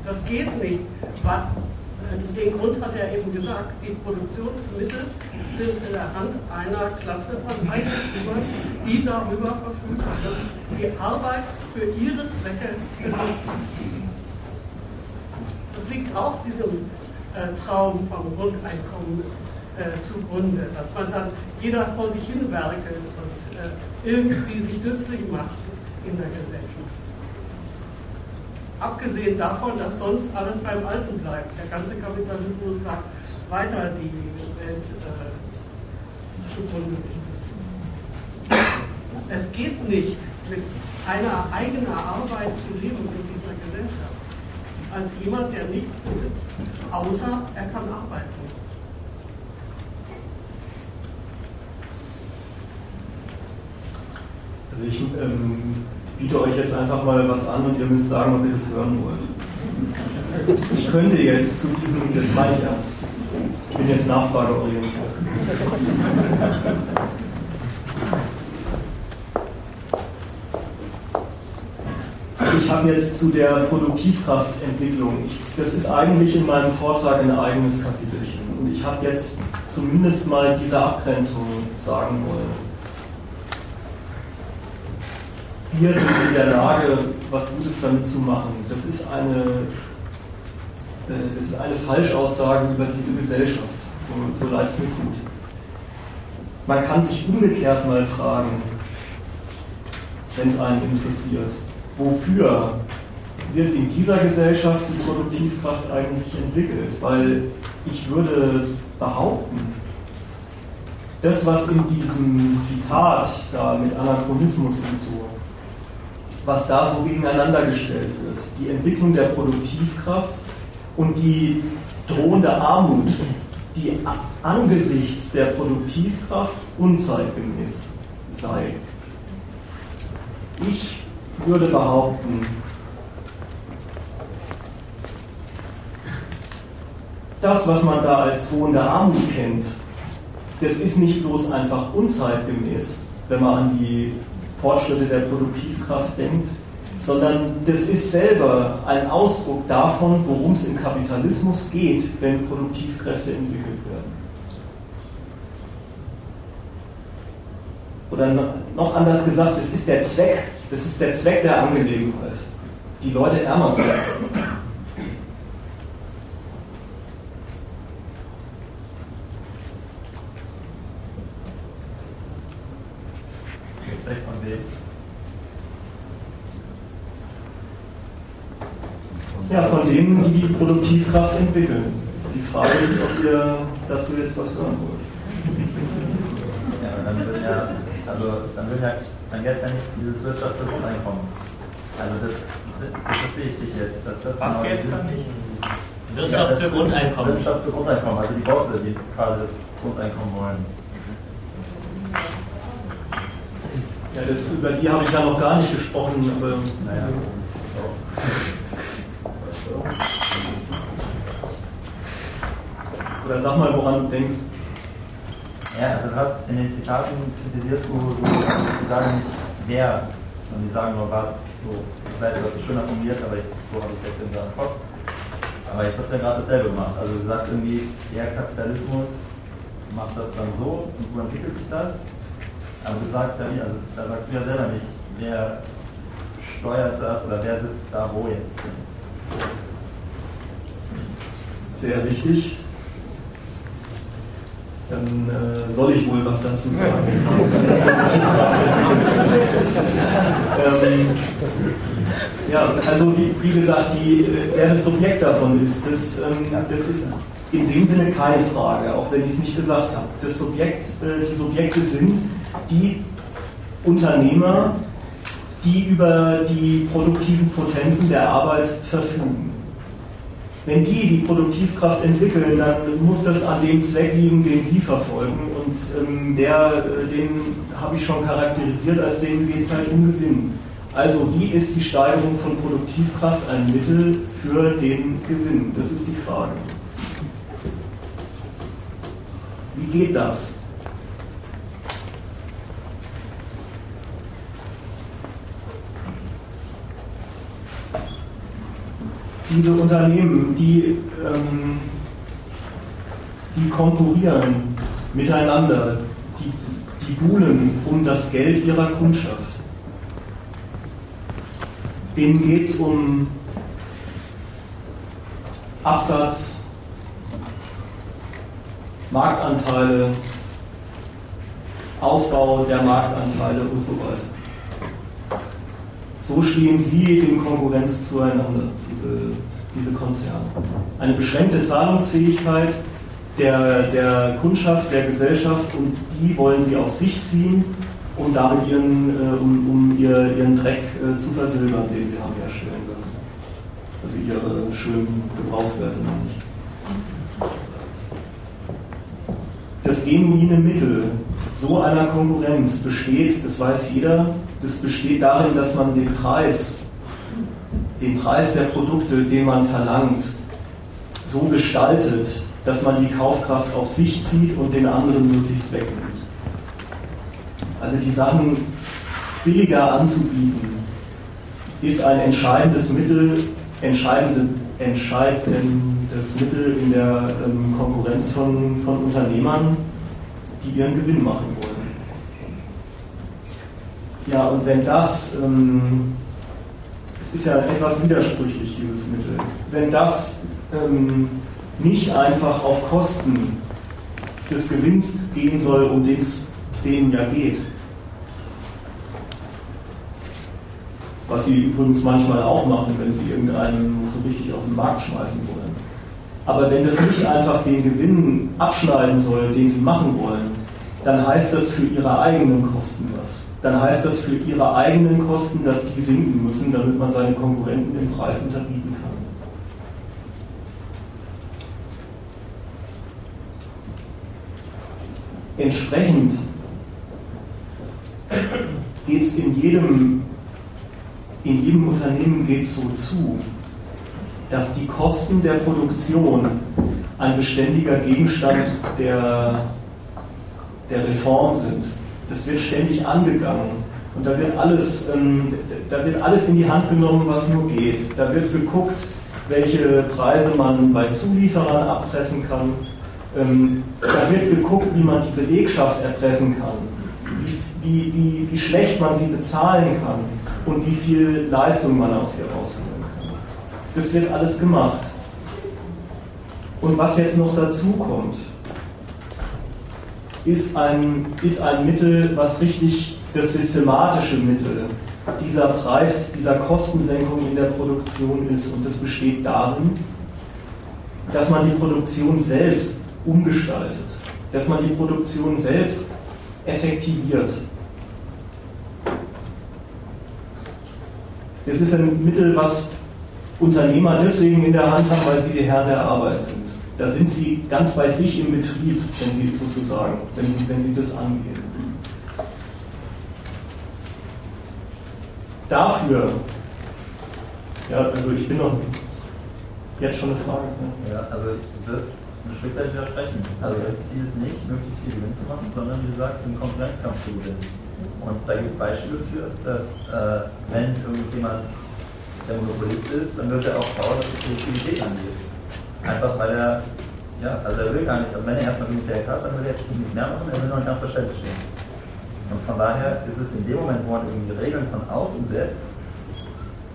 Das geht nicht. Den Grund hat er eben gesagt, die Produktionsmittel sind in der Hand einer Klasse von Eigentümern, die darüber verfügen, die Arbeit für ihre Zwecke benutzen. Das liegt auch diesem äh, Traum vom Grundeinkommen äh, zugrunde, dass man dann jeder vor sich hin werkelt und äh, irgendwie sich nützlich macht in der Gesellschaft. Abgesehen davon, dass sonst alles beim Alten bleibt. Der ganze Kapitalismus sagt weiter die Welt äh, zugrunde. Es geht nicht, mit einer eigenen Arbeit zu leben in dieser Gesellschaft, als jemand, der nichts besitzt, außer er kann arbeiten. Also ich ähm, biete euch jetzt einfach mal was an und ihr müsst sagen, ob ihr das hören wollt. Ich könnte jetzt zu diesem, das meine ich erst, ich bin jetzt nachfrageorientiert. Ich habe jetzt zu der Produktivkraftentwicklung, ich, das ist eigentlich in meinem Vortrag ein eigenes Kapitelchen. Und ich habe jetzt zumindest mal diese Abgrenzung sagen wollen. Wir sind in der Lage, was Gutes damit zu machen. Das ist eine, äh, das ist eine Falschaussage über diese Gesellschaft, so, so leid es mir tut. Man kann sich umgekehrt mal fragen, wenn es einen interessiert, wofür wird in dieser Gesellschaft die Produktivkraft eigentlich entwickelt? Weil ich würde behaupten, das, was in diesem Zitat da mit Anachronismus und so was da so gegeneinander gestellt wird. Die Entwicklung der Produktivkraft und die drohende Armut, die angesichts der Produktivkraft unzeitgemäß sei. Ich würde behaupten, das, was man da als drohende Armut kennt, das ist nicht bloß einfach unzeitgemäß, wenn man an die Fortschritte der Produktivkraft denkt, sondern das ist selber ein Ausdruck davon, worum es im Kapitalismus geht, wenn Produktivkräfte entwickelt werden. Oder noch anders gesagt, es ist der Zweck, das ist der Zweck der Angelegenheit, die Leute ärmer zu machen. Ja, von denen, die die Produktivkraft entwickeln. Die Frage ist, ob ihr dazu jetzt was hören wollt. Ja, dann wird ja, also dann wird ja, dann gäbe es ja nicht dieses Wirtschaft für Grundeinkommen. Also das, das verstehe ich dich jetzt. Dass das was genau gäbe es dann nicht? Wirtschaft für Grundeinkommen. Wirtschaft für Grundeinkommen, also die Bosse, die quasi das Grundeinkommen wollen. Ja, das, über die habe ich ja noch gar nicht gesprochen, aber. Naja. Oder sag mal, woran du denkst. Ja, also du hast in den Zitaten kritisierst du so sozusagen nicht wer, und die sagen nur was. So, vielleicht ist das schöner formuliert, aber ich, so habe ich es jetzt in seinem Kopf. Aber jetzt hast du ja gerade dasselbe gemacht. Also du sagst irgendwie, der Kapitalismus macht das dann so und so entwickelt sich das. Aber du sagst ja nicht, also da sagst du ja selber nicht, wer steuert das oder wer sitzt da wo jetzt. Sehr richtig. Dann äh, soll ich wohl was dazu sagen. ähm, ja, also wie, wie gesagt, die, wer das Subjekt davon ist, das, ähm, das ist in dem Sinne keine Frage, auch wenn ich es nicht gesagt habe. Das Subjekt, äh, die Subjekte sind die Unternehmer, die über die produktiven Potenzen der Arbeit verfügen. Wenn die die Produktivkraft entwickeln, dann muss das an dem Zweck liegen, den sie verfolgen. Und ähm, der, äh, den habe ich schon charakterisiert, als denen geht es halt um Gewinn. Also wie ist die Steigerung von Produktivkraft ein Mittel für den Gewinn? Das ist die Frage. Wie geht das? Diese Unternehmen, die, ähm, die konkurrieren miteinander, die, die buhlen um das Geld ihrer Kundschaft. Denen geht es um Absatz, Marktanteile, Ausbau der Marktanteile und so weiter. So stehen sie in Konkurrenz zueinander, diese, diese Konzerne. Eine beschränkte Zahlungsfähigkeit der, der Kundschaft, der Gesellschaft und die wollen sie auf sich ziehen, um damit ihren, äh, um, um ihr, ihren Dreck äh, zu versilbern, den sie haben herstellen lassen. Also ihre schönen Gebrauchswerte noch nicht. Das genuine Mittel so einer Konkurrenz besteht, das weiß jeder, das besteht darin, dass man den Preis, den Preis der Produkte, den man verlangt, so gestaltet, dass man die Kaufkraft auf sich zieht und den anderen möglichst wegnimmt. Also die Sachen billiger anzubieten, ist ein entscheidendes Mittel, entscheidende, entscheidendes Mittel in der ähm, Konkurrenz von, von Unternehmern, die ihren Gewinn machen wollen. Ja, und wenn das, ähm, ist ja etwas widersprüchlich, dieses Mittel, wenn das ähm, nicht einfach auf Kosten des Gewinns gehen soll, um den es denen ja geht, was sie übrigens manchmal auch machen, wenn sie irgendeinen so richtig aus dem Markt schmeißen wollen. Aber wenn das nicht einfach den Gewinn abschneiden soll, den sie machen wollen, dann heißt das für ihre eigenen Kosten was. Dann heißt das für ihre eigenen Kosten, dass die sinken müssen, damit man seine Konkurrenten im Preis unterbieten kann. Entsprechend geht es in jedem, in jedem Unternehmen geht so zu, dass die Kosten der Produktion ein beständiger Gegenstand der, der Reform sind. Das wird ständig angegangen. Und da wird, alles, ähm, da wird alles in die Hand genommen, was nur geht. Da wird geguckt, welche Preise man bei Zulieferern abpressen kann. Ähm, da wird geguckt, wie man die Belegschaft erpressen kann, wie, wie, wie, schlecht man sie bezahlen kann und wie viel Leistung man aus ihr rausholen kann. Das wird alles gemacht. Und was jetzt noch dazu kommt, ist ein, ist ein Mittel, was richtig das systematische Mittel dieser Preis, dieser Kostensenkung in der Produktion ist. Und das besteht darin, dass man die Produktion selbst umgestaltet, dass man die Produktion selbst effektiviert. Das ist ein Mittel, was Unternehmer deswegen in der Hand haben, weil sie die Herren der Arbeit sind. Da sind sie ganz bei sich im Betrieb, wenn sie sozusagen, wenn sie, wenn sie das angehen. Dafür, ja, also ich bin noch jetzt schon eine Frage. Ne? Ja, also ich würde ein Stück weit widersprechen. Also das Ziel ist nicht, möglichst viel Gewinn zu machen, sondern wie du sagst, einen Konkurrenzkampf zu gewinnen. Und da gibt es Beispiele für, dass äh, wenn irgendjemand der Monopolist ist, dann wird er auch faul, was die Produktivität angeht. Einfach weil er, ja, also er will gar nicht, also wenn er erstmal genug Geld hat, dann will er jetzt nicht mehr machen, er will nur an erster Stelle stehen. Und von daher ist es in dem Moment, wo man irgendwie Regeln von außen setzt,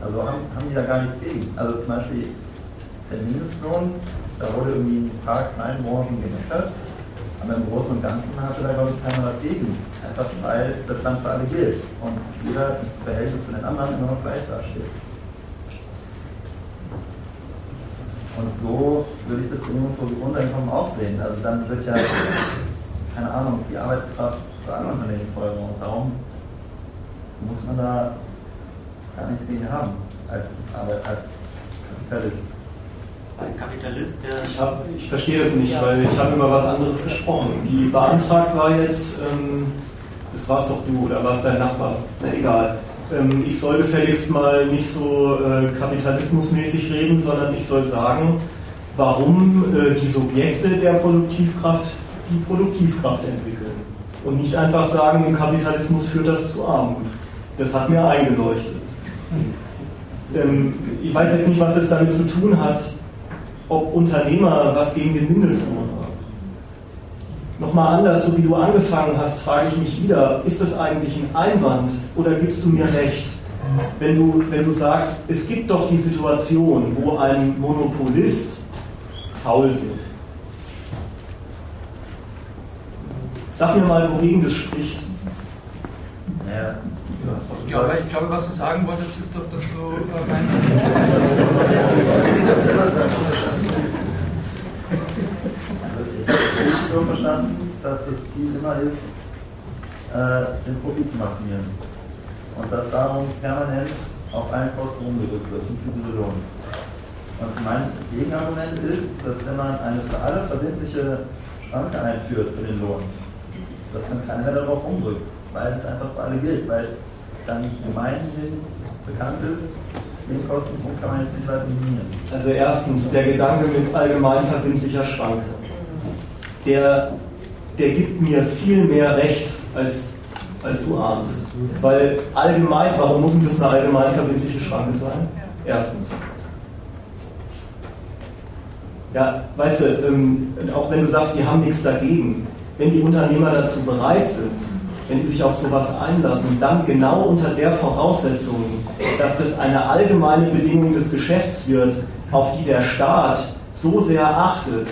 also haben, haben die da gar nichts gegen. Also zum Beispiel der Mindestlohn, da wurde irgendwie in ein paar kleinen Branchen gemeckert, aber im Großen und Ganzen hatte da, glaube ich, keiner was gegen. Einfach weil das dann für alle gilt und jeder im Verhältnis zu den anderen immer noch gleich dasteht. Und so würde ich das bedingungslose Grundeinkommen auch sehen. Also dann wird ja, keine Ahnung, die Arbeitskraft für alle Unternehmen teurer. Und darum muss man da gar nichts gegen haben als, als Kapitalist. Ein Kapitalist, der. Ich, hab, ich verstehe das nicht, weil ich habe über was anderes gesprochen. Die beantragt war jetzt, ähm, das warst doch du oder war es dein Nachbar? Na egal. Ähm, ich soll gefälligst mal nicht so äh, kapitalismusmäßig reden, sondern ich soll sagen, warum äh, die Subjekte der Produktivkraft die Produktivkraft entwickeln. Und nicht einfach sagen, Kapitalismus führt das zu Armut. Das hat mir eingeleuchtet. Ähm, ich weiß jetzt nicht, was es damit zu tun hat, ob Unternehmer was gegen den Mindestlohn. Nochmal anders, so wie du angefangen hast, frage ich mich wieder, ist das eigentlich ein Einwand oder gibst du mir recht? Wenn du, wenn du sagst, es gibt doch die Situation, wo ein Monopolist faul wird. Sag mir mal, wogegen das spricht. Ja. Ja, aber ich glaube, was du sagen wolltest, ist doch, dass du äh, meinst. Ich habe so verstanden, dass das Ziel immer ist, äh, den Profit zu maximieren. Und dass darum permanent auf einen Kosten umgedrückt wird, inklusive Lohn. Und mein Gegenargument ist, dass wenn man eine für alle verbindliche Schranke einführt für den Lohn, dass dann keiner darauf umdrückt, weil es einfach für alle gilt, weil dann gemeinhin bekannt ist, den Kostenpunkt kann man jetzt nicht weiter minimieren. Also erstens, der Gedanke mit allgemein verbindlicher Schranke, der, der gibt mir viel mehr Recht, als, als du ahnst. Weil allgemein, warum muss denn das eine allgemein verbindliche Schranke sein? Erstens. Ja, weißt du, ähm, auch wenn du sagst, die haben nichts dagegen, wenn die Unternehmer dazu bereit sind, wenn die sich auf sowas einlassen, dann genau unter der Voraussetzung, dass das eine allgemeine Bedingung des Geschäfts wird, auf die der Staat so sehr achtet,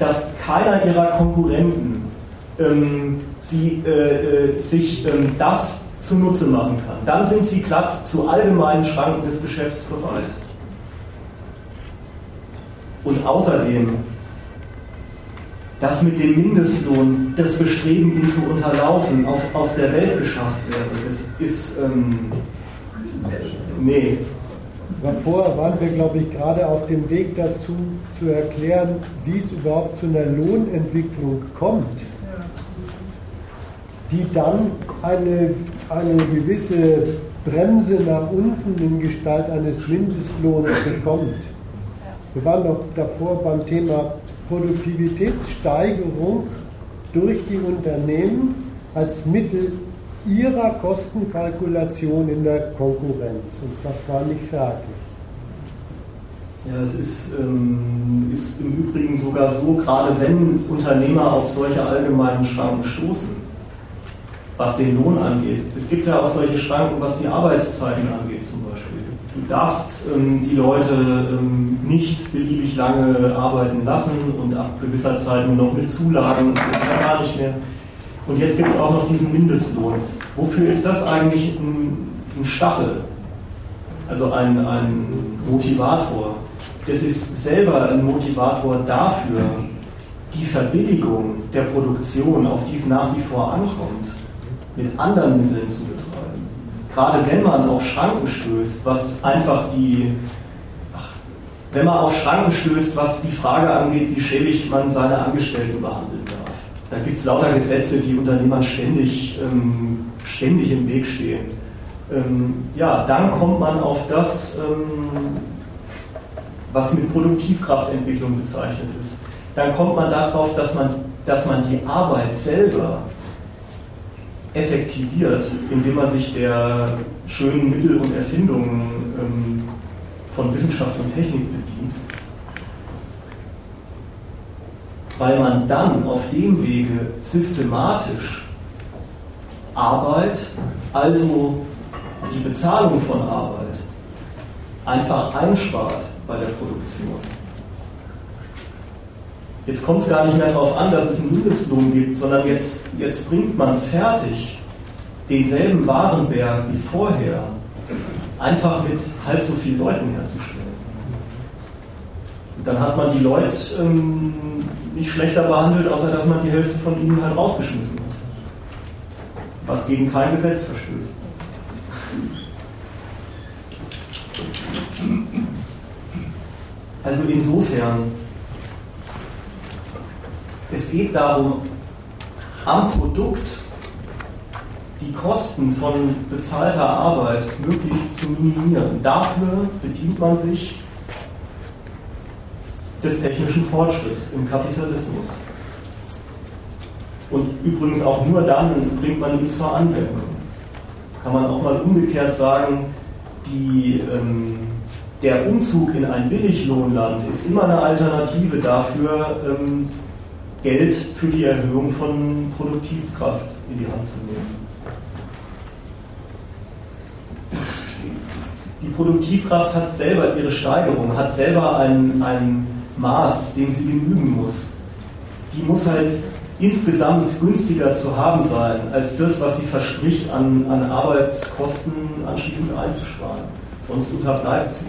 dass keiner ihrer Konkurrenten ähm, sie, äh, äh, sich ähm, das zunutze machen kann. Dann sind sie glatt zu allgemeinen Schranken des Geschäfts bereit. Und außerdem dass mit dem Mindestlohn das Bestreben, ihn zu unterlaufen, auf, aus der Welt geschafft wäre. Das ist, ähm, nee. Vorher waren wir, glaube ich, gerade auf dem Weg dazu, zu erklären, wie es überhaupt zu einer Lohnentwicklung kommt, die dann eine, eine gewisse Bremse nach unten in Gestalt eines Mindestlohns bekommt. Wir waren doch davor beim Thema Produktivitätssteigerung durch die Unternehmen als Mittel ihrer Kostenkalkulation in der Konkurrenz. Und das war nicht fertig. Ja, es ist, ähm, ist im Übrigen sogar so, gerade wenn Unternehmer auf solche allgemeinen Schranken stoßen, was den Lohn angeht. Es gibt ja auch solche Schranken, was die Arbeitszeiten angeht zum Beispiel. Du darfst ähm, die Leute ähm, nicht beliebig lange arbeiten lassen und ab gewisser Zeit nur noch mit Zulagen gar nicht mehr. Und jetzt gibt es auch noch diesen Mindestlohn. Wofür ist das eigentlich ein, ein Stachel? Also ein, ein Motivator. Das ist selber ein Motivator dafür, die Verbilligung der Produktion, auf die es nach wie vor ankommt, mit anderen Mitteln zu betreiben gerade wenn man auf Schranken stößt, was einfach die, wenn man auf Schranken stößt, was die Frage angeht, wie schäbig man seine Angestellten behandeln darf. Da gibt es lauter Gesetze, die Unternehmern ständig, ähm, ständig im Weg stehen. Ähm, ja, dann kommt man auf das, ähm, was mit Produktivkraftentwicklung bezeichnet ist, dann kommt man darauf, dass man, dass man die Arbeit selber effektiviert, indem man sich der schönen Mittel und Erfindungen ähm, von Wissenschaft und Technik bedient, weil man dann auf dem Wege systematisch Arbeit, also die Bezahlung von Arbeit, einfach einspart bei der Produktion. Jetzt kommt es gar nicht mehr darauf an, dass es einen Mindestlohn gibt, sondern jetzt, jetzt bringt man es fertig, denselben Warenberg wie vorher einfach mit halb so vielen Leuten herzustellen. Dann hat man die Leute ähm, nicht schlechter behandelt, außer dass man die Hälfte von ihnen halt rausgeschmissen hat. Was gegen kein Gesetz verstößt. Also insofern, es geht darum, am Produkt die Kosten von bezahlter Arbeit möglichst zu minimieren. Dafür bedient man sich des technischen Fortschritts im Kapitalismus. Und übrigens auch nur dann bringt man ihn zur Anwendung. Kann man auch mal umgekehrt sagen, die, ähm, der Umzug in ein Billiglohnland ist immer eine Alternative dafür, ähm, Geld für die Erhöhung von Produktivkraft in die Hand zu nehmen. Die Produktivkraft hat selber ihre Steigerung, hat selber ein, ein Maß, dem sie genügen muss. Die muss halt insgesamt günstiger zu haben sein, als das, was sie verspricht, an, an Arbeitskosten anschließend einzusparen. Sonst unterbleibt sie.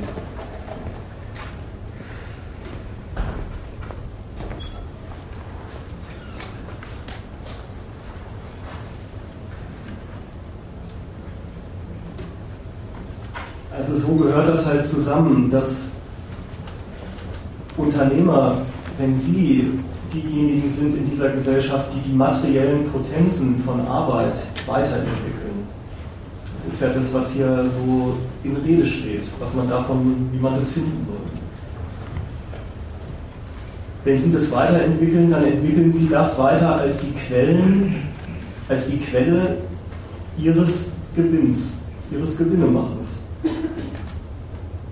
Also so gehört das halt zusammen, dass Unternehmer, wenn sie diejenigen sind in dieser Gesellschaft, die die materiellen Potenzen von Arbeit weiterentwickeln. Das ist ja das, was hier so in Rede steht, was man davon, wie man das finden soll. Wenn Sie das weiterentwickeln, dann entwickeln Sie das weiter als die Quellen, als die Quelle Ihres Gewinns, Ihres Gewinnemachens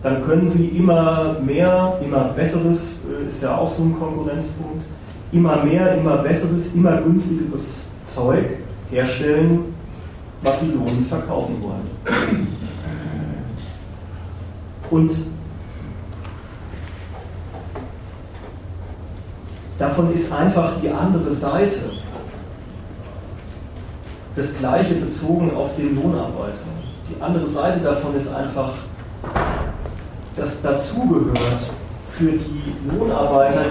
dann können Sie immer mehr, immer besseres, äh, ist ja auch so ein Konkurrenzpunkt, immer mehr, immer besseres, immer günstigeres Zeug herstellen, was Sie lohnend verkaufen wollen. Und davon ist einfach die andere Seite das Gleiche bezogen auf den Lohnarbeiter. Die andere Seite davon ist einfach das dazugehört für die Lohnarbeiter,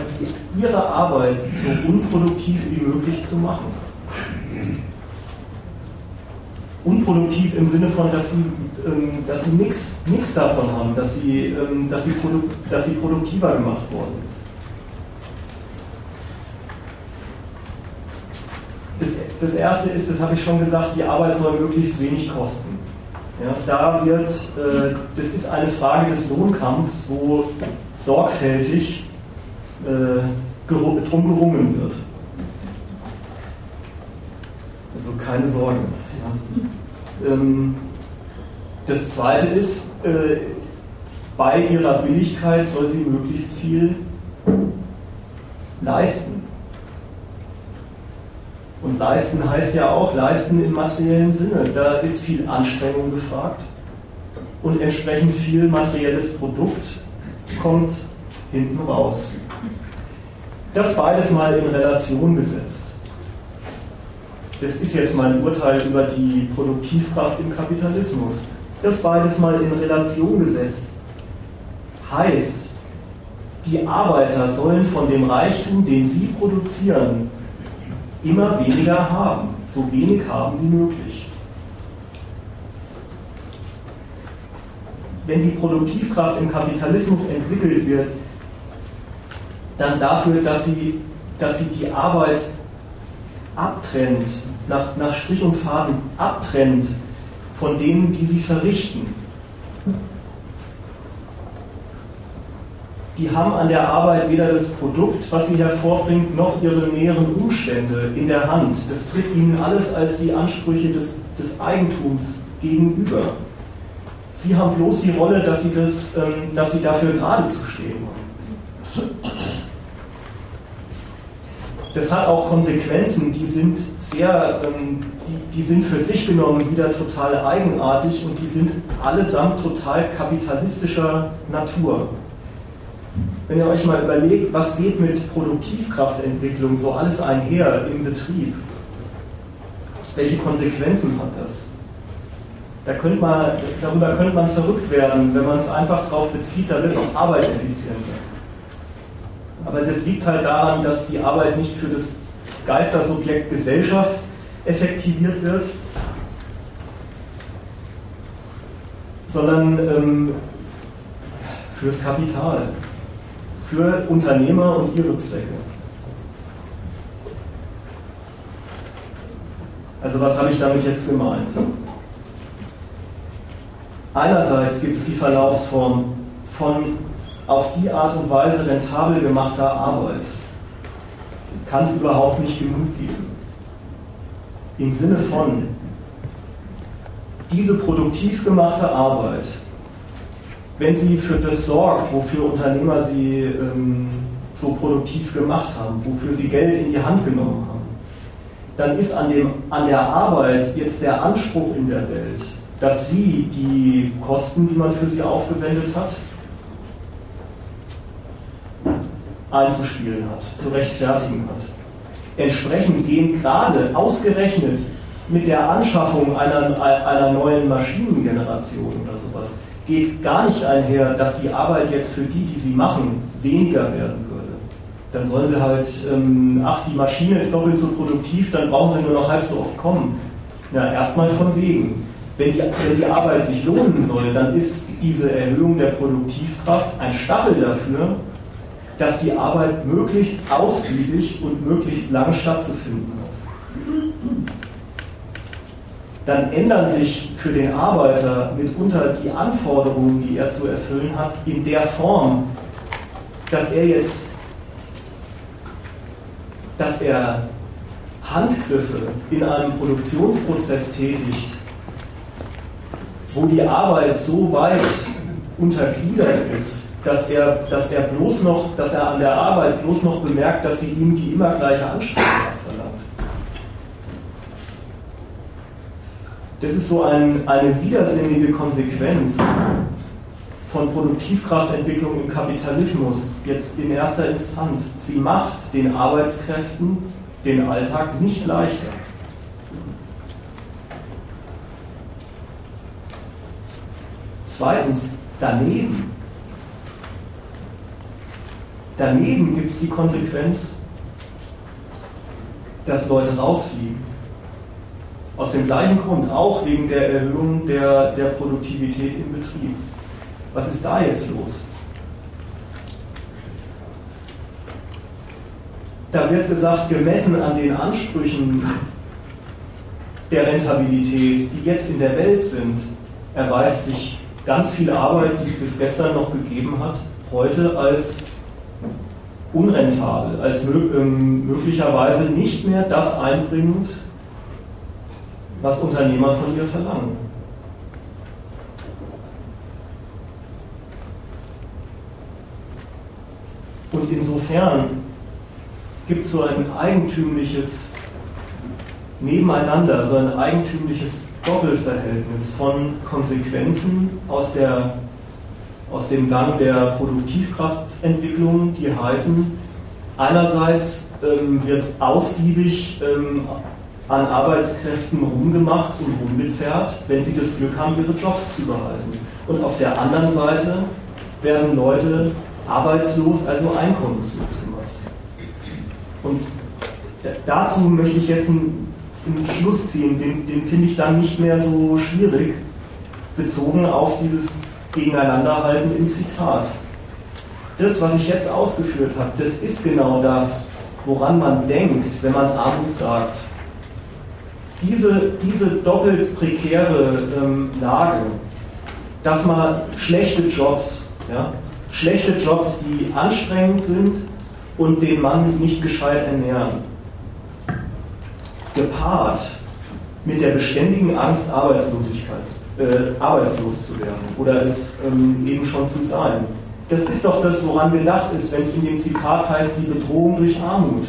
ihre Arbeit so unproduktiv wie möglich zu machen. Unproduktiv im Sinne von, dass sie, ähm, dass sie nichts davon haben, dass sie, ähm, dass, sie dass sie produktiver gemacht worden ist. Das, das erste ist, das habe ich schon gesagt, die Arbeit soll möglichst wenig kosten. Ja, da wird, äh, das ist eine Frage des Lohnkampfs, wo sorgfältig äh, drum gerungen wird. Also keine Sorge. Ja. Ähm, das zweite ist, äh, bei ihrer Billigkeit soll sie möglichst viel leisten. Und leisten heißt ja auch leisten im materiellen Sinne. Da ist viel Anstrengung gefragt und entsprechend viel materielles Produkt kommt hinten raus. Das beides mal in Relation gesetzt. Das ist jetzt mein Urteil über die Produktivkraft im Kapitalismus. Das beides mal in Relation gesetzt heißt, die Arbeiter sollen von dem Reichtum, den sie produzieren, immer weniger haben, so wenig haben wie möglich. Wenn die Produktivkraft im Kapitalismus entwickelt wird, dann dafür, dass sie, dass sie die Arbeit abtrennt, nach, nach Strich und Faden abtrennt von denen, die sie verrichten. Die haben an der Arbeit weder das Produkt, was sie hervorbringt, noch ihre näheren Umstände in der Hand. Das tritt ihnen alles als die Ansprüche des, des Eigentums gegenüber. Sie haben bloß die Rolle, dass sie, das, ähm, dass sie dafür gerade zu stehen haben. Das hat auch Konsequenzen, die sind sehr, ähm, die, die sind für sich genommen wieder total eigenartig und die sind allesamt total kapitalistischer Natur. Wenn ihr euch mal überlegt, was geht mit Produktivkraftentwicklung so alles einher im Betrieb, welche Konsequenzen hat das? Da könnte man, darüber könnte man verrückt werden, wenn man es einfach darauf bezieht, da wird auch Arbeit effizienter. Aber das liegt halt daran, dass die Arbeit nicht für das Geistersubjekt Gesellschaft effektiviert wird, sondern ähm, fürs Kapital für Unternehmer und ihre Zwecke. Also was habe ich damit jetzt gemeint? Einerseits gibt es die Verlaufsform von auf die Art und Weise rentabel gemachter Arbeit. Kann es überhaupt nicht genug geben. Im Sinne von, diese produktiv gemachte Arbeit wenn sie für das sorgt, wofür Unternehmer sie ähm, so produktiv gemacht haben, wofür sie Geld in die Hand genommen haben, dann ist an, dem, an der Arbeit jetzt der Anspruch in der Welt, dass sie die Kosten, die man für sie aufgewendet hat, einzuspielen hat, zu rechtfertigen hat. Entsprechend gehen gerade ausgerechnet mit der Anschaffung einer, einer neuen Maschinengeneration oder sowas geht gar nicht einher, dass die Arbeit jetzt für die, die sie machen, weniger werden würde. Dann sollen sie halt, ähm, ach, die Maschine ist doppelt so produktiv, dann brauchen sie nur noch halb so oft kommen. Na, erstmal von wegen. Wenn die, wenn die Arbeit sich lohnen soll, dann ist diese Erhöhung der Produktivkraft ein Stachel dafür, dass die Arbeit möglichst ausgiebig und möglichst lang stattzufinden hat dann ändern sich für den Arbeiter mitunter die Anforderungen, die er zu erfüllen hat, in der Form, dass er jetzt, dass er Handgriffe in einem Produktionsprozess tätigt, wo die Arbeit so weit untergliedert ist, dass er, dass er bloß noch, dass er an der Arbeit bloß noch bemerkt, dass sie ihm die immer gleiche Anstrengung Das ist so ein, eine widersinnige Konsequenz von Produktivkraftentwicklung im Kapitalismus, jetzt in erster Instanz. Sie macht den Arbeitskräften den Alltag nicht leichter. Zweitens, daneben. Daneben gibt es die Konsequenz, dass Leute rausfliegen. Aus dem gleichen Grund, auch wegen der Erhöhung der, der Produktivität im Betrieb. Was ist da jetzt los? Da wird gesagt, gemessen an den Ansprüchen der Rentabilität, die jetzt in der Welt sind, erweist sich ganz viel Arbeit, die es bis gestern noch gegeben hat, heute als unrentabel, als ähm, möglicherweise nicht mehr das einbringend, was Unternehmer von ihr verlangen. Und insofern gibt es so ein eigentümliches Nebeneinander, so ein eigentümliches Doppelverhältnis von Konsequenzen aus, der, aus dem Gang der Produktivkraftentwicklung, die heißen, einerseits ähm, wird ausgiebig ähm, an Arbeitskräften rumgemacht und rumgezerrt, wenn sie das Glück haben, ihre Jobs zu behalten. Und auf der anderen Seite werden Leute arbeitslos, also einkommenslos gemacht. Und dazu möchte ich jetzt einen, Schluss ziehen, den, den finde ich dann nicht mehr so schwierig, bezogen auf dieses Gegeneinanderhalten im Zitat. Das, was ich jetzt ausgeführt habe, das ist genau das, woran man denkt, wenn man Armut sagt diese, diese doppelt prekäre ähm, Lage, dass man schlechte Jobs, ja, Schlechte Jobs, die anstrengend sind und den Mann nicht gescheit ernähren. Gepaart mit der beständigen Angst, Arbeitslosigkeit, äh, arbeitslos zu werden oder es ähm, eben schon zu sein. Das ist doch das, woran gedacht ist, wenn es in dem Zitat heißt, die Bedrohung durch Armut.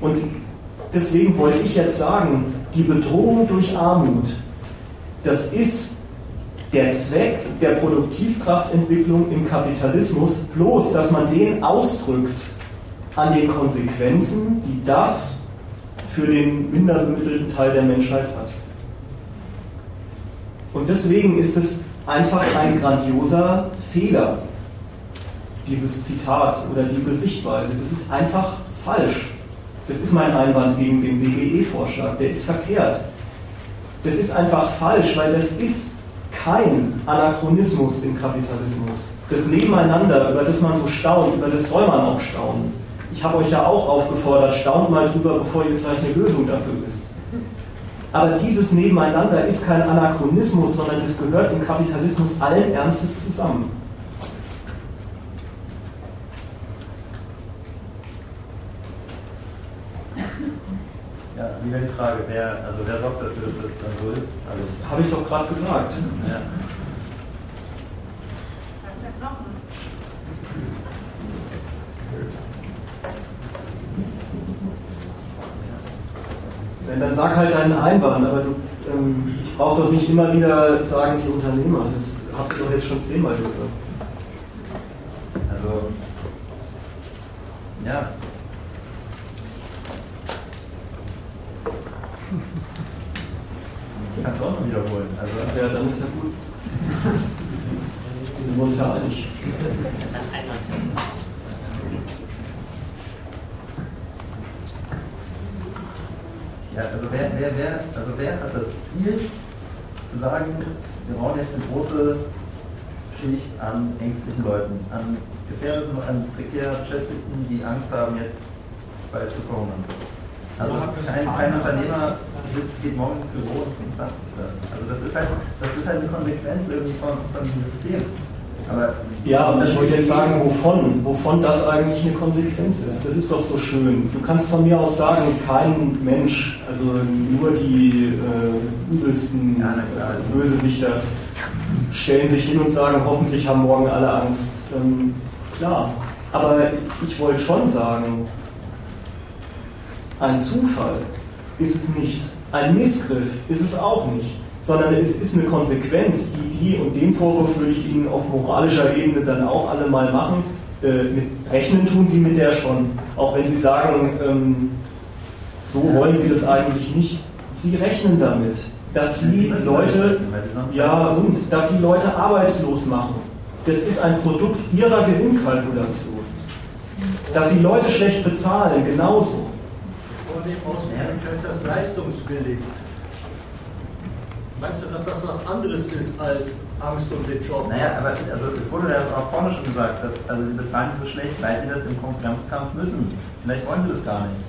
Und deswegen wollte ich jetzt sagen, die Bedrohung durch Armut, das ist der Zweck der Produktivkraftentwicklung im Kapitalismus, bloß dass man den ausdrückt an den Konsequenzen, die das für den minder bemittelten Teil der Menschheit hat. Und deswegen ist es einfach ein grandioser Fehler, dieses Zitat oder diese Sichtweise. Das ist einfach falsch. Das ist mein Einwand gegen den BGE-Vorschlag. Der ist verkehrt. Das ist einfach falsch, weil das ist kein Anachronismus im Kapitalismus. Das Nebeneinander, über das man so staunt, über das soll man auch staunen. Ich habe euch ja auch aufgefordert, staunt mal drüber, bevor ihr gleich eine Lösung dafür wisst. Aber dieses Nebeneinander ist kein Anachronismus, sondern das gehört im Kapitalismus allen Ernstes zusammen. Ja, wieder die Frage, wer, also wer sorgt dafür, dass das dann so ist? Also, das habe ich doch gerade gesagt. Ja. Wenn, dann sag halt deinen Einwand, aber du, ähm, ich brauche doch nicht immer wieder sagen, die Unternehmer. Das habt ihr doch jetzt schon zehnmal gehört. Also, ja. Ich kann es auch noch wiederholen. Also, ja, dann ist ja gut. Wir sind uns ja einig. Ja, also wer, wer, wer, also wer hat das Ziel zu sagen, wir brauchen jetzt eine große Schicht an ängstlichen Leuten, an Gefährdeten, an prekär Beschäftigten, die Angst haben, jetzt bald zu verhungern. Also kein, kein Unternehmer geht morgen ins Büro und sagt sich das. Also das ist halt, das ist halt eine Konsequenz irgendwie von, von diesem System. Aber ja, und ich wollte jetzt sagen, wovon, wovon das eigentlich eine Konsequenz ist. Das ist doch so schön. Du kannst von mir aus sagen, kein Mensch, also nur die äh, übelsten ja, äh, Bösewichter stellen sich hin und sagen, hoffentlich haben morgen alle Angst. Ähm, klar. Aber ich wollte schon sagen, ein Zufall ist es nicht. Ein Missgriff ist es auch nicht sondern es ist eine Konsequenz, die die, und den Vorwurf würde ich Ihnen auf moralischer Ebene dann auch alle mal machen, äh, mit rechnen tun Sie mit der schon, auch wenn Sie sagen, ähm, so wollen Sie das eigentlich nicht. Sie rechnen damit, dass Sie Leute, ja und, dass Sie Leute arbeitslos machen. Das ist ein Produkt Ihrer Gewinnkalkulation. Dass Sie Leute schlecht bezahlen, genauso. Von dem aus ist das leistungsbillig. Meinst du, dass das was anderes ist als Angst um den Job? Naja, aber also es wurde ja auch vorne schon gesagt, dass also sie bezahlen so schlecht, weil sie das im Konkurrenzkampf müssen. Vielleicht wollen sie das gar nicht.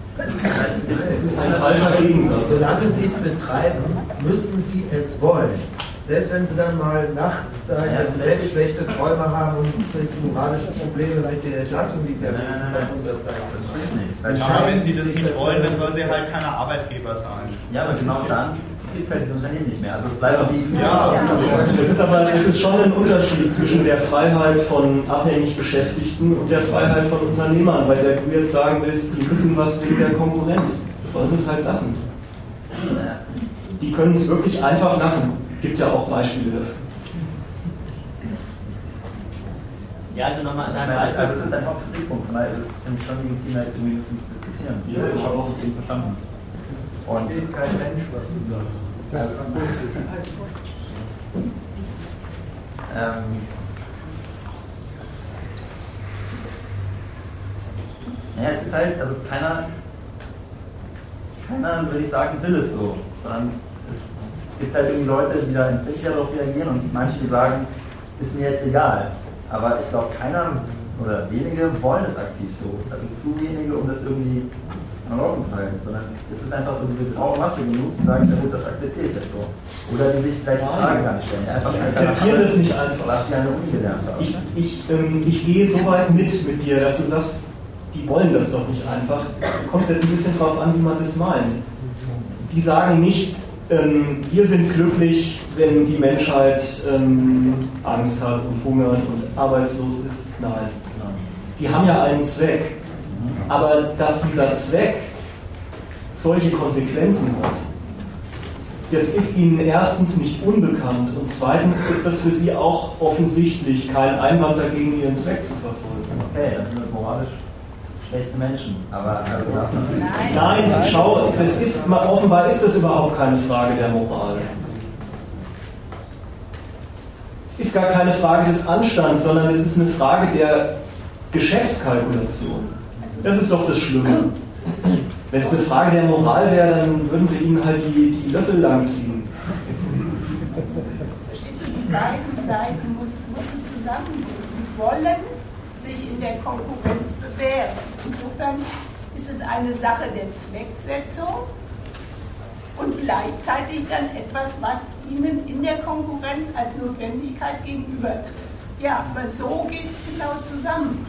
Es ist ein falscher Gegensatz. Solange sie es betreiben, müssen sie es wollen. Selbst wenn sie dann mal nachts da ja, vielleicht schlechte Träume haben und moralische Probleme, vielleicht die Entlassung, die sie am nächsten Tag unterzeichnen. Ja, wenn sie das nicht wollen, dann sollen sie halt keine Arbeitgeber sein. Ja, aber genau dann gibt halt dieses Unternehmen nicht mehr. Also es bleibt die. Ja, es ist aber es ist schon ein Unterschied zwischen der Freiheit von abhängig Beschäftigten und der Freiheit von Unternehmern, weil der du jetzt sagen willst, die müssen was wegen der Konkurrenz. Sollen sie es halt lassen. Die können es wirklich einfach lassen. Gibt ja auch Beispiele dafür. Ja, also nochmal an deinem Beispiel. Also es ist ein Hauptkritikpunkt, von daher ist es schon legitim, jetzt irgendwie ein bisschen zu diskutieren. Ja, ich habe auch eben verstanden. Und geht kein Mensch, was du sagst. Das ist ähm, ja, es ist halt, also keiner, keiner, würde ich sagen, will es so, sondern es gibt halt irgendwie Leute, die da empfindlich darauf reagieren und manche, die sagen, ist mir jetzt egal. Aber ich glaube, keiner oder wenige wollen es aktiv so. Also zu wenige, um das irgendwie an Ordnung zu halten, sondern es ist einfach so diese graue Masse genug, die sagen, ja gut, das akzeptiere ich jetzt so. Oder die sich vielleicht die Frage gar nicht stellen. Einfach ich akzeptiere das nicht einfach. Was sie an der Uni gelernt haben. Ich, ich, ähm, ich gehe so weit mit mit dir, dass du sagst, die wollen das doch nicht einfach. Du kommst jetzt ein bisschen drauf an, wie man das meint. Die sagen nicht, ähm, wir sind glücklich, wenn die Menschheit ähm, Angst hat und hungert und arbeitslos ist. Nein. Die haben ja einen Zweck. Aber dass dieser Zweck solche Konsequenzen hat, das ist ihnen erstens nicht unbekannt und zweitens ist das für sie auch offensichtlich kein Einwand dagegen, ihren Zweck zu verfolgen. Okay, das moralisch schlechte Menschen. Aber also, Nein, Nein, schau, das ist, offenbar ist das überhaupt keine Frage der Moral. Es ist gar keine Frage des Anstands, sondern es ist eine Frage der Geschäftskalkulation. Das ist doch das Schlimme. Wenn es eine Frage der Moral wäre, dann würden wir ihnen halt die, die Löffel langziehen. Verstehst du, die beiden Seiten zusammenbringen. Die wollen der Konkurrenz bewähren. Insofern ist es eine Sache der Zwecksetzung und gleichzeitig dann etwas, was ihnen in der Konkurrenz als Notwendigkeit gegenübertritt. Ja, aber so geht es genau zusammen.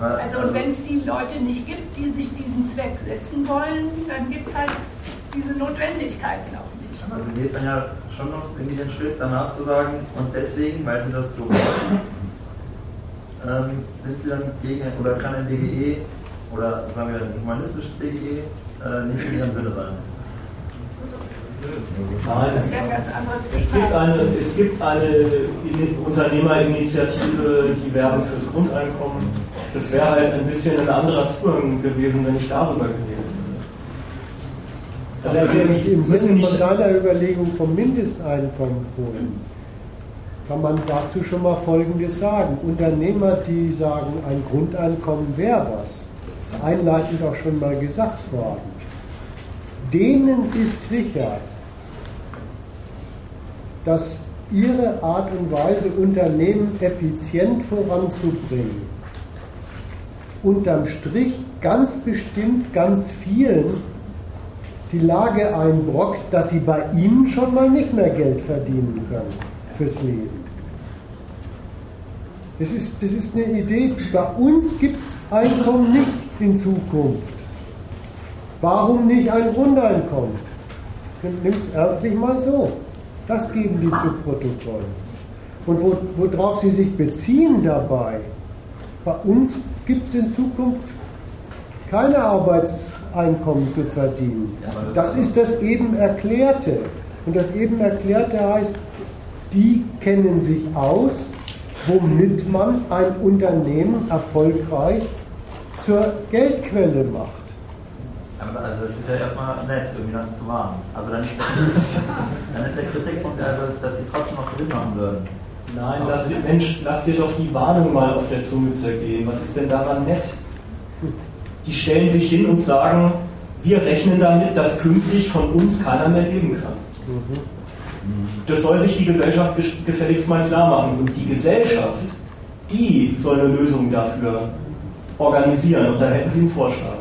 Also und wenn es die Leute nicht gibt, die sich diesen Zweck setzen wollen, dann gibt es halt diese Notwendigkeiten auch nicht. Aber du gehst dann ja schon noch irgendwie den Schritt danach zu sagen, und deswegen, weil sie das so wollen, ähm, sind sie dann gegen, oder kann ein BGE oder sagen wir ein humanistisches BGE äh, nicht in ihrem Sinne sein? Nein, das ist ja ein ganz anderes es gibt eine, es gibt eine Unternehmerinitiative, die werben fürs Grundeinkommen. Das wäre halt ein bisschen ein anderer Zugang gewesen, wenn ich darüber geredet hätte. Also, also wenn ich im Sinne von deiner Überlegung vom Mindesteinkommen vorhin, kann man dazu schon mal Folgendes sagen. Unternehmer, die sagen, ein Grundeinkommen wäre was, ist einleitend auch schon mal gesagt worden. Denen ist sicher, dass ihre Art und Weise, Unternehmen effizient voranzubringen, unterm Strich ganz bestimmt ganz vielen die Lage einbrockt, dass sie bei ihnen schon mal nicht mehr Geld verdienen können fürs Leben. Das ist, das ist eine Idee, bei uns gibt es Einkommen nicht in Zukunft. Warum nicht ein Grundeinkommen? Nimm es ernstlich mal so. Das geben die zu Protokoll. Und wo, worauf sie sich beziehen dabei, bei uns gibt es in Zukunft keine Arbeitseinkommen zu verdienen. Das ist das eben Erklärte. Und das eben Erklärte heißt, die kennen sich aus, womit man ein Unternehmen erfolgreich zur Geldquelle macht. Also es ist ja erstmal nett, irgendwie dann zu warnen. Also dann ist der, dann ist der Kritikpunkt also, dass sie trotzdem noch Gewinn machen würden. Nein, das, Mensch, lass dir doch die Warnung mal auf der Zunge zergehen. Was ist denn daran nett? Die stellen sich hin und sagen, wir rechnen damit, dass künftig von uns keiner mehr leben kann. Das soll sich die Gesellschaft gefälligst mal klar machen. Und die Gesellschaft, die soll eine Lösung dafür organisieren. Und da hätten sie einen Vorschlag.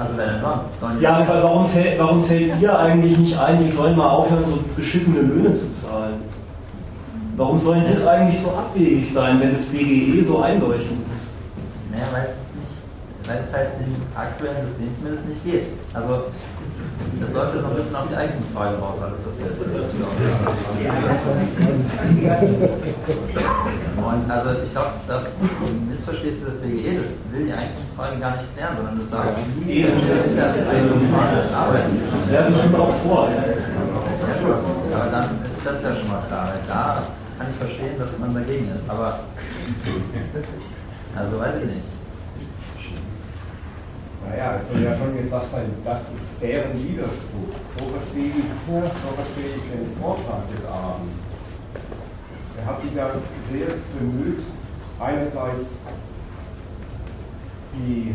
Also wer denn sonst? Ja, warum fällt, warum fällt dir eigentlich nicht ein, die sollen mal aufhören, so beschissene Löhne zu zahlen? Warum soll das eigentlich so abwegig sein, wenn das BGE so einleuchtend ist? Naja, weil es, nicht, weil es halt im aktuellen System zumindest nicht geht. Also das läuft jetzt noch ein bisschen auf die Eigentumsfrage raus, alles was jetzt ist. Und also ich glaube, da missverstehst du das BGE, das will die Eigentumsfrage gar nicht klären, sondern das sagt, wie das ist das Eigentumsfrage arbeiten. Das werfen wir auch vor. Ja, aber dann ist das ja schon mal klar. Da kann ich verstehen, dass man dagegen ist. Aber also weiß ich nicht. Naja, es soll ja schon gesagt sein, das ist deren Widerspruch. So verstehe ich, so verstehe ich den Vortrag des Abends. Er hat sich ja sehr bemüht, einerseits die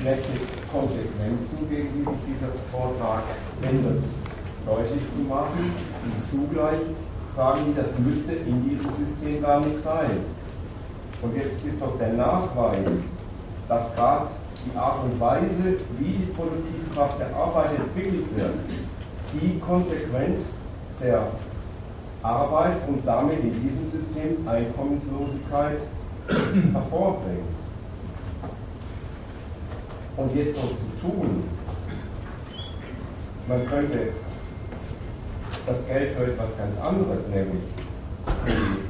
schlechten Konsequenzen, gegen die sich dieser Vortrag wendet, deutlich zu machen. Und zugleich sagen die, das müsste in diesem System gar nicht sein. Und jetzt ist doch der Nachweis, dass gerade die Art und Weise, wie die Produktivkraft der Arbeit entwickelt wird, die Konsequenz der Arbeits- und damit in diesem System Einkommenslosigkeit hervorbringt. Und jetzt so zu tun, man könnte das Geld für etwas ganz anderes, nämlich die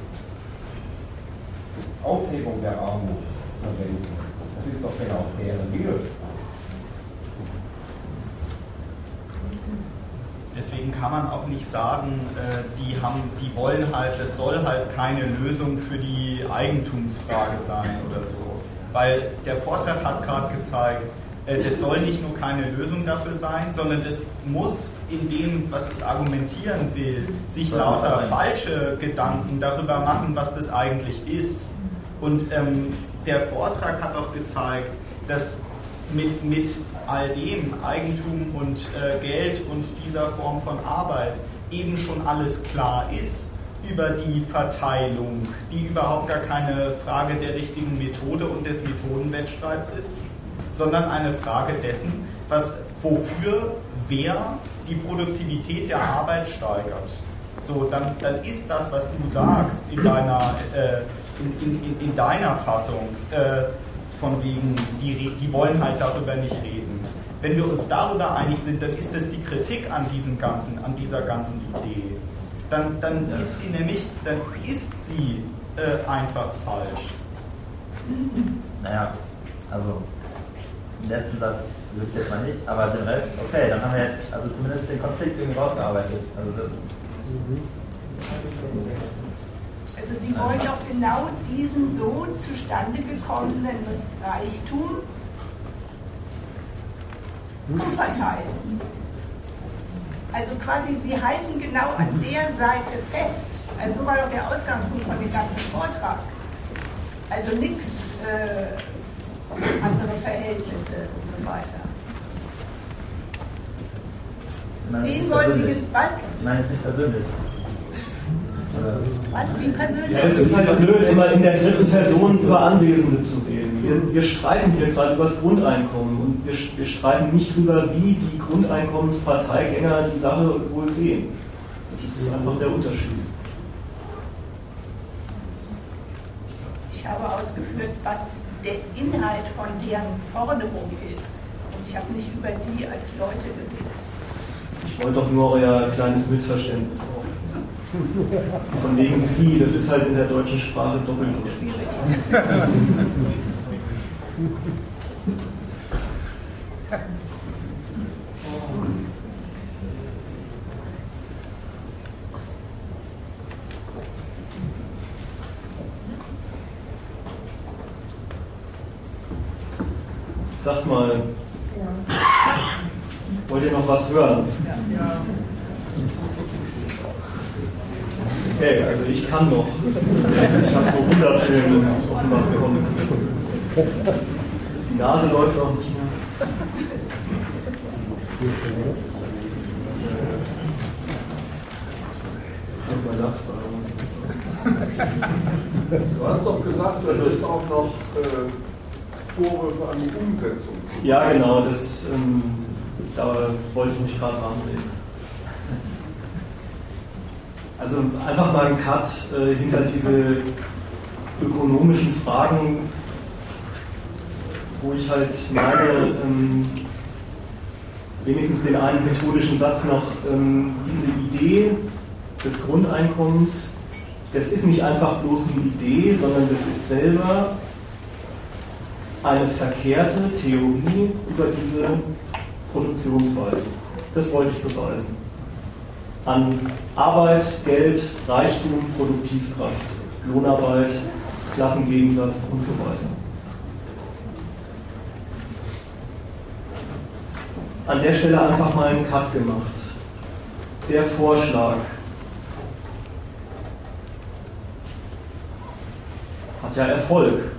Aufhebung der Armut verwenden. Das ist doch genau deren Widerspruch. Deswegen kann man auch nicht sagen, äh, die, haben, die wollen halt, es soll halt keine Lösung für die Eigentumsfrage sein oder so. Weil der Vortrag hat gerade gezeigt, äh, das soll nicht nur keine Lösung dafür sein, sondern das muss in dem, was es argumentieren will, sich lauter falsche Gedanken darüber machen, was das eigentlich ist. Und ähm, der Vortrag hat auch gezeigt, dass mit, mit all dem Eigentum und äh, Geld und dieser Form von Arbeit eben schon alles klar ist über die Verteilung, die überhaupt gar keine Frage der richtigen Methode und des Methodenwettstreits ist, sondern eine Frage dessen, was, wofür wer die Produktivität der Arbeit steigert. So, dann, dann ist das, was du sagst in deiner, äh, in, in, in, deiner Fassung, äh, von wegen, die, die wollen halt darüber nicht reden. Wenn wir uns darüber einig sind, dann ist das die Kritik an, diesem ganzen, an dieser ganzen Idee. Dann, dann ist sie nämlich, dann ist sie äh, einfach falsch. Naja, also den letzten Satz wirklich jetzt mal nicht, aber den Rest, okay, dann haben wir jetzt also zumindest den Konflikt irgendwie rausgearbeitet. Also das, Also Sie wollen doch genau diesen so zustande gekommenen Reichtum umverteilen. Also quasi, Sie halten genau an der Seite fest. Also so war doch der Ausgangspunkt von dem ganzen Vortrag. Also nichts äh, andere Verhältnisse und so weiter. Den wollen Sie, was? Nein, ist nicht persönlich. Was, wie persönlich? Ja, es ist halt blöd, immer in der dritten Person über Anwesende zu reden. Wir, wir streiten hier gerade über das Grundeinkommen und wir, wir streiten nicht darüber, wie die Grundeinkommensparteigänger die Sache wohl sehen. Das ist einfach der Unterschied. Ich habe ausgeführt, was der Inhalt von deren Forderung ist. Und ich habe nicht über die als Leute geredet. Ich wollte doch nur euer kleines Missverständnis aufklären. Von wegen Sie, das ist halt in der deutschen Sprache doppelt so schwierig. Sagt mal, wollt ihr noch was hören? Okay, also ich kann noch. Ich habe so 100 Filme offenbar bekommen. Die Nase läuft auch nicht mehr. Du hast doch gesagt, das ist auch noch äh, Vorwürfe an die Umsetzung. Ja, genau, das, ähm, da wollte ich mich gerade ranreden. Also einfach mal einen Cut äh, hinter diese ökonomischen Fragen, wo ich halt meine, ähm, wenigstens den einen methodischen Satz noch, ähm, diese Idee des Grundeinkommens, das ist nicht einfach bloß eine Idee, sondern das ist selber eine verkehrte Theorie über diese Produktionsweise. Das wollte ich beweisen. An Arbeit, Geld, Reichtum, Produktivkraft, Lohnarbeit, Klassengegensatz und so weiter. An der Stelle einfach mal einen Cut gemacht. Der Vorschlag hat ja Erfolg.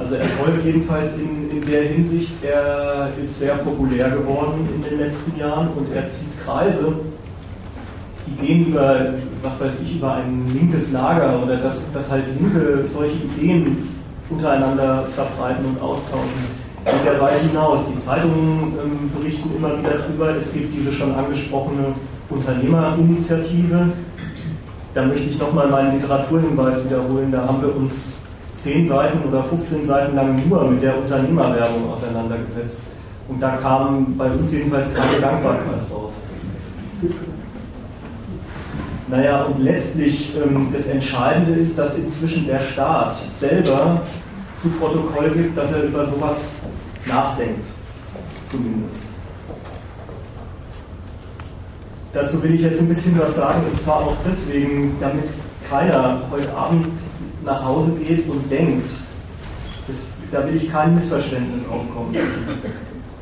Also Erfolg jedenfalls in, in der Hinsicht, er ist sehr populär geworden in den letzten Jahren und er zieht Kreise. die gehen über, was weiß ich, über ein linkes Lager oder dass, dass halt Linke solche Ideen untereinander verbreiten und austauschen. Geht ja weit hinaus. Die Zeitungen ähm, berichten immer wieder darüber. Es gibt diese schon angesprochene Unternehmerinitiative. Da möchte ich nochmal meinen Literaturhinweis wiederholen. Da haben wir uns 10 Seiten oder 15 Seiten lang nur mit der Unternehmerwerbung auseinandergesetzt. Und da kam bei uns jedenfalls keine Dankbarkeit raus. Naja, und letztlich ähm, das Entscheidende ist, dass inzwischen der Staat selber zu Protokoll gibt, dass er über sowas nachdenkt, zumindest. Dazu will ich jetzt ein bisschen was sagen, und zwar auch deswegen, damit keiner heute Abend nach Hause geht und denkt, das, da will ich kein Missverständnis aufkommen lassen,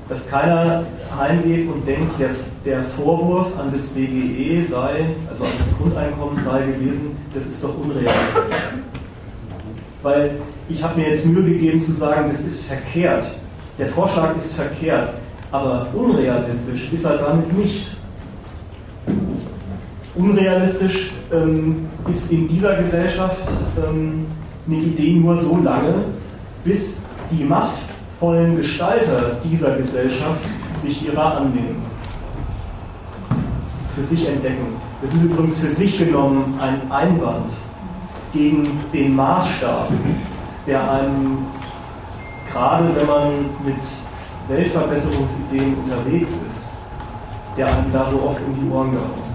dass keiner heimgeht und denkt, der, der Vorwurf an das BGE sei, also an das Grundeinkommen sei gewesen, das ist doch unrealistisch. Weil ich habe mir jetzt Mühe gegeben zu sagen, das ist verkehrt. Der Vorschlag ist verkehrt, aber unrealistisch ist er damit nicht. Unrealistisch ähm, ist in dieser Gesellschaft ähm, eine Idee nur so lange, bis die machtvollen Gestalter dieser Gesellschaft sich ihrer annehmen, für sich entdecken. Das ist übrigens für sich genommen ein Einwand gegen den Maßstab, der einem gerade wenn man mit Weltverbesserungsideen unterwegs ist, der einem da so oft um die Ohren gehauen.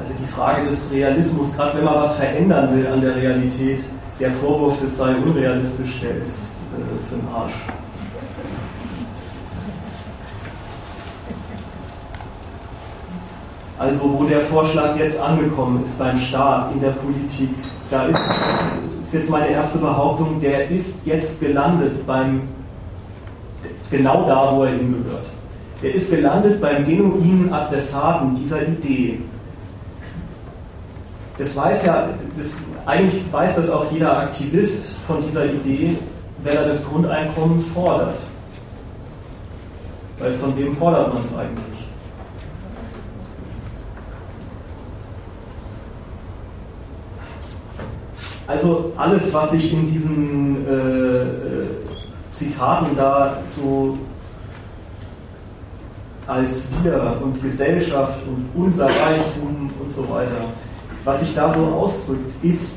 Also die Frage des Realismus, gerade wenn man was verändern will an der Realität, der Vorwurf, das sei unrealistisch, der ist äh, für den Arsch. Also wo der Vorschlag jetzt angekommen ist beim Staat, in der Politik, da ist, ist jetzt meine erste Behauptung, der ist jetzt gelandet beim, genau da, wo er hingehört. Der ist gelandet beim genuinen Adressaten dieser Idee. Das weiß ja, das, eigentlich weiß das auch jeder Aktivist von dieser Idee, wenn er das Grundeinkommen fordert. Weil von wem fordert man es eigentlich? Also alles, was sich in diesen äh, äh, Zitaten da so als wir und Gesellschaft und unser Reichtum und so weiter, was sich da so ausdrückt, ist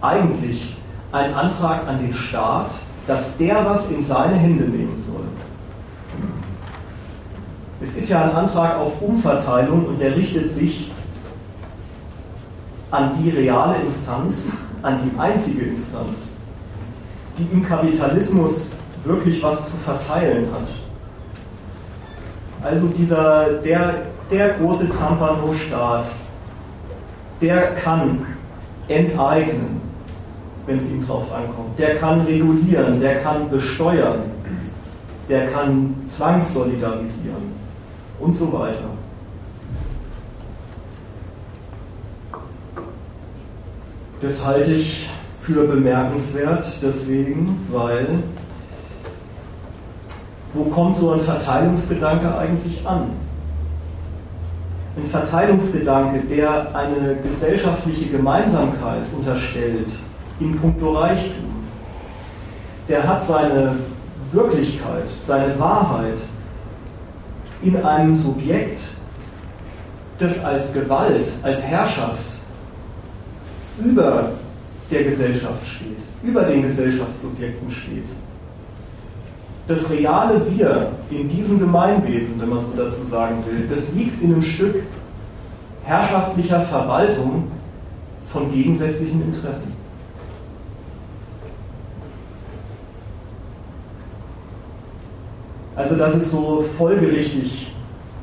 eigentlich ein Antrag an den Staat, dass der was in seine Hände nehmen soll. Es ist ja ein Antrag auf Umverteilung und der richtet sich an die reale Instanz, an die einzige Instanz, die im Kapitalismus wirklich was zu verteilen hat. Also dieser, der, der große Zampano-Staat, der kann enteignen, wenn es ihm drauf ankommt. Der kann regulieren, der kann besteuern, der kann zwangssolidarisieren und so weiter. Das halte ich für bemerkenswert, deswegen, weil wo kommt so ein Verteilungsgedanke eigentlich an? Ein Verteilungsgedanke, der eine gesellschaftliche Gemeinsamkeit unterstellt in puncto Reichtum, der hat seine Wirklichkeit, seine Wahrheit in einem Subjekt, das als Gewalt, als Herrschaft über der Gesellschaft steht, über den Gesellschaftsobjekten steht. Das reale Wir in diesem Gemeinwesen, wenn man so dazu sagen will, das liegt in einem Stück herrschaftlicher Verwaltung von gegensätzlichen Interessen. Also dass es so folgerichtig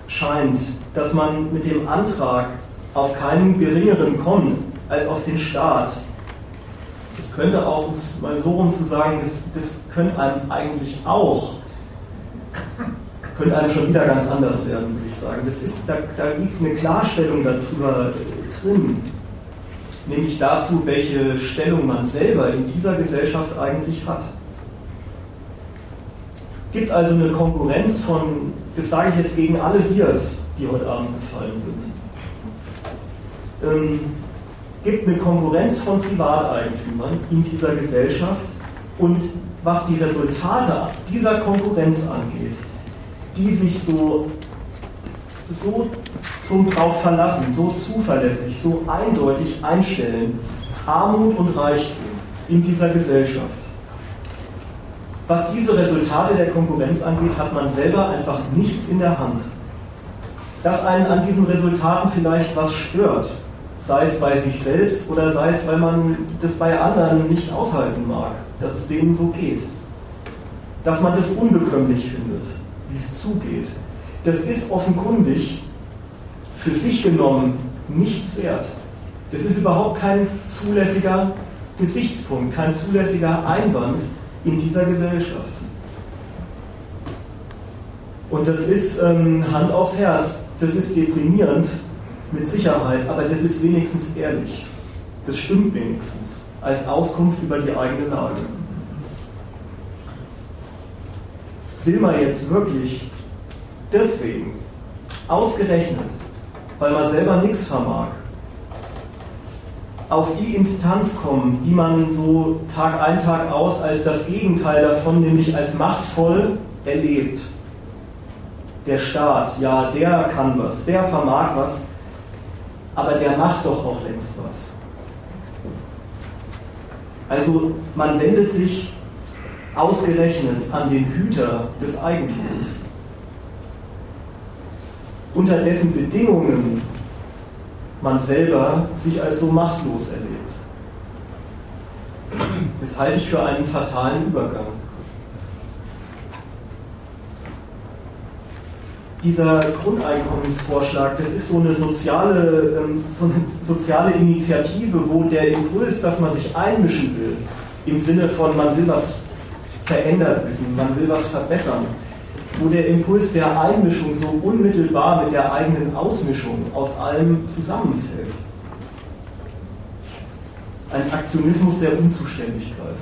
scheint, dass man mit dem Antrag auf keinen geringeren kommt als auf den Staat. Es könnte auch, um es mal so rum zu sagen, das, das könnte einem eigentlich auch, könnte einem schon wieder ganz anders werden, würde ich sagen. Das ist, da, da liegt eine Klarstellung darüber drin, nämlich dazu, welche Stellung man selber in dieser Gesellschaft eigentlich hat. Gibt also eine Konkurrenz von, das sage ich jetzt gegen alle Wirs, die heute Abend gefallen sind. Ähm, gibt eine Konkurrenz von Privateigentümern in dieser Gesellschaft und was die Resultate dieser Konkurrenz angeht, die sich so, so zum drauf verlassen, so zuverlässig, so eindeutig einstellen, Armut und Reichtum in dieser Gesellschaft. Was diese Resultate der Konkurrenz angeht, hat man selber einfach nichts in der Hand. Dass einen an diesen Resultaten vielleicht was stört, sei es bei sich selbst oder sei es, weil man das bei anderen nicht aushalten mag, dass es denen so geht. Dass man das unbekömmlich findet, wie es zugeht. Das ist offenkundig für sich genommen nichts wert. Das ist überhaupt kein zulässiger Gesichtspunkt, kein zulässiger Einwand in dieser Gesellschaft. Und das ist ähm, Hand aufs Herz, das ist deprimierend, mit Sicherheit, aber das ist wenigstens ehrlich. Das stimmt wenigstens als Auskunft über die eigene Lage. Will man jetzt wirklich deswegen, ausgerechnet, weil man selber nichts vermag, auf die Instanz kommen, die man so Tag ein, Tag aus als das Gegenteil davon, nämlich als machtvoll erlebt. Der Staat, ja, der kann was, der vermag was, aber der macht doch auch längst was. Also man wendet sich ausgerechnet an den Hüter des Eigentums, unter dessen Bedingungen man selber sich als so machtlos erlebt. Das halte ich für einen fatalen Übergang. Dieser Grundeinkommensvorschlag, das ist so eine soziale, ähm, so eine soziale Initiative, wo der Impuls, dass man sich einmischen will, im Sinne von man will was verändert wissen, man will was verbessern, wo der Impuls der Einmischung so unmittelbar mit der eigenen Ausmischung aus allem zusammenfällt. Ein Aktionismus der Unzuständigkeit.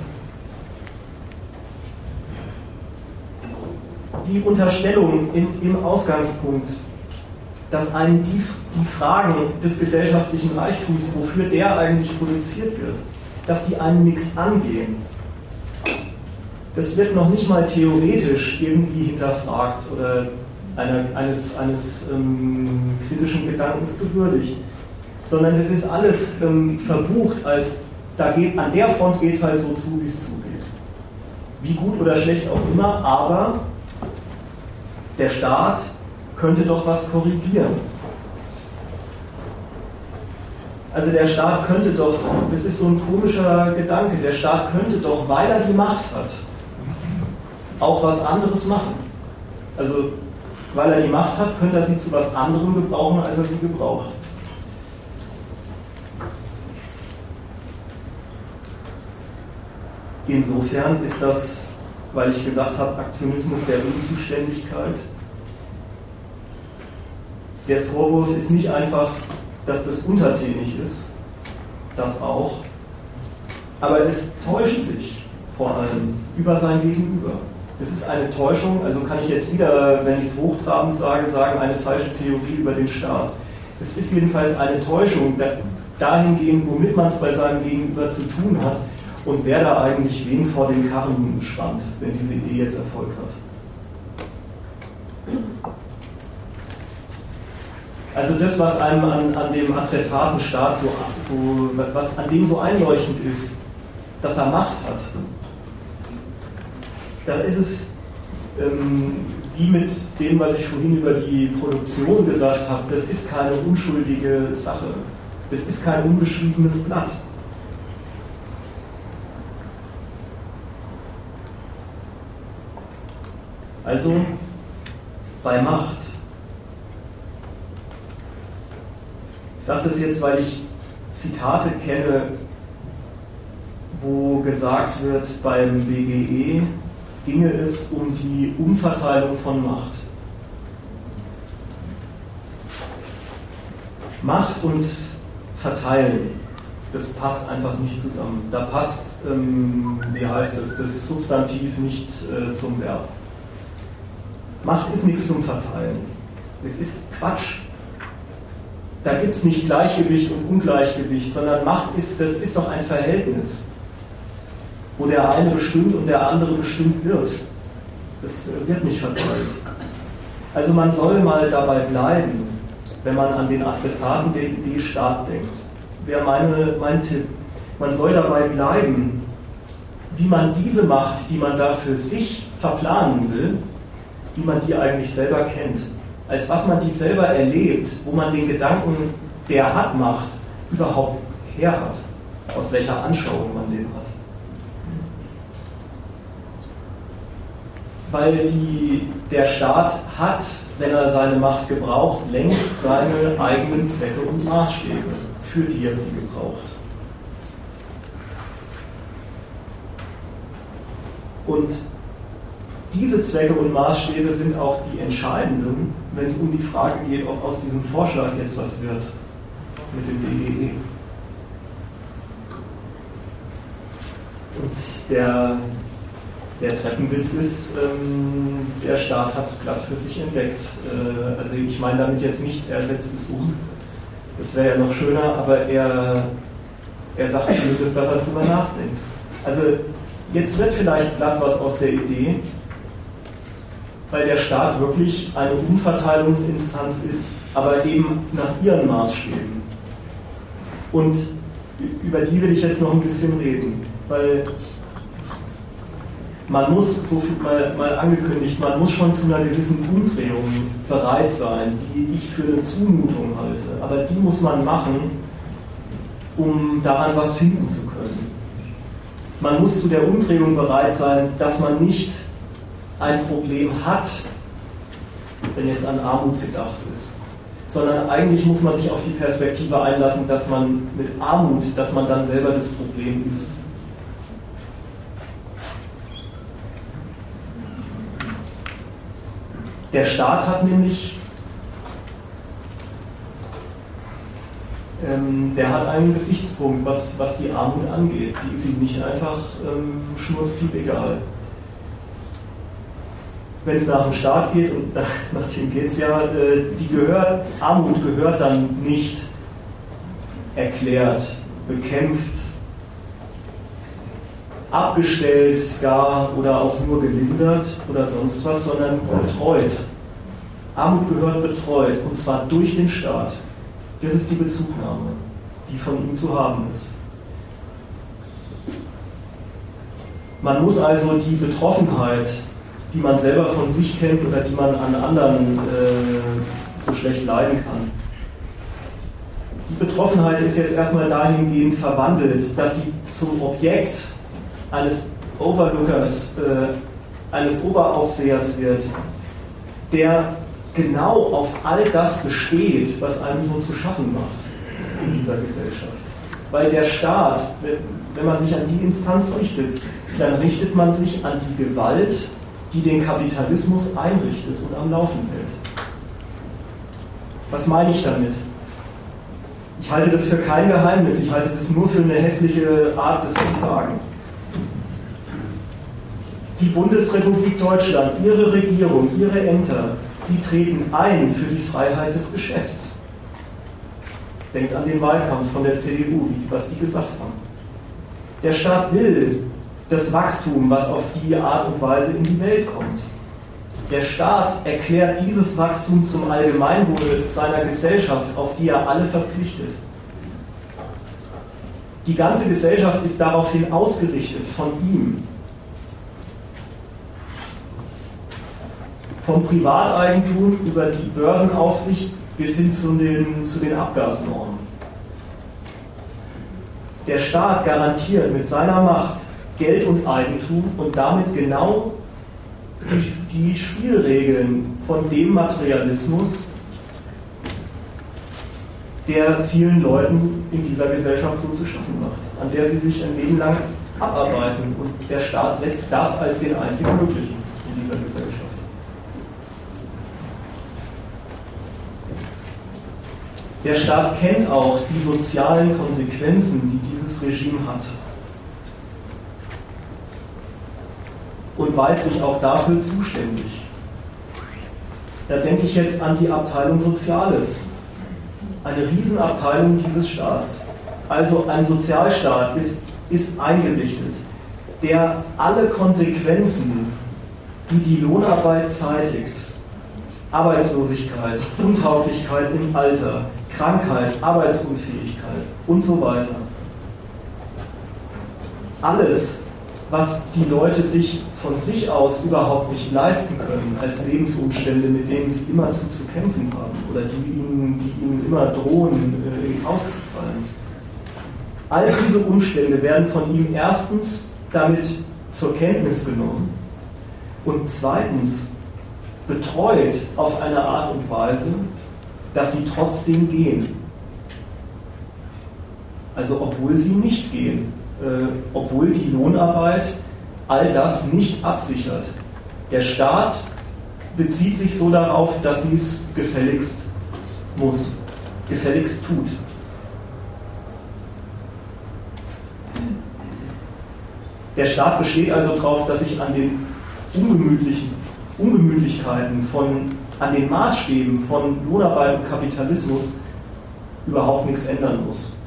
Die Unterstellung in, im Ausgangspunkt, dass einen die, die Fragen des gesellschaftlichen Reichtums, wofür der eigentlich produziert wird, dass die einen nichts angehen. Das wird noch nicht mal theoretisch irgendwie hinterfragt oder einer, eines, eines ähm, kritischen Gedankens gewürdigt, sondern das ist alles ähm, verbucht als, da geht, an der Front geht es halt so zu, wie es zugeht. Wie gut oder schlecht auch immer, aber der Staat könnte doch was korrigieren. Also der Staat könnte doch, das ist so ein komischer Gedanke, der Staat könnte doch, weil er die Macht hat, auch was anderes machen. Also weil er die Macht hat, könnte er sie zu was anderem gebrauchen, als er sie gebraucht. Insofern ist das weil ich gesagt habe, Aktionismus der Unzuständigkeit. Der Vorwurf ist nicht einfach, dass das untertänig ist, das auch, aber es täuscht sich vor allem über sein Gegenüber. Es ist eine Täuschung, also kann ich jetzt wieder, wenn ich es hochtrabend sage, sagen, eine falsche Theorie über den Staat. Es ist jedenfalls eine Täuschung dahingehend, womit man es bei seinem Gegenüber zu tun hat, und wer da eigentlich wen vor den Karren spannt, wenn diese Idee jetzt Erfolg hat. Also das, was einem an, an dem Adressatenstaat so, so, was an dem so einleuchtend ist, dass er Macht hat, da ist es ähm, wie mit dem, was ich vorhin über die Produktion gesagt habe, das ist keine unschuldige Sache. Das ist kein unbeschriebenes Blatt. Also bei Macht. Ich sage das jetzt, weil ich Zitate kenne, wo gesagt wird, beim BGE ginge es um die Umverteilung von Macht. Macht und Verteilen, das passt einfach nicht zusammen. Da passt, ähm, wie heißt es, das Substantiv nicht äh, zum Verb. Macht ist nichts zum Verteilen. Es ist Quatsch. Da gibt es nicht Gleichgewicht und Ungleichgewicht, sondern Macht ist, das ist doch ein Verhältnis, wo der eine bestimmt und der andere bestimmt wird. Das äh, wird nicht verteilt. Also man soll mal dabei bleiben, wenn man an den Adressaten der Idee Staat denkt. Wäre meine, mein Tipp. Man soll dabei bleiben, wie man diese Macht, die man da für sich verplanen will, wie man die eigentlich selber kennt. Als was man die selber erlebt, wo man den Gedanken, der hat Macht, überhaupt her hat. Aus welcher Anschauung man den hat. Weil die, der Staat hat, wenn er seine Macht gebraucht, längst seine eigenen Zwecke und Maßstäbe, für die er sie gebraucht. Und diese Zwecke und Maßstäbe sind auch die entscheidenden, wenn es um die Frage geht, ob aus diesem Vorschlag jetzt was wird mit dem DGE. Und der, der Treppenwitz ist, ähm, der Staat hat es glatt für sich entdeckt. Äh, also ich meine damit jetzt nicht, er setzt es um. Das wäre ja noch schöner, aber er, er sagt zumindest, dass er drüber nachdenkt. Also Jetzt wird vielleicht glatt was aus der Idee, weil der Staat wirklich eine Umverteilungsinstanz ist, aber eben nach ihren Maßstäben. Und über die will ich jetzt noch ein bisschen reden, weil man muss, so viel mal, mal angekündigt, man muss schon zu einer gewissen Umdrehung bereit sein, die ich für eine Zumutung halte. Aber die muss man machen, um daran was finden zu können man muss zu der Umdrehung bereit sein, dass man nicht ein Problem hat, wenn jetzt an Armut gedacht ist, sondern eigentlich muss man sich auf die Perspektive einlassen, dass man mit Armut, dass man dann selber das Problem ist. Der Staat hat nämlich ähm, der hat einen Gesichtspunkt, was, was die Armut angeht. Die ist ihm nicht einfach ähm, schnurzpiep egal. Wenn es nach dem Staat geht, und nach, nach dem geht es ja, äh, die gehört, Armut gehört dann nicht erklärt, bekämpft, abgestellt gar oder auch nur gelindert oder sonst was, sondern betreut. Armut gehört betreut und zwar durch den Staat. Das ist die Bezugnahme, die von ihm zu haben ist. Man muss also die Betroffenheit, die man selber von sich kennt oder die man an anderen äh, so schlecht leiden kann, die Betroffenheit ist jetzt erstmal dahingehend verwandelt, dass sie zum Objekt eines Overlookers, äh, eines Oberaufsehers wird, der genau auf all das besteht, was einem so zu schaffen macht in dieser Gesellschaft. Weil der Staat, wenn man sich an die Instanz richtet, dann richtet man sich an die Gewalt, die den Kapitalismus einrichtet und am Laufen hält. Was meine ich damit? Ich halte das für kein Geheimnis, ich halte das nur für eine hässliche Art, das zu sagen. Die Bundesrepublik Deutschland, ihre Regierung, ihre Ämter die treten ein für die Freiheit des Geschäfts. Denkt an den Wahlkampf von der CDU, was die gesagt haben. Der Staat will das Wachstum, was auf die Art und Weise in die Welt kommt. Der Staat erklärt dieses Wachstum zum Allgemeinwohl seiner Gesellschaft, auf die er alle verpflichtet. Die ganze Gesellschaft ist daraufhin ausgerichtet von ihm. vom Privateigentum über die Börsenaufsicht bis hin zu den, zu den Abgasnormen. Der Staat garantiert mit seiner Macht Geld und Eigentum und damit genau die, die Spielregeln von dem Materialismus, der vielen Leuten in dieser Gesellschaft so zu schaffen macht, an der sie sich ein Leben lang abarbeiten. Und der Staat setzt das als den einzigen möglichen in dieser Gesellschaft. Der Staat kennt auch die sozialen Konsequenzen, die dieses Regime hat. Und weiß sich auch dafür zuständig. Da denke ich jetzt an die Abteilung Soziales. Eine Riesenabteilung dieses Staats. Also ein Sozialstaat ist, ist eingerichtet, der alle Konsequenzen, die die Lohnarbeit zeitigt, Arbeitslosigkeit, Untauglichkeit im Alter, Krankheit, Arbeitsunfähigkeit und so weiter. Alles, was die Leute sich von sich aus überhaupt nicht leisten können, als Lebensumstände, mit denen sie immerzu zu kämpfen haben oder die ihnen, die ihnen immer drohen, äh, ins Haus zu fallen. All diese Umstände werden von ihm erstens damit zur Kenntnis genommen und zweitens betreut auf eine Art und Weise, dass sie trotzdem gehen. Also obwohl sie nicht gehen, obwohl die Lohnarbeit all das nicht absichert. Der Staat bezieht sich so darauf, dass sie es gefälligst muss, gefälligst tut. Der Staat besteht also darauf, dass sich an den ungemütlichen Ungemütlichkeiten, von, an den Maßstäben von Lohnarbeit und Kapitalismus überhaupt nichts ändern muss.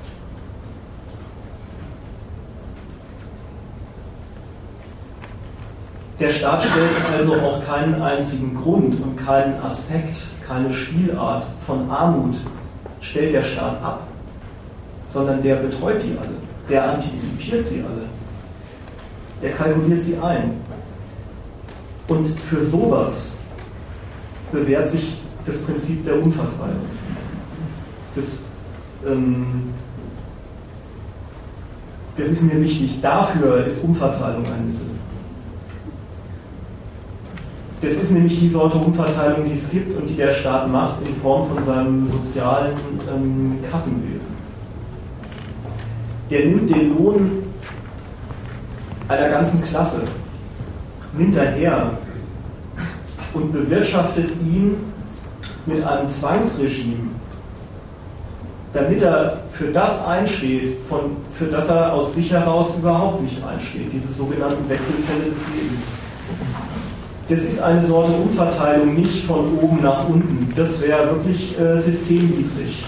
Der Staat stellt also auch keinen einzigen Grund und keinen Aspekt, keine Spielart von Armut stellt der Staat ab, sondern der betreut die alle, der antizipiert sie alle, der kalkuliert sie ein. Und für sowas bewährt sich das Prinzip der Umverteilung. Das, ähm, das ist mir wichtig. Dafür ist Umverteilung ein Mittel. Das ist nämlich die Sorte Umverteilung, die es gibt und die der Staat macht in Form von seinem sozialen ähm, Kassenwesen. Der nimmt den Lohn einer ganzen Klasse, nimmt er her und bewirtschaftet ihn mit einem Zwangsregime, damit er für das einsteht, von, für das er aus sich heraus überhaupt nicht einsteht, diese sogenannten Wechselfälle des Lebens. Das ist eine Sorte Umverteilung nicht von oben nach unten. Das wäre wirklich äh, systemniedrig.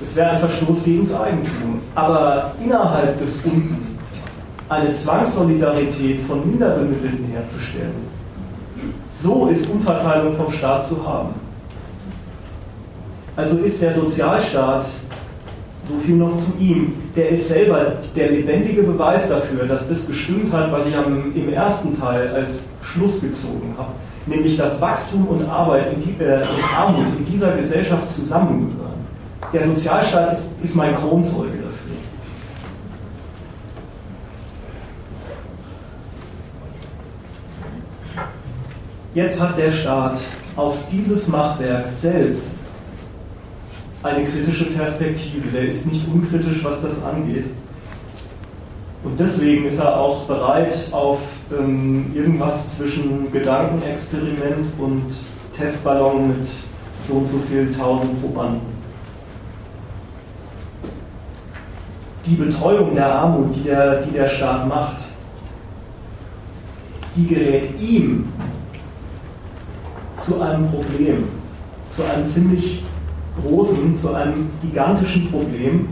Das wäre ein Verstoß gegen das Eigentum. Aber innerhalb des Unten eine Zwangssolidarität von Minderbemittelten herzustellen, so ist Umverteilung vom Staat zu haben. Also ist der Sozialstaat, so viel noch zu ihm, der ist selber der lebendige Beweis dafür, dass das gestimmt hat, was ich im ersten Teil als Schluss gezogen habe. Nämlich, dass Wachstum und Arbeit äh, und Armut in dieser Gesellschaft zusammengehören. Der Sozialstaat ist, ist mein Kronzeuge dafür. Jetzt hat der Staat auf dieses Machwerk selbst eine kritische Perspektive. Der ist nicht unkritisch, was das angeht. Und deswegen ist er auch bereit, auf ähm, irgendwas zwischen Gedankenexperiment und Testballon mit so und so viel tausend Probanden. Die Betreuung der Armut, die der, die der Staat macht, die gerät ihm zu einem Problem, zu einem ziemlich großen, zu einem gigantischen Problem,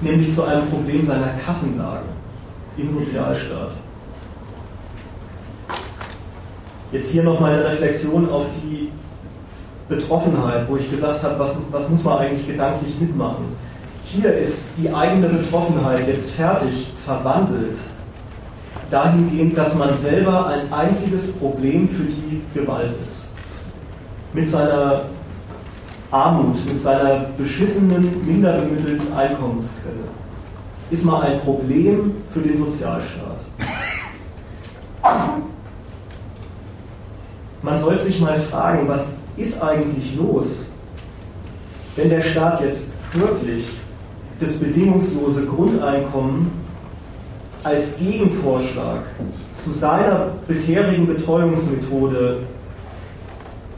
nämlich zu einem Problem seiner Kassenlage im Sozialstaat. Jetzt hier nochmal eine Reflexion auf die Betroffenheit, wo ich gesagt habe, was, was muss man eigentlich gedanklich mitmachen. Hier ist die eigene Betroffenheit jetzt fertig verwandelt, dahingehend, dass man selber ein einziges Problem für die Gewalt ist mit seiner Armut, mit seiner beschissenen, minderbemittelten Einkommensquelle, ist mal ein Problem für den Sozialstaat. Man sollte sich mal fragen, was ist eigentlich los, wenn der Staat jetzt wirklich das bedingungslose Grundeinkommen als Gegenvorschlag zu seiner bisherigen Betreuungsmethode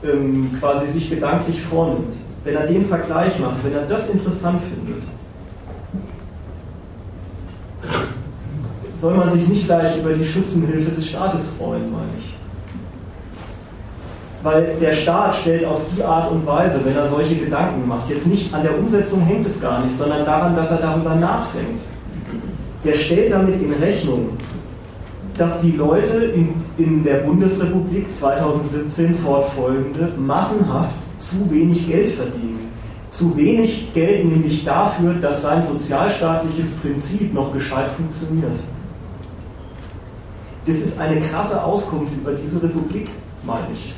ähm, quasi sich gedanklich vornimmt, wenn er den Vergleich macht, wenn er das interessant findet, soll man sich nicht gleich über die Schützenhilfe des Staates freuen, meine ich. Weil der Staat stellt auf die Art und Weise, wenn er solche Gedanken macht, jetzt nicht an der Umsetzung hängt es gar nicht, sondern daran, dass er darüber nachdenkt. Der stellt damit in Rechnung, dass die Leute in, in der Bundesrepublik 2017 fortfolgende massenhaft zu wenig Geld verdienen. Zu wenig Geld nämlich dafür, dass sein sozialstaatliches Prinzip noch gescheit funktioniert. Das ist eine krasse Auskunft über diese Republik, meine ich.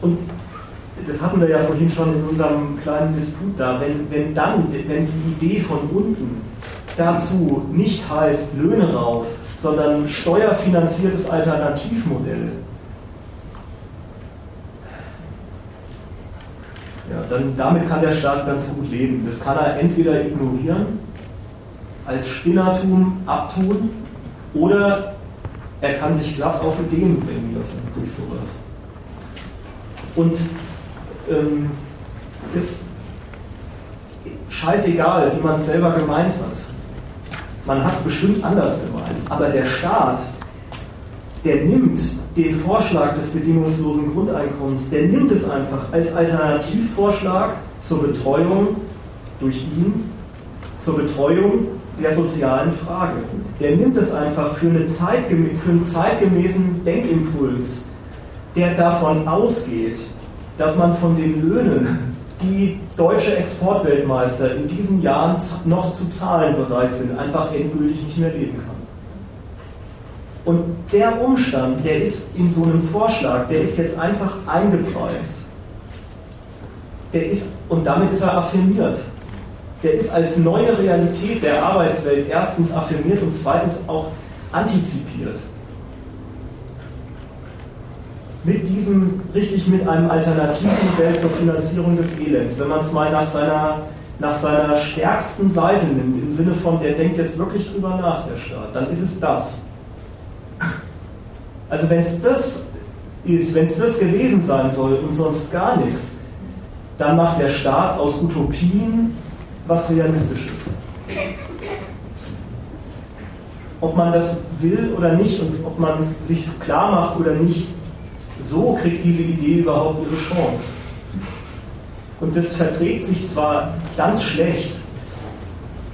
Und das hatten wir ja vorhin schon in unserem kleinen Disput da, wenn, wenn dann, wenn die Idee von unten dazu nicht heißt Löhne rauf, sondern steuerfinanziertes Alternativmodell, ja, dann damit kann der Staat ganz gut leben. Das kann er entweder ignorieren, als Spinnertum abtun, oder er kann sich glatt auf Ideen bringen lassen durch sowas. Und ähm, ist scheißegal, wie man es selber gemeint hat. Man hat es bestimmt anders gemeint. Aber der Staat, der nimmt den Vorschlag des bedingungslosen Grundeinkommens, der nimmt es einfach als Alternativvorschlag zur Betreuung durch ihn, zur Betreuung der sozialen Frage. Der nimmt es einfach für, eine zeitgemä für einen zeitgemäßen Denkimpuls, der davon ausgeht, dass man von den Löhnen, die deutsche Exportweltmeister in diesen Jahren noch zu zahlen bereit sind, einfach endgültig nicht mehr leben kann. Und der Umstand, der ist in so einem Vorschlag, der ist jetzt einfach eingepreist. Der ist, und damit ist er affirmiert. Der ist als neue Realität der Arbeitswelt erstens affirmiert und zweitens auch antizipiert mit diesem, richtig mit einem Alternativmodell zur Finanzierung des Elends. Wenn man es mal nach seiner, nach seiner stärksten Seite nimmt, im Sinne von, der denkt jetzt wirklich drüber nach, der Staat, dann ist es das. Also wenn es das ist, wenn es das gewesen sein soll und sonst gar nichts, dann macht der Staat aus Utopien was Realistisches. Ob man das will oder nicht und ob man sich klar macht oder nicht, so kriegt diese Idee überhaupt ihre Chance. Und das verträgt sich zwar ganz schlecht,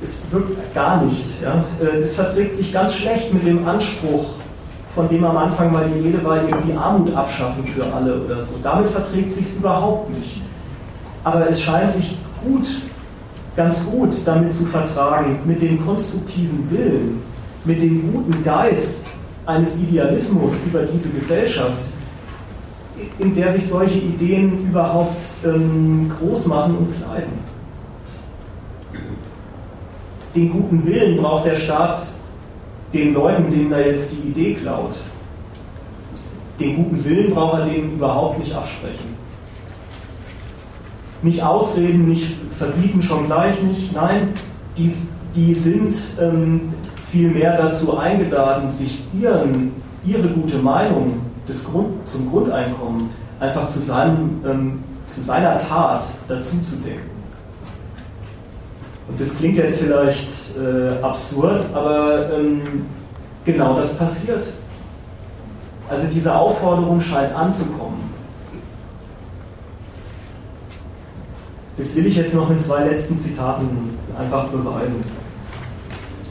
es wirkt gar nicht, ja, äh, das verträgt sich ganz schlecht mit dem Anspruch, von dem am Anfang mal die Rede war, irgendwie Armut abschaffen für alle oder so. Damit verträgt sich es überhaupt nicht. Aber es scheint sich gut, ganz gut damit zu vertragen, mit dem konstruktiven Willen, mit dem guten Geist eines Idealismus über diese Gesellschaft, in der sich solche Ideen überhaupt ähm, groß machen und kleiden. Den guten Willen braucht der Staat den Leuten, denen er jetzt die Idee klaut. Den guten Willen braucht er denen überhaupt nicht absprechen. Nicht ausreden, nicht verbieten, schon gleich nicht. Nein, die, die sind ähm, vielmehr dazu eingeladen, sich ihren, ihre gute Meinung des Grund, zum Grundeinkommen einfach zu, seinem, ähm, zu seiner Tat dazu zu decken. Und das klingt jetzt vielleicht äh, absurd, aber ähm, genau das passiert. Also diese Aufforderung scheint anzukommen. Das will ich jetzt noch in zwei letzten Zitaten einfach beweisen.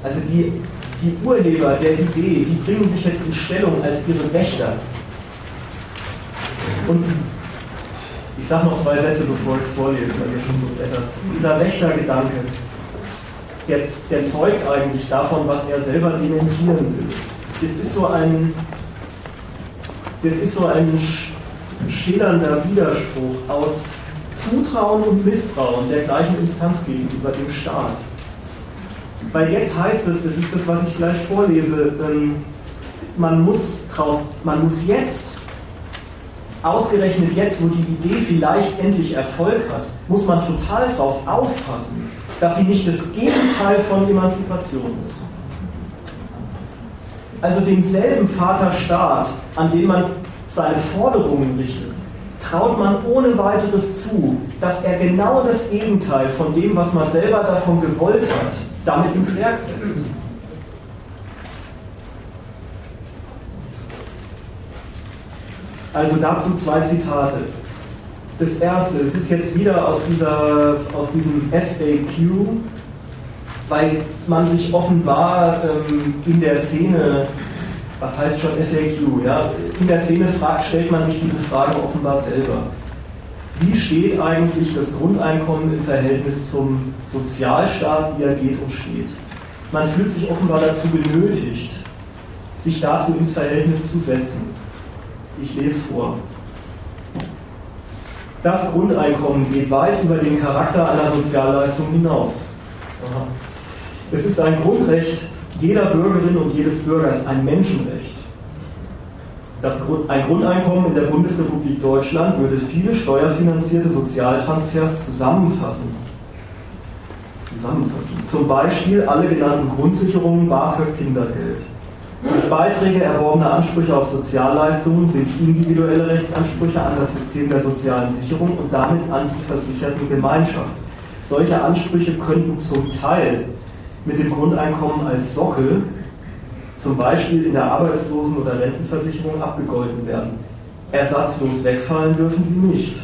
Also die, die Urheber der Idee, die bringen sich jetzt in Stellung als ihre Wächter und ich sage noch zwei Sätze, bevor ich es vorlese, weil ihr schon so blättert. Dieser Wächtergedanke, der, der zeugt eigentlich davon, was er selber dementieren will. Das ist so ein, das ist so ein schillernder Widerspruch aus Zutrauen und Misstrauen der gleichen Instanz gegenüber dem Staat. Weil jetzt heißt es, das ist das, was ich gleich vorlese, ähm, man muss drauf, man muss jetzt ausgerechnet jetzt, wo die Idee vielleicht endlich Erfolg hat, muss man total darauf aufpassen, dass sie nicht das Gegenteil von Emanzipation ist. Also demselben Vaterstaat, an den man seine Forderungen richtet, traut man ohne weiteres zu, dass er genau das Gegenteil von dem, was man selber davon gewollt hat, damit ins Werk setzt. Also dazu zwei Zitate. Das erste, es ist jetzt wieder aus, dieser, aus diesem FAQ, weil man sich offenbar ähm, in der Szene, was heißt schon FAQ, ja, in der Szene fragt, stellt man sich diese Frage offenbar selber. Wie steht eigentlich das Grundeinkommen im Verhältnis zum Sozialstaat, wie er geht und steht? Man fühlt sich offenbar dazu genötigt, sich dazu ins Verhältnis zu setzen. Ich lese vor. Das Grundeinkommen geht weit über den Charakter einer Sozialleistung hinaus. Aha. Es ist ein Grundrecht jeder Bürgerin und jedes Bürgers, ein Menschenrecht. Das Grund, ein Grundeinkommen in der Bundesrepublik Deutschland würde viele steuerfinanzierte Sozialtransfers zusammenfassen. Zusammenfassen. Zum Beispiel alle genannten Grundsicherungen, BAföG, Kindergeld. Durch Beiträge erworbene Ansprüche auf Sozialleistungen sind individuelle Rechtsansprüche an das System der sozialen Sicherung und damit an die versicherten Gemeinschaft. Solche Ansprüche könnten zum Teil mit dem Grundeinkommen als Sockel, zum Beispiel in der Arbeitslosen- oder Rentenversicherung, abgegolten werden. Ersatzlos wegfallen dürfen sie nicht.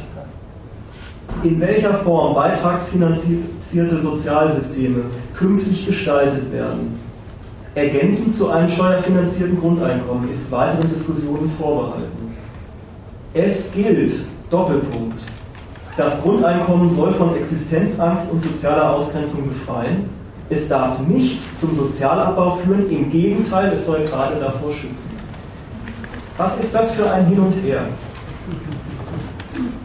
In welcher Form beitragsfinanzierte Sozialsysteme künftig gestaltet werden, ergänzend zu einem steuerfinanzierten Grundeinkommen, ist weiteren Diskussionen vorbehalten. Es gilt, Doppelpunkt, das Grundeinkommen soll von Existenzangst und sozialer Ausgrenzung befreien es darf nicht zum Sozialabbau führen, im Gegenteil, es soll gerade davor schützen. Was ist das für ein Hin und Her?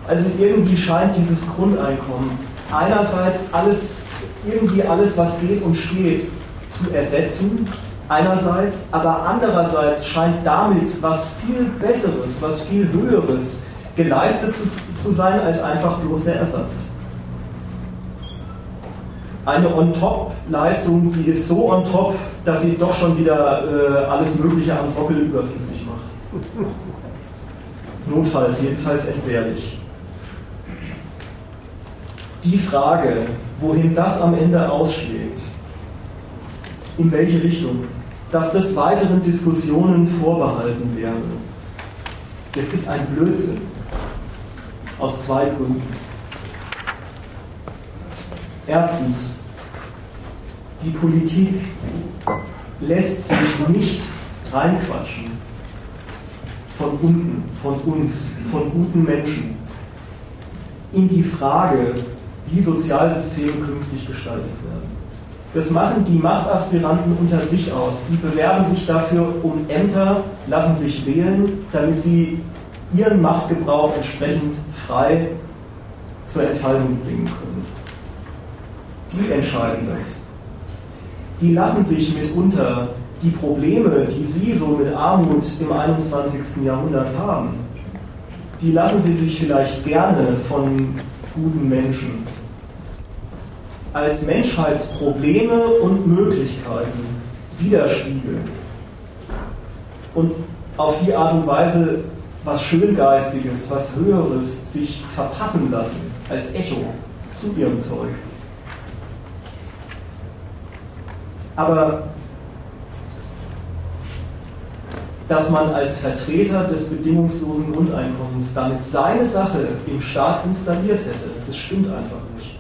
Also irgendwie scheint dieses Grundeinkommen einerseits alles, irgendwie alles, was geht und steht, zu ersetzen, einerseits, aber andererseits scheint damit was viel Besseres, was viel Höheres geleistet zu, zu sein als einfach bloß der Ersatz eine On-Top-Leistung, die ist so on top, dass sie doch schon wieder äh, alles Mögliche am Sockel überflüssig macht. Notfalls, jedenfalls entbehrlich. Die Frage, wohin das am Ende ausschlägt, in welche Richtung, dass des weiteren Diskussionen vorbehalten wäre, das ist ein Blödsinn. Aus zwei Gründen. Erstens, die Politik lässt sich nicht reinquatschen von unten, von uns, von guten Menschen in die Frage, wie Sozialsysteme künftig gestaltet werden. Das machen die Machtaspiranten unter sich aus. Die bewerben sich dafür um Ämter, lassen sich wählen, damit sie ihren Machtgebrauch entsprechend frei zur Entfaltung bringen können. Die entscheiden das die lassen sich mitunter die Probleme, die sie so mit Armut im 21. Jahrhundert haben, die lassen sie sich vielleicht gerne von guten Menschen als Menschheitsprobleme und Möglichkeiten widerspiegeln und auf die Art und Weise was Schöngeistiges, was Höheres sich verpassen lassen als Echo zu ihrem Zeug. Aber dass man als Vertreter des bedingungslosen Grundeinkommens damit seine Sache im Staat installiert hätte, das stimmt einfach nicht.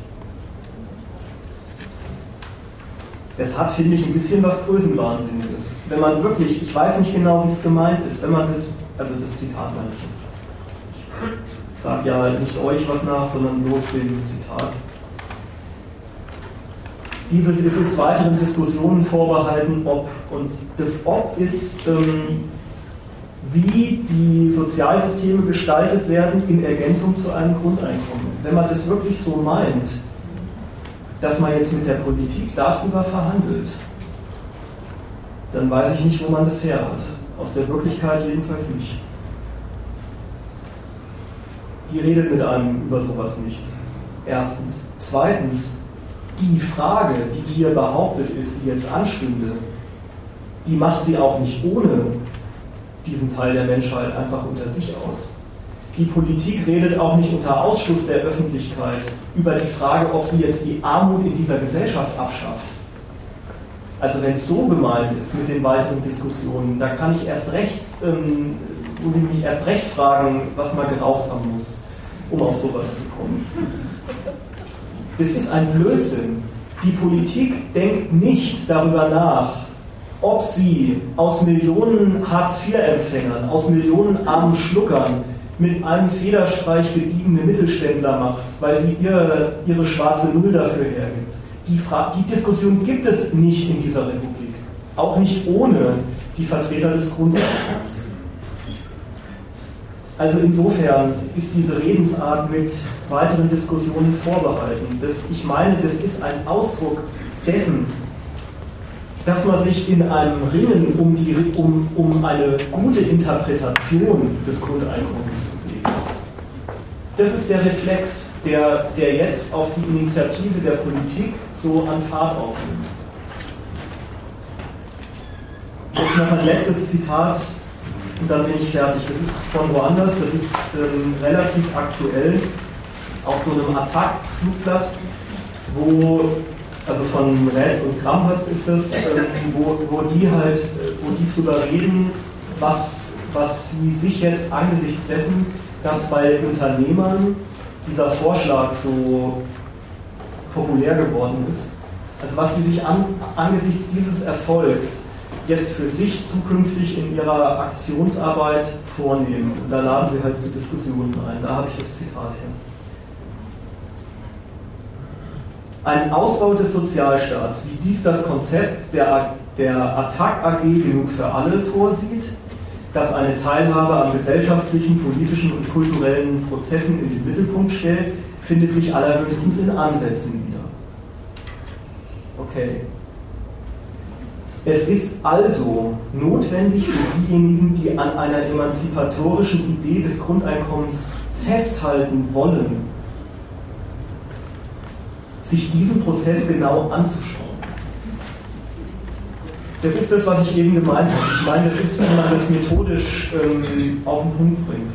Es hat, finde ich, ein bisschen was Größenwahnsinniges. Wenn man wirklich, ich weiß nicht genau, wie es gemeint ist, wenn man das, also das Zitat meine ich jetzt. Ich sage ja nicht euch was nach, sondern bloß dem Zitat dieses ist es weiteren Diskussionen vorbehalten, ob und das Ob ist, ähm, wie die Sozialsysteme gestaltet werden in Ergänzung zu einem Grundeinkommen. Wenn man das wirklich so meint, dass man jetzt mit der Politik darüber verhandelt, dann weiß ich nicht, wo man das her hat. Aus der Wirklichkeit jedenfalls nicht. Die redet mit einem über sowas nicht. Erstens. Zweitens, die Frage, die hier behauptet ist, die jetzt anstünde, die macht sie auch nicht ohne diesen Teil der Menschheit einfach unter sich aus. Die Politik redet auch nicht unter Ausschluss der Öffentlichkeit über die Frage, ob sie jetzt die Armut in dieser Gesellschaft abschafft. Also wenn es so gemeint ist mit den weiteren Diskussionen, da kann ich erst recht ähm, muss ich mich erst recht fragen, was man geraucht haben muss, um auf sowas zu kommen. Das ist ein Blödsinn. Die Politik denkt nicht darüber nach, ob sie aus Millionen Hartz-IV-Empfängern, aus Millionen armen Schluckern mit einem Federstreich gediegene Mittelständler macht, weil sie ihre, ihre schwarze Null dafür hergibt. Die, die Diskussion gibt es nicht in dieser Republik. Auch nicht ohne die Vertreter des Grundeinkommens. Also insofern ist diese Redensart mit weiteren Diskussionen vorbehalten. Das, ich meine, das ist ein Ausdruck dessen, dass man sich in einem Ringen um, die, um, um eine gute Interpretation des Grundeinkommens bewegt. Das ist der Reflex, der, der jetzt auf die Initiative der Politik so an Fahrt aufnimmt. Jetzt noch ein letztes Zitat und dann bin ich fertig. Das ist von woanders, das ist ähm, relativ aktuell, aus so einem Attack-Flugblatt, wo also von Rätz und Krampertz ist das, äh, wo, wo die halt, wo die drüber reden, was, was sie sich jetzt angesichts dessen, dass bei Unternehmern dieser Vorschlag so populär geworden ist, also was sie sich an, angesichts dieses Erfolgs jetzt für sich zukünftig in ihrer Aktionsarbeit vornehmen. Und da laden sie halt zu Diskussionen ein. Da habe ich das Zitat her. Ein Ausbau des Sozialstaats, wie dies das Konzept der, der Attac AG genug für alle vorsieht, das eine Teilhabe an gesellschaftlichen, politischen und kulturellen Prozessen in den Mittelpunkt stellt, findet sich allerhöchstens in Ansätzen wieder. Okay. Es ist also notwendig für diejenigen, die an einer emanzipatorischen Idee des Grundeinkommens festhalten wollen, sich diesen Prozess genau anzuschauen. Das ist das, was ich eben gemeint habe. Ich meine, das ist, wenn man das methodisch ähm, auf den Punkt bringt.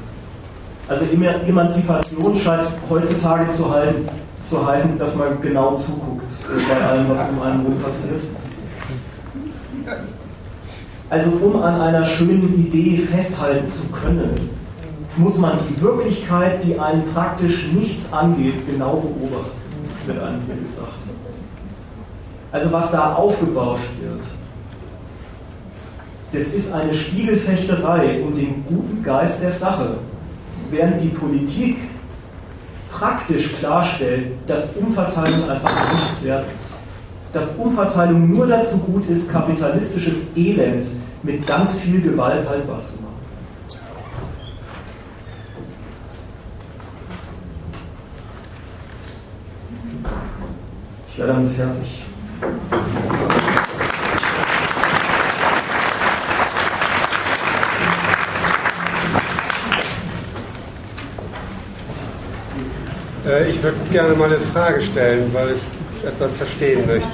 Also Emanzipation scheint heutzutage zu, halten, zu heißen, dass man genau zuguckt äh, bei allem, was um einen rum passiert. Also um an einer schönen Idee festhalten zu können, muss man die Wirklichkeit, die einen praktisch nichts angeht, genau beobachten wird gesagt. Also was da aufgebauscht wird, das ist eine Spiegelfechterei um den guten Geist der Sache, während die Politik praktisch klarstellt, dass Umverteilung einfach nichts wert ist. Dass Umverteilung nur dazu gut ist, kapitalistisches Elend mit ganz viel Gewalt haltbar zu machen. Wäre damit fertig. Äh, ich würde gerne mal eine Frage stellen, weil ich etwas verstehen möchte.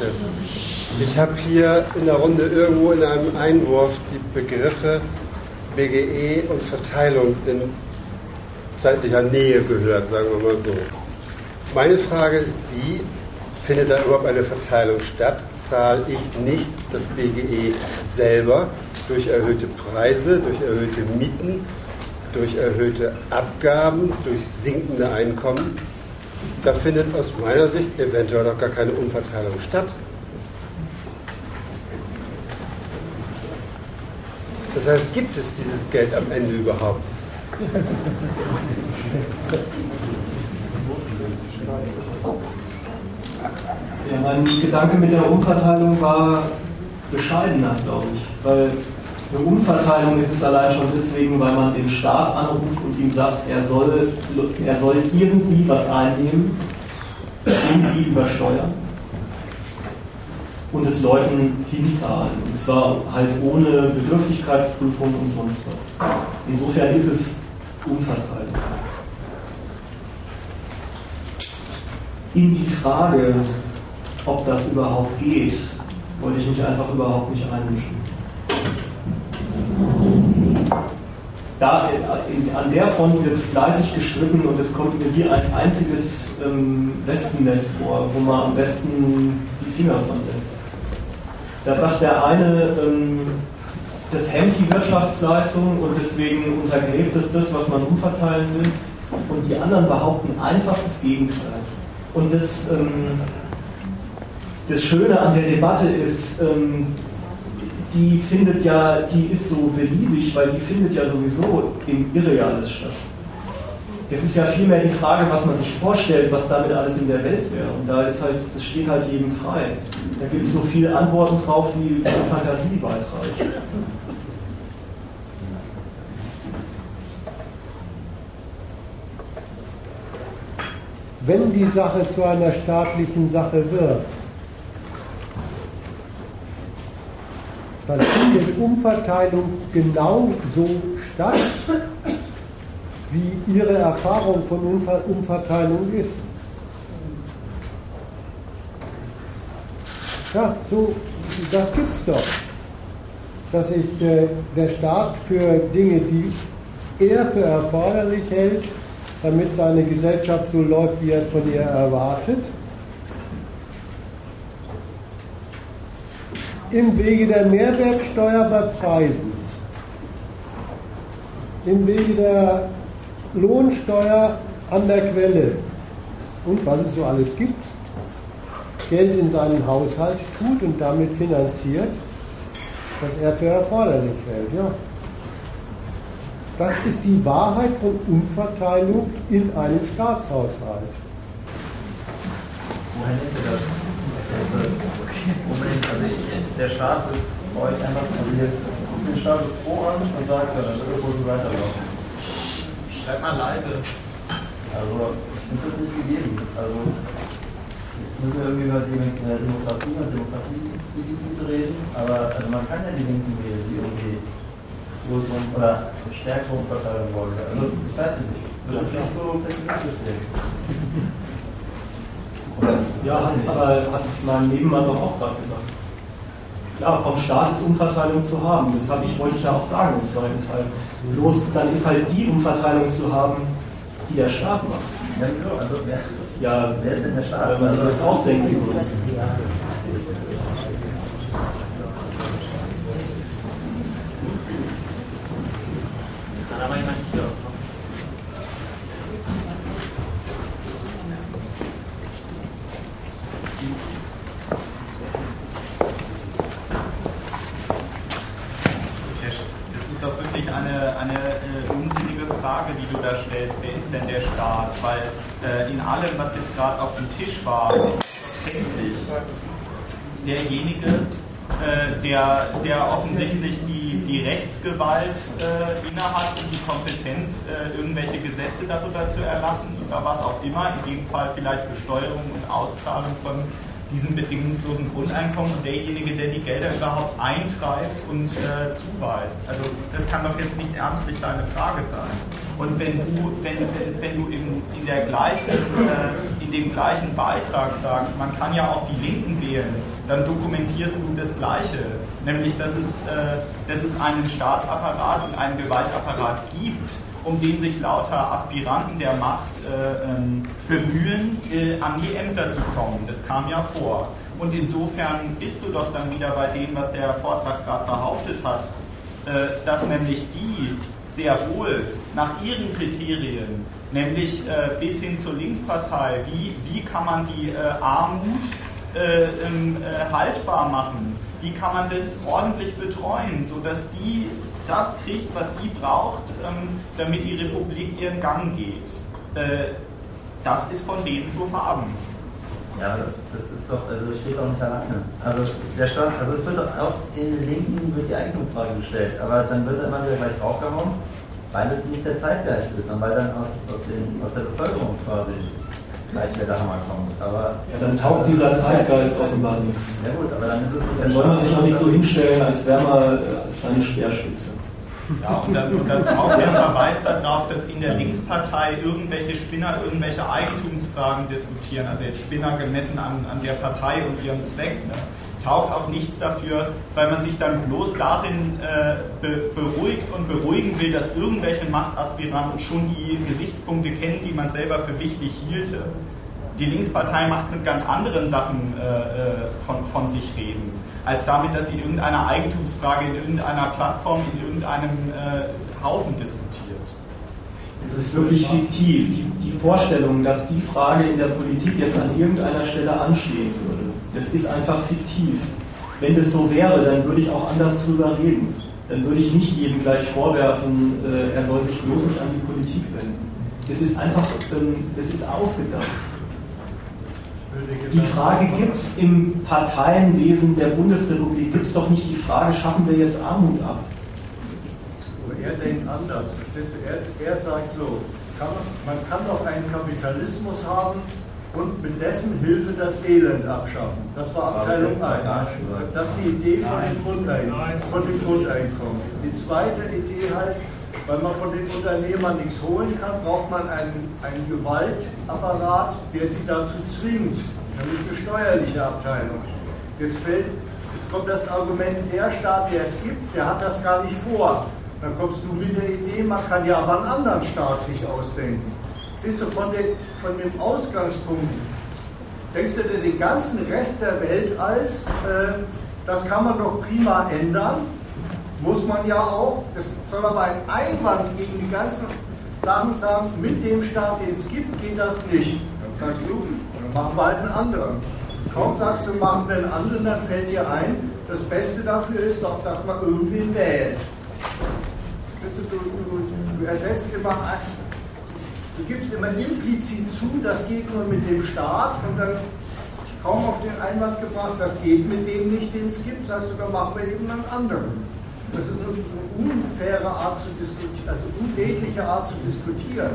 Ich habe hier in der Runde irgendwo in einem Einwurf die Begriffe BGE und Verteilung in zeitlicher Nähe gehört, sagen wir mal so. Meine Frage ist die, findet da überhaupt eine Verteilung statt? Zahle ich nicht das BGE selber durch erhöhte Preise, durch erhöhte Mieten, durch erhöhte Abgaben, durch sinkende Einkommen? Da findet aus meiner Sicht eventuell auch gar keine Umverteilung statt. Das heißt, gibt es dieses Geld am Ende überhaupt? Ja, mein Gedanke mit der Umverteilung war bescheidener, glaube ich. Weil eine Umverteilung ist es allein schon deswegen, weil man den Staat anruft und ihm sagt, er soll, er soll irgendwie was einnehmen, irgendwie übersteuern und es Leuten hinzahlen. Und zwar halt ohne Bedürftigkeitsprüfung und sonst was. Insofern ist es Umverteilung. In die Frage, ob das überhaupt geht, wollte ich mich einfach überhaupt nicht einmischen. Da, an der Front wird fleißig gestritten und es kommt mir wie ein einziges ähm, Wespennest vor, wo man am besten die Finger von lässt. Da sagt der eine, ähm, das hemmt die Wirtschaftsleistung und deswegen untergräbt es das, was man umverteilen will. Und die anderen behaupten einfach das Gegenteil. Und das, ähm, das Schöne an der Debatte ist, ähm, die findet ja, die ist so beliebig, weil die findet ja sowieso im Irreales statt. Das ist ja vielmehr die Frage, was man sich vorstellt, was damit alles in der Welt wäre. Und da ist halt, das steht halt jedem frei. Da gibt es so viele Antworten drauf, wie Fantasie weit reicht. Wenn die Sache zu einer staatlichen Sache wird, dann findet Umverteilung genau so statt, wie Ihre Erfahrung von Umverteilung ist. Ja, so, das gibt's doch. Dass sich äh, der Staat für Dinge, die er für erforderlich hält, damit seine Gesellschaft so läuft, wie er es von ihr erwartet, im Wege der Mehrwertsteuer bei Preisen, im Wege der Lohnsteuer an der Quelle und was es so alles gibt, Geld in seinen Haushalt tut und damit finanziert, was er für erforderlich hält. Ja. Das ist die Wahrheit von Umverteilung in einem Staatshaushalt. Woher nennt ihr das? Unbedingt, also der Staat ist bei euch einfach, ihr guckt den Status quo an und sagt, ja, dann wird es wohl weiterlaufen. Schreib mal leise. Also, ich finde das nicht gegeben. Also, jetzt müssen wir irgendwie über die Demokratie und Demokratiedefizit reden, aber also man kann ja die Linken wählen, die irgendwie größere oder stärkere Umverteilung wollen. Also, ich weiß nicht, ich würde das nicht so pessimistisch sehen. Ja, aber hat mein Nebenmann doch auch gerade gesagt. Klar, vom Staat ist Umverteilung zu haben. Das habe ich, wollte ich ja auch sagen im zweiten Teil. Bloß dann ist halt die Umverteilung zu haben, die der Staat macht. Ja, genau. Also, wer, ja, wer ist denn der Staat? Wenn man sich jetzt ausdenkt, wie so ist. Aber hier. Das ist doch wirklich eine, eine äh, unsinnige Frage, die du da stellst. Wer ist denn der Staat? Weil äh, in allem, was jetzt gerade auf dem Tisch war, ist tatsächlich derjenige, äh, der, der offensichtlich die, die Rechtsgewalt äh, innehat und die Kompetenz, äh, irgendwelche Gesetze darüber zu erlassen, über was auch immer, in dem Fall vielleicht Besteuerung und Auszahlung von diesem bedingungslosen Grundeinkommen und derjenige, der die Gelder überhaupt eintreibt und äh, zuweist. Also das kann doch jetzt nicht ernstlich deine Frage sein. Und wenn du, wenn, wenn, du in, in, der gleichen, äh, in dem gleichen Beitrag sagst, man kann ja auch die Linken wählen, dann dokumentierst du das Gleiche, nämlich dass es, äh, dass es einen Staatsapparat und einen Gewaltapparat gibt, um den sich lauter Aspiranten der Macht äh, ähm, bemühen, äh, an die Ämter zu kommen. Das kam ja vor. Und insofern bist du doch dann wieder bei dem, was der Vortrag gerade behauptet hat, äh, dass nämlich die sehr wohl nach ihren Kriterien, nämlich äh, bis hin zur Linkspartei, wie, wie kann man die äh, Armut äh, ähm, haltbar machen, wie kann man das ordentlich betreuen, sodass die das kriegt, was sie braucht, ähm, damit die Republik ihren Gang geht. Äh, das ist von denen zu haben. Ja, das, das ist doch, also steht auch nicht alleine. Also der Staat, also es wird doch auch in den Linken wird die Eigentumsfrage gestellt, aber dann wird er immer wieder gleich draufgehauen, weil es nicht der Zeitgeist ist und weil dann aus, aus, den, aus der Bevölkerung quasi gleich der Hammer kommt. Aber ja, dann taugt dieser Zeitgeist offenbar nichts. Ja gut, aber dann ist es Dann soll man sich auch nicht so hinstellen, als wäre man seine Speerspitze. Ja, und dann, und dann taucht der Verweis darauf, dass in der Linkspartei irgendwelche Spinner irgendwelche Eigentumsfragen diskutieren. Also jetzt Spinner gemessen an, an der Partei und ihrem Zweck. Ne? Taucht auch nichts dafür, weil man sich dann bloß darin äh, be beruhigt und beruhigen will, dass irgendwelche Machtaspiranten schon die Gesichtspunkte kennen, die man selber für wichtig hielte. Die Linkspartei macht mit ganz anderen Sachen äh, von, von sich reden. als damit, dass sie in irgendeiner Eigentumsfrage, in irgendeiner Plattform, in irgendeinem äh, Haufen diskutiert. Es ist wirklich fiktiv. Die, die Vorstellung, dass die Frage in der Politik jetzt an irgendeiner Stelle anstehen würde, das ist einfach fiktiv. Wenn das so wäre, dann würde ich auch anders drüber reden. Dann würde ich nicht jedem gleich vorwerfen, äh, er soll sich bloß nicht an die Politik wenden. Das ist einfach, ähm, das ist ausgedacht. Die Frage gibt es im Parteienwesen der Bundesrepublik, gibt es doch nicht die Frage, schaffen wir jetzt Armut ab? Er denkt anders? Er, er sagt so, kann man kann doch einen Kapitalismus haben und mit dessen Hilfe das Elend abschaffen. Das war Abteilung 1. Das ist die Idee von dem, Grundeinkommen, von dem Grundeinkommen. Die zweite Idee heißt, weil man von den Unternehmern nichts holen kann, braucht man einen, einen Gewaltapparat, der sie dazu zwingt, nämlich eine steuerliche Abteilung. Jetzt, fällt, jetzt kommt das Argument, der Staat, der es gibt, der hat das gar nicht vor. Dann kommst du mit der Idee, man kann ja aber einen anderen Staat sich ausdenken. Bist du von, den, von dem Ausgangspunkt, denkst du dir den ganzen Rest der Welt als, äh, das kann man doch prima ändern? Muss man ja auch, es soll aber ein Einwand gegen die ganzen Sachen sagen, mit dem Staat, den es gibt, geht das nicht. Dann sagst du, dann machen wir halt einen anderen. Kaum sagst du, machen wir einen anderen, dann fällt dir ein, das Beste dafür ist doch, dass man irgendwen wählt. Du, du, du, ersetzt immer, du gibst immer implizit zu, das geht nur mit dem Staat und dann kaum auf den Einwand gebracht, das geht mit dem nicht, den es gibt, sagst du, dann machen wir eben einen anderen. Das ist eine, unfaire Art zu diskutieren, also unredliche Art zu diskutieren.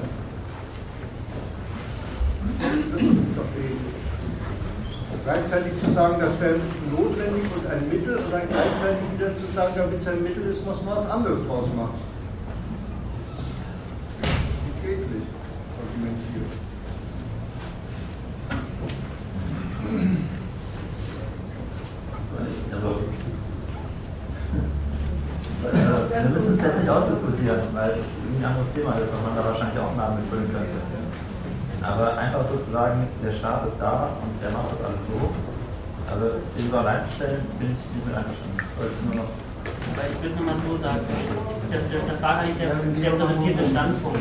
Das ist doch ähnlich. Gleichzeitig zu sagen, das wäre notwendig und ein Mittel, und dann gleichzeitig wieder zu sagen, damit es ein Mittel ist, muss man was anderes draus machen. Das ist nicht redlich argumentiert. Wir müssen es jetzt nicht ausdiskutieren, weil es ein anderes Thema ist und man da wahrscheinlich auch Namen mitfüllen könnte. Aber einfach sozusagen, der Staat ist da und der macht das alles so. Also den so allein zu stellen, bin ich nicht mit einverstanden. Aber ich würde nochmal so sagen, das, war gar nicht der, der präsentierte Standpunkt.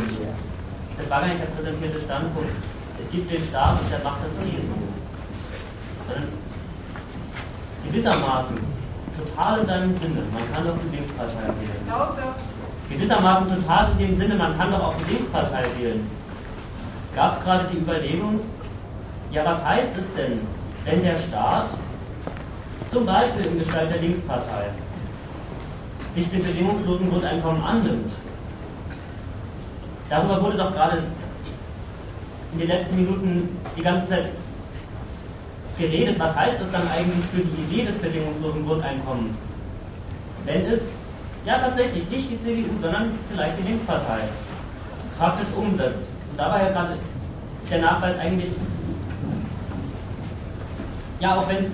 Das war gar nicht der präsentierte Standpunkt. Es gibt den Staat und der macht das nie so. Sondern gewissermaßen total in deinem Sinne. Man kann doch die Linkspartei wählen. Gewissermaßen total in dem Sinne, man kann doch auch die Linkspartei wählen. Gab es gerade die Überlegung, ja, was heißt es denn, wenn der Staat, zum Beispiel in Gestalt der Linkspartei, sich dem bedingungslosen Grundeinkommen annimmt? Darüber wurde doch gerade in den letzten Minuten die ganze Zeit geredet, was heißt das dann eigentlich für die Idee des bedingungslosen Grundeinkommens? Wenn es ja tatsächlich nicht die CDU, sondern vielleicht die Linkspartei praktisch umsetzt. Und da war ja gerade der Nachweis eigentlich, ja, auch wenn es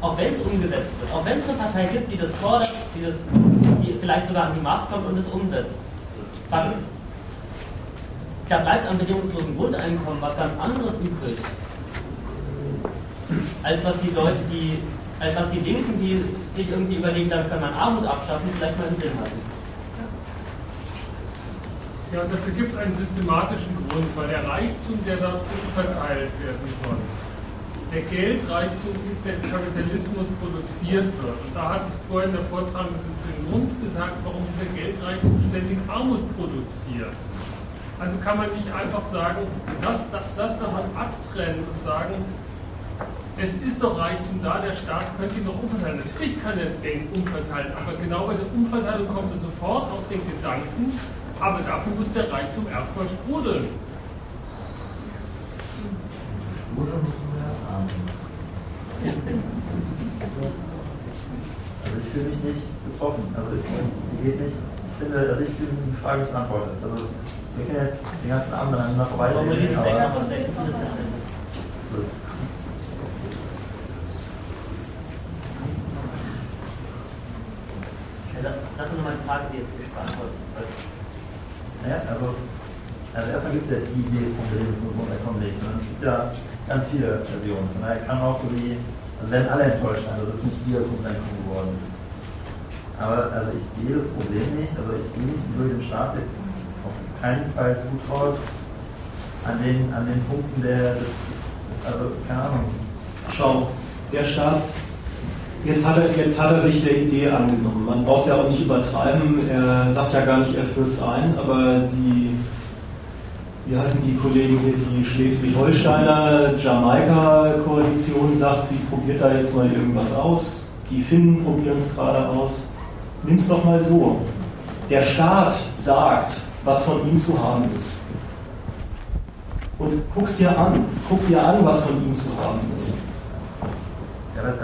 auch wenn es umgesetzt wird, auch wenn es eine Partei gibt, die das fordert, die, das, die vielleicht sogar an die Macht kommt und es umsetzt, was, da bleibt am bedingungslosen Grundeinkommen was ganz anderes übrig, als was die Leute, die, als was die Linken, die sich irgendwie überlegen, dann kann man Armut abschaffen, vielleicht mal einen Sinn hatten. Ja, und dafür gibt es einen systematischen Grund, weil der Reichtum, der da verteilt werden soll, der Geldreichtum ist, der im Kapitalismus produziert wird. Und da hat vorhin der Vortrag den Grund gesagt, warum dieser Geldreichtum ständig Armut produziert. Also kann man nicht einfach sagen, das, das, das davon abtrennen und sagen, es ist doch Reichtum da, der Staat könnte ihn doch umverteilen. Natürlich kann er den umverteilen, aber genau bei der Umverteilung kommt er sofort auf den Gedanken, aber dafür muss der Reichtum erstmal sprudeln. Also ich fühle mich nicht getroffen. Also ich, geht nicht, ich finde, also ich fühle die Frage nicht beantwortet. Also wir können jetzt den ganzen Abend aneinander vorbei Wollen wir reden, diesen aber- Bäcker und denken Sie das Verständnis? Gut. Ja, Sag doch nochmal die Frage, die jetzt nicht beantwortet ist. Naja, also, also erstmal gibt es ja die Idee vom Bedingungsgrundeinkommen nicht. Ne? Es gibt ja ganz viele Versionen. Von daher kann auch so die Also werden alle enttäuscht sein, dass es nicht wieder Grundeinkommen geworden ist. Aber also ich sehe das Problem nicht. Also ich sehe, ich würde dem Staat jetzt auf keinen Fall zutraut, an den, an den Punkten der, das, das, also keine Ahnung. Schau, der Staat, jetzt hat, er, jetzt hat er sich der Idee angenommen. Man braucht es ja auch nicht übertreiben. Er sagt ja gar nicht, er führt es ein, aber die, wie heißen die Kollegen hier, die Schleswig-Holsteiner Jamaika-Koalition sagt, sie probiert da jetzt mal irgendwas aus. Die Finnen probieren es gerade aus. Nimm es doch mal so. Der Staat sagt, was von ihm zu haben ist. Und guck's dir an. Guck dir an, was von ihm zu haben ist.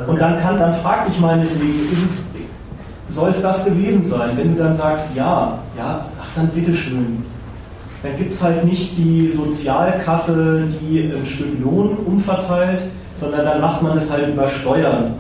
Und dann kann, dann frag dich meinetwegen, ist es, soll es das gewesen sein? Wenn du dann sagst, ja, ja, ach dann bitteschön. Dann gibt es halt nicht die Sozialkasse, die ein Stück Lohn umverteilt, sondern dann macht man das halt über Steuern.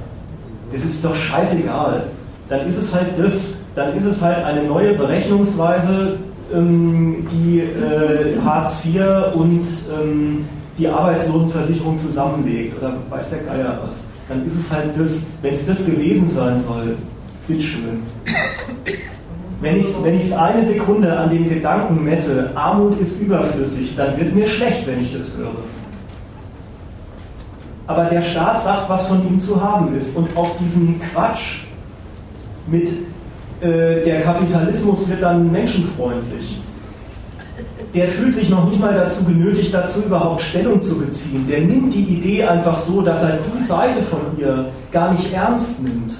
Es ist doch scheißegal dann ist es halt das, dann ist es halt eine neue Berechnungsweise, ähm, die äh, Hartz IV und ähm, die Arbeitslosenversicherung zusammenlegt oder weiß der Geier was. Dann ist es halt das, wenn es das gewesen sein soll, bitteschön. Wenn ich es wenn eine Sekunde an dem Gedanken messe, Armut ist überflüssig, dann wird mir schlecht, wenn ich das höre. Aber der Staat sagt, was von ihm zu haben ist. Und auf diesen Quatsch mit äh, der Kapitalismus wird dann menschenfreundlich. Der fühlt sich noch nicht mal dazu genötigt, dazu überhaupt Stellung zu beziehen. Der nimmt die Idee einfach so, dass er die Seite von ihr gar nicht ernst nimmt,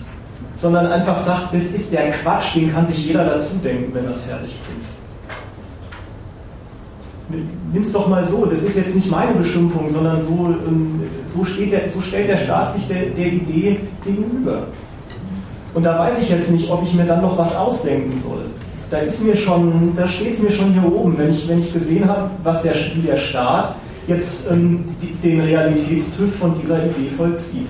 sondern einfach sagt, das ist der Quatsch, den kann sich jeder dazu denken, wenn das fertig klingt. Nimm's doch mal so, das ist jetzt nicht meine Beschimpfung, sondern so, ähm, so, der, so stellt der Staat sich der, der Idee gegenüber. Und da weiß ich jetzt nicht, ob ich mir dann noch was ausdenken soll. Da ist mir schon, da steht es mir schon hier oben, wenn ich, wenn ich gesehen habe, was der, wie der Staat jetzt ähm, die, den Realitätstüff von dieser Idee vollzieht.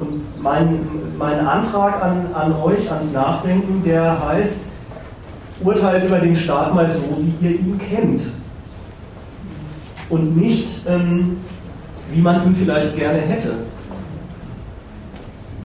Und mein, mein Antrag an, an euch, ans Nachdenken, der heißt, urteilt über den Staat mal so, wie ihr ihn kennt. Und nicht, ähm, wie man ihn vielleicht gerne hätte.